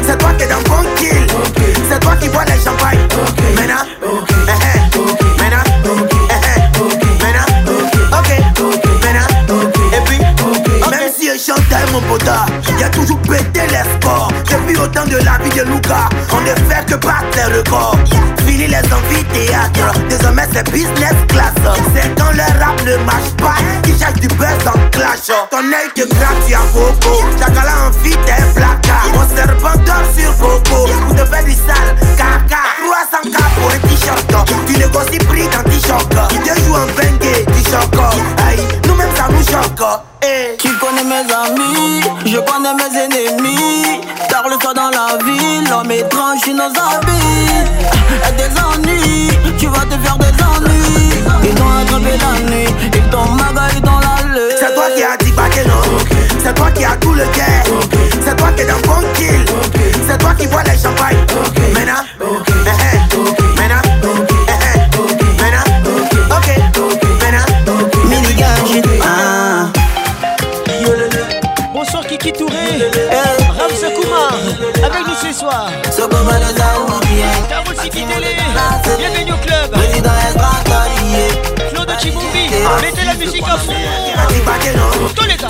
[SPEAKER 61] C'est
[SPEAKER 59] toi qui es dans bon kill. C'est toi qui bois les champagnes. Autant de la vie de Luca, on ne fait que battre les records. Fini les amphithéâtres, désormais c'est business class. C'est quand le rap ne marche pas, qui cherche du buzz en clash. Ton œil te gratte, tu as coco. Chacun envie des placard. Mon serpent dort sur coco. Te faire du sale, caca. 300 k pour un t-shirt. Tu négocies prix dans t-shirt. Te joues en 20 t-shirt. Aïe, nous-mêmes ça nous choque.
[SPEAKER 43] Tu connais mes amis, je connais mes ennemis. Tard le soir dans la ville, l'homme étrange, nos habits. Et des ennuis, tu vas te faire des ennuis. Ils t'ont attrapé la nuit, ils t'ont magaillé dans l'allée.
[SPEAKER 59] C'est toi qui as dit non C'est toi qui as tout le cœur. C'est toi qui es dans bon kill. C'est toi qui bois les champagnes. Maintenant, eh, eh. maintenant,
[SPEAKER 7] Touré, Ram Sakuma, avec nous ce soir. Carole bienvenue au club. Claude Chiboubi, mettez la musique à fond.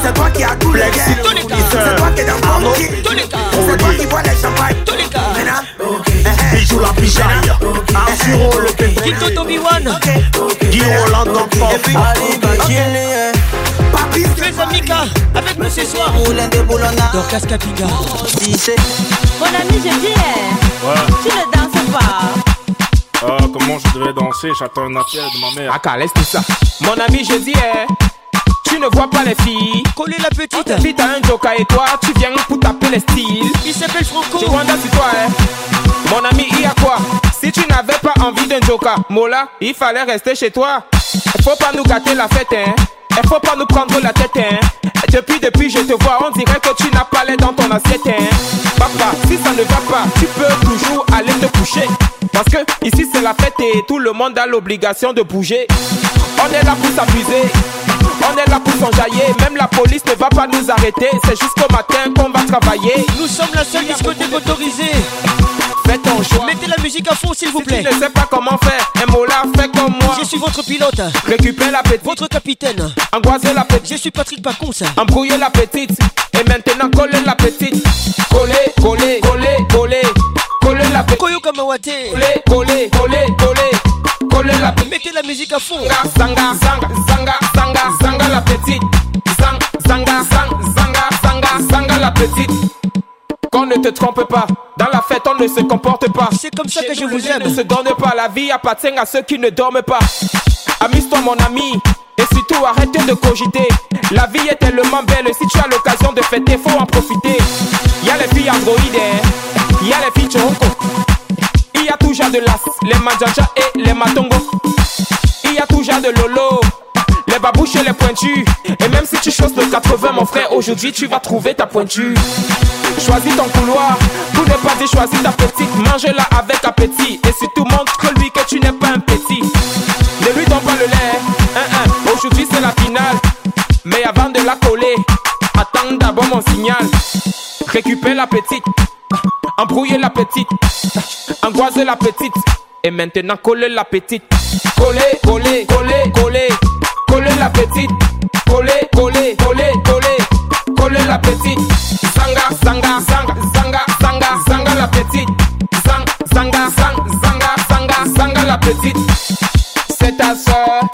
[SPEAKER 59] C'est toi qui as tout le gars.
[SPEAKER 7] Tous les gars,
[SPEAKER 59] c'est toi qui es dans
[SPEAKER 7] les gars,
[SPEAKER 59] c'est toi qui bois les champagnes.
[SPEAKER 7] Tous les gars,
[SPEAKER 59] Bijou la pijaille, Arthuro le.
[SPEAKER 7] Kito Toby One,
[SPEAKER 59] Guy Roland Papi,
[SPEAKER 7] Fais Amika, avec nous ce soir. Dorcas Kapinga.
[SPEAKER 62] Mon ami, je dis, tu ne danses pas.
[SPEAKER 63] Ah, comment je devais danser? J'attends un appel de ma mère.
[SPEAKER 64] Ah, laisse tout ça. Mon ami, je dis, tu ne vois pas les filles.
[SPEAKER 7] Coller la petite.
[SPEAKER 64] On t'invite à un joker et toi, tu viens pour taper les styles.
[SPEAKER 7] Il s'appelle Franco.
[SPEAKER 64] Tu vois sur toi, hein. Mon ami, il y a quoi? Si tu n'avais pas envie d'un joker, Mola, il fallait rester chez toi. Faut pas nous gâter la fête, hein. Il faut pas nous prendre la tête, hein. Depuis, depuis, je te vois, on dirait que tu n'as pas l'air dans ton assiette, hein. Papa, si ça ne va pas, tu peux toujours aller te coucher. Parce que ici c'est la fête et tout le monde a l'obligation de bouger. On est là pour s'amuser. On est là pour s'enjailler, même la police ne va pas nous arrêter. C'est jusqu'au matin qu'on va travailler.
[SPEAKER 7] Nous sommes la seule discothèque autorisée.
[SPEAKER 64] Faites ton choix.
[SPEAKER 7] Mettez la musique à fond s'il vous plaît.
[SPEAKER 64] Si tu ne sais pas comment faire, un mot là, fais comme moi.
[SPEAKER 7] Je suis votre pilote.
[SPEAKER 64] Récupère la petite.
[SPEAKER 7] Votre capitaine.
[SPEAKER 64] Angoisez la petite.
[SPEAKER 7] Je suis Patrick Pacons.
[SPEAKER 64] Embrouillez la petite. Et maintenant collez la petite. Collez, collez, collez, collez. Collez la petite.
[SPEAKER 7] Koyo Kamawate.
[SPEAKER 64] Collez, collez, collez, collez. Collez la petite.
[SPEAKER 7] Mettez la musique à fond.
[SPEAKER 64] Zanga, zanga, zanga, zanga, zanga la petite. Zang, zanga, zang, zanga, zanga, zanga la petite. Qu'on ne te trompe pas, dans la fête on ne se comporte pas.
[SPEAKER 7] C'est comme ça que je vous aime.
[SPEAKER 64] Ne se donne pas, la vie appartient à ceux qui ne dorment pas. Amuse-toi mon ami, et surtout arrête de cogiter. La vie est tellement belle, si tu as l'occasion de fêter, faut en profiter. Y a les filles androïdes, hein. y a les filles choco. Il y a toujours de l'as, les manjaja et les matongo. Il y a toujours de lolo, babouches et les pointus. Et même si tu choses de 80, mon frère, aujourd'hui tu vas trouver ta pointure. Choisis ton couloir, pour ne pas dire choisis ta petite. Mange-la avec appétit. Et surtout montre-lui que tu n'es pas un petit. Ne lui donne pas le lait. Hein. Aujourd'hui c'est la finale. Mais avant de la coller, attends d'abord mon signal. Récupère la petite. Embrouillez la petite. Angoisez la petite. Et maintenant collez la petite. Collez, collez, collez, collez. La petite. Collez, collez, collez, collez. Collez la petite. Zanga, zanga, zanga, zanga, zanga, zanga la petite. Zang, zanga, zang, zanga, zanga, zanga la petite. C'est ta soeur,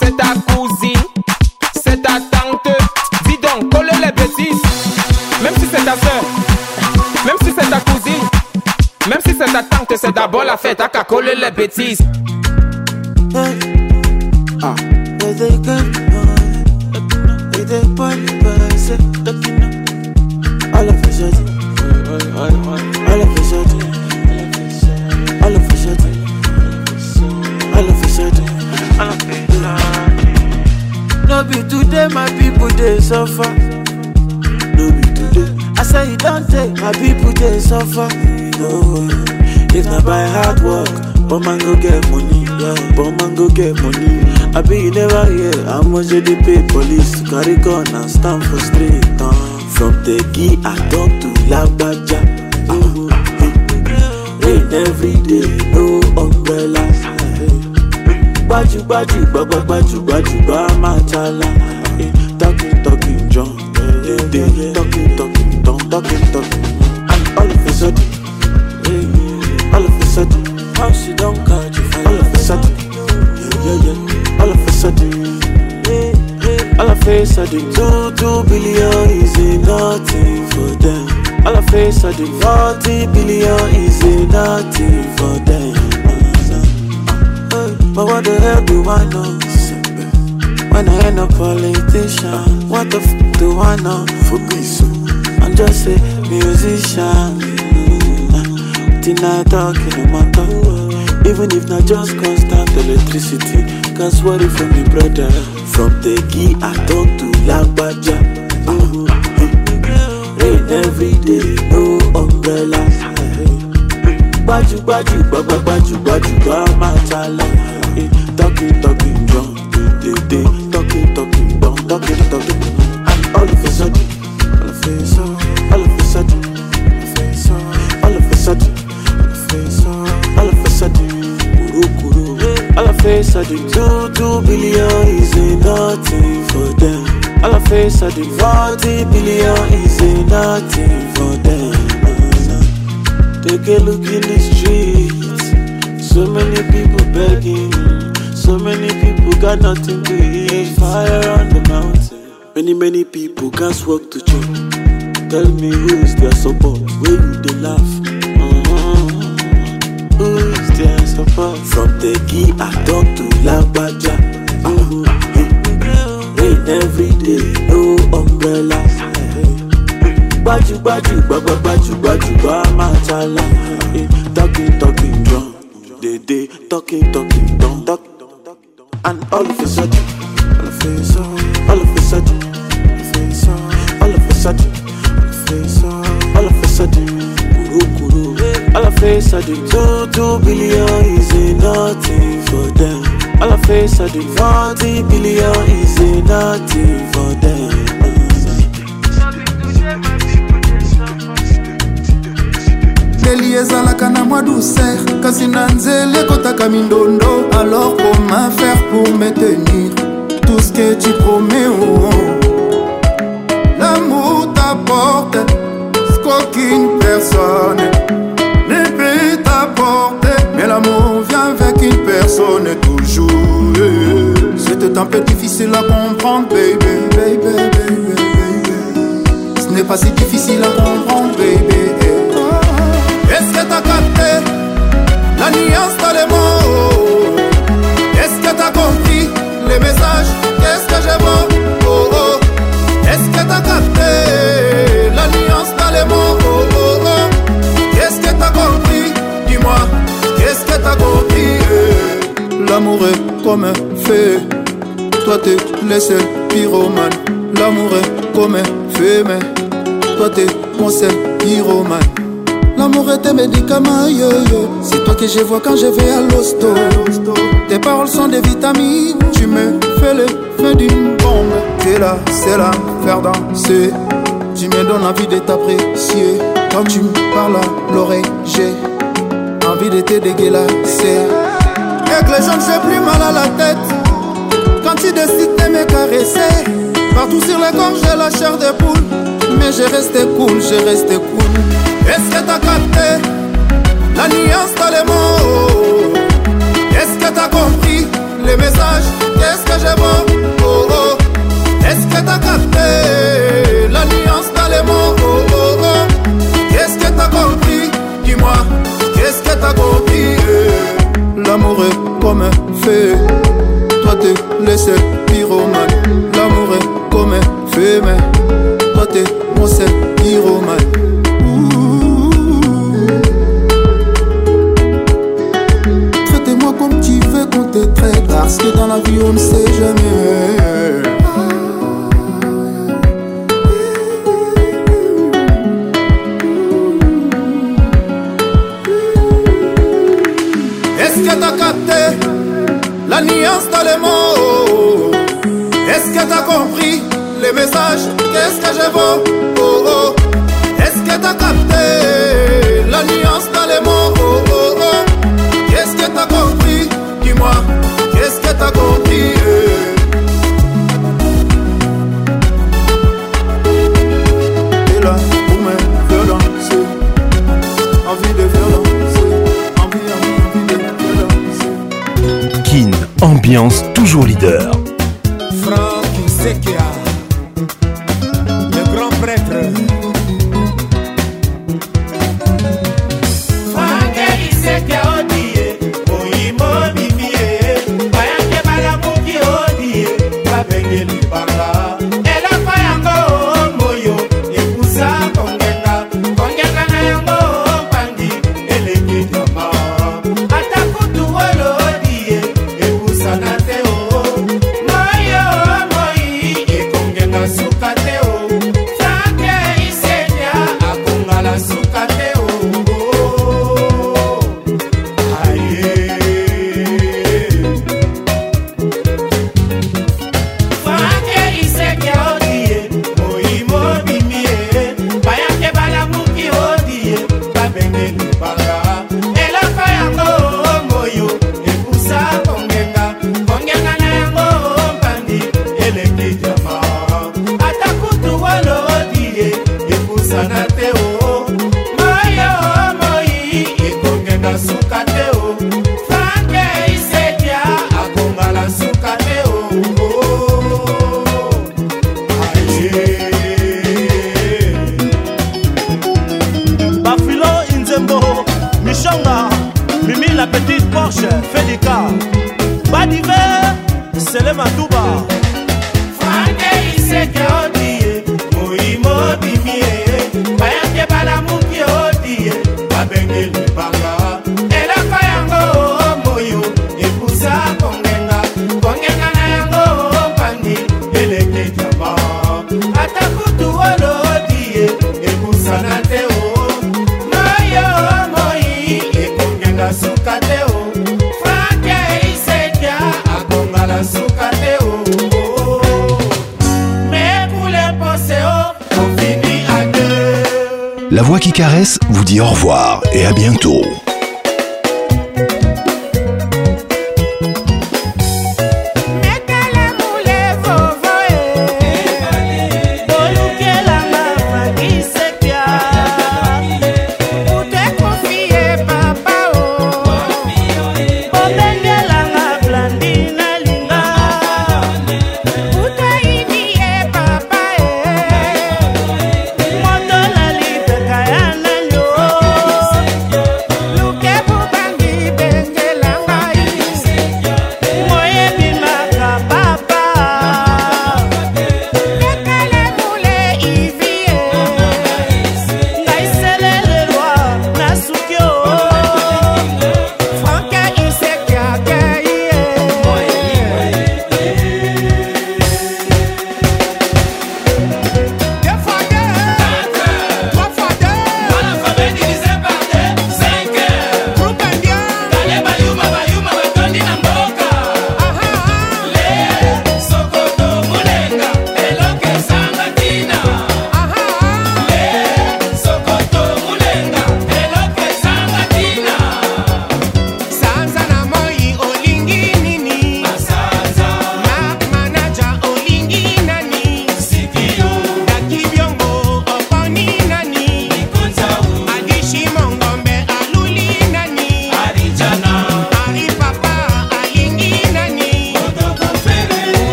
[SPEAKER 64] c'est ta cousine, c'est ta tante. Dis donc, collez les bêtises. Même si c'est ta soeur, même si c'est ta cousine, même si c'est ta tante, c'est d'abord la fête. À coller les bêtises.
[SPEAKER 65] Ah, where all of a sudden, all of a sudden, all of a sudden, all of a sudden. No be today my people they suffer. No be today. say you don't take my people they suffer. No, not by hard work, but man go get money. Yeah, but man go get money. I be never hear how much they pay police carry gun and stand for street. Uh. From Tegi I talk to Lagbaja. Uh, rain every day, no umbrella. Gbaju gbaju gbagba gbaju gbaju gba machala. Eh, Talking talking John, talking talking John, talking talking. Sudden, two two billion is nothing for them. All of a sudden, forty billion is nothing for them. But what the hell do I know? When I ain't a politician, what the f do I know? I'm just a musician. Till I talk in my talk. Even if not just constant electricity. What if from the brother? From Tegi, I talk to Lagbaja. Rain every day, no umbrella. Gbaju gbaju gbagba gbaju gbaju gba machala. Eh, Talking talking drum, dey talking talking drum, talking talking. All of a sudden, all of a sudden, all of a sudden, all of a sudden, all of a sudden, kuru kuru. All of a sudden, two two billion is nothing for them. All of a sudden, forty billion is nothing for them. Take a look in the streets. So many people begging. So many people got nothing to eat. Fire on the mountain. Many, many people can't walk to church. Tell me who is their support? Where you they laugh? Uh-huh. Who is their support? From the key I talk to. Every day, no umbrella. Gbaju gbaju gbagba gbaju gbaju gba machala. Eh, Talking talking drum, dey dey talking talking drum, talk. And all of a sudden, all of a sudden, all of a sudden, all of a sudden, all of a sudden, kuru kuru. All of a sudden, two two billion is nothing for them. All of a sudden, forty billion is nothing for them.
[SPEAKER 66] deli ezalaka na mwa douceur kasi na nzela ekotaka mindondo alors comment faire pour me tenir tout ce que tu promets oh, oh. l'amour t'apporte ce qu'aucune personne ne peut t'apporter mais l'amour avec une personne toujours c'est un peu difficile à comprendre baby baby baby baby. Ce n'est pas si difficile à comprendre baby Est-ce que t'as capté la nuance dans les mots L'amour comme un feu Toi t'es seul pyromane L'amour est comme un feu mais Toi t'es mon seul pyromane L'amour est tes médicaments, yo, yo. C'est toi que je vois quand je vais à l'hosto. Tes paroles sont des vitamines. Tu me fais le feu d'une bombe. Tu es là, c'est là, faire danser. Tu me donnes envie de t'apprécier. Quand tu me parles à l'oreille, j'ai envie de te dégueulasser. Avec les jambes, j'ai plus mal à la tête. Quand tu décides de me caresser, partout sur les corps, j'ai la chair de poule. Mais j'ai resté cool, j'ai resté cool. Est-ce que t'as capté la nuance dans les mots? Est-ce que t'as compris les messages? Qu'est-ce que j'ai beau oh, oh. Est-ce que t'as capté la nuance dans les mots? Oh, oh, oh. Qu'est-ce que t'as compris? Dis-moi, qu'est-ce que t'as compris? feu. Toi te laisser pyromane. L'amour est comme un feu, toi t'es mon seul pyromane. Traitez-moi comme tu veux qu'on te traite. Parce que dans la vie, on ne sait jamais.
[SPEAKER 67] Est-ce que t'as capté? la nuance dans les mots. Est-ce que t'as compris les messages Qu'est-ce que je vaux oh, oh. Est-ce que t'as capté la nuance dans les mots
[SPEAKER 16] toujours leader.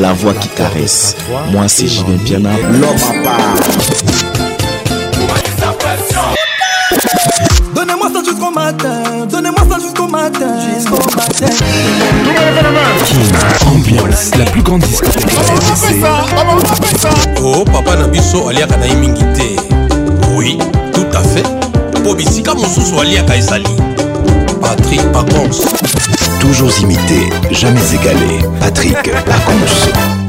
[SPEAKER 1] La voix qui caresse. Moi c'est Julien Piana, l'homme à part.
[SPEAKER 68] Donnez-moi ça jusqu'au matin, donnez-moi ça jusqu'au matin, jusqu'au matin.
[SPEAKER 1] Ambiance, la plus grande discothèque RDC.
[SPEAKER 47] oh papa na biso aliaka na ye mingi te oui tout à fait mpo bisika mosusu aliaka ezali patrik pacons
[SPEAKER 1] Toujours imité, jamais égalé. Patrick Pacons.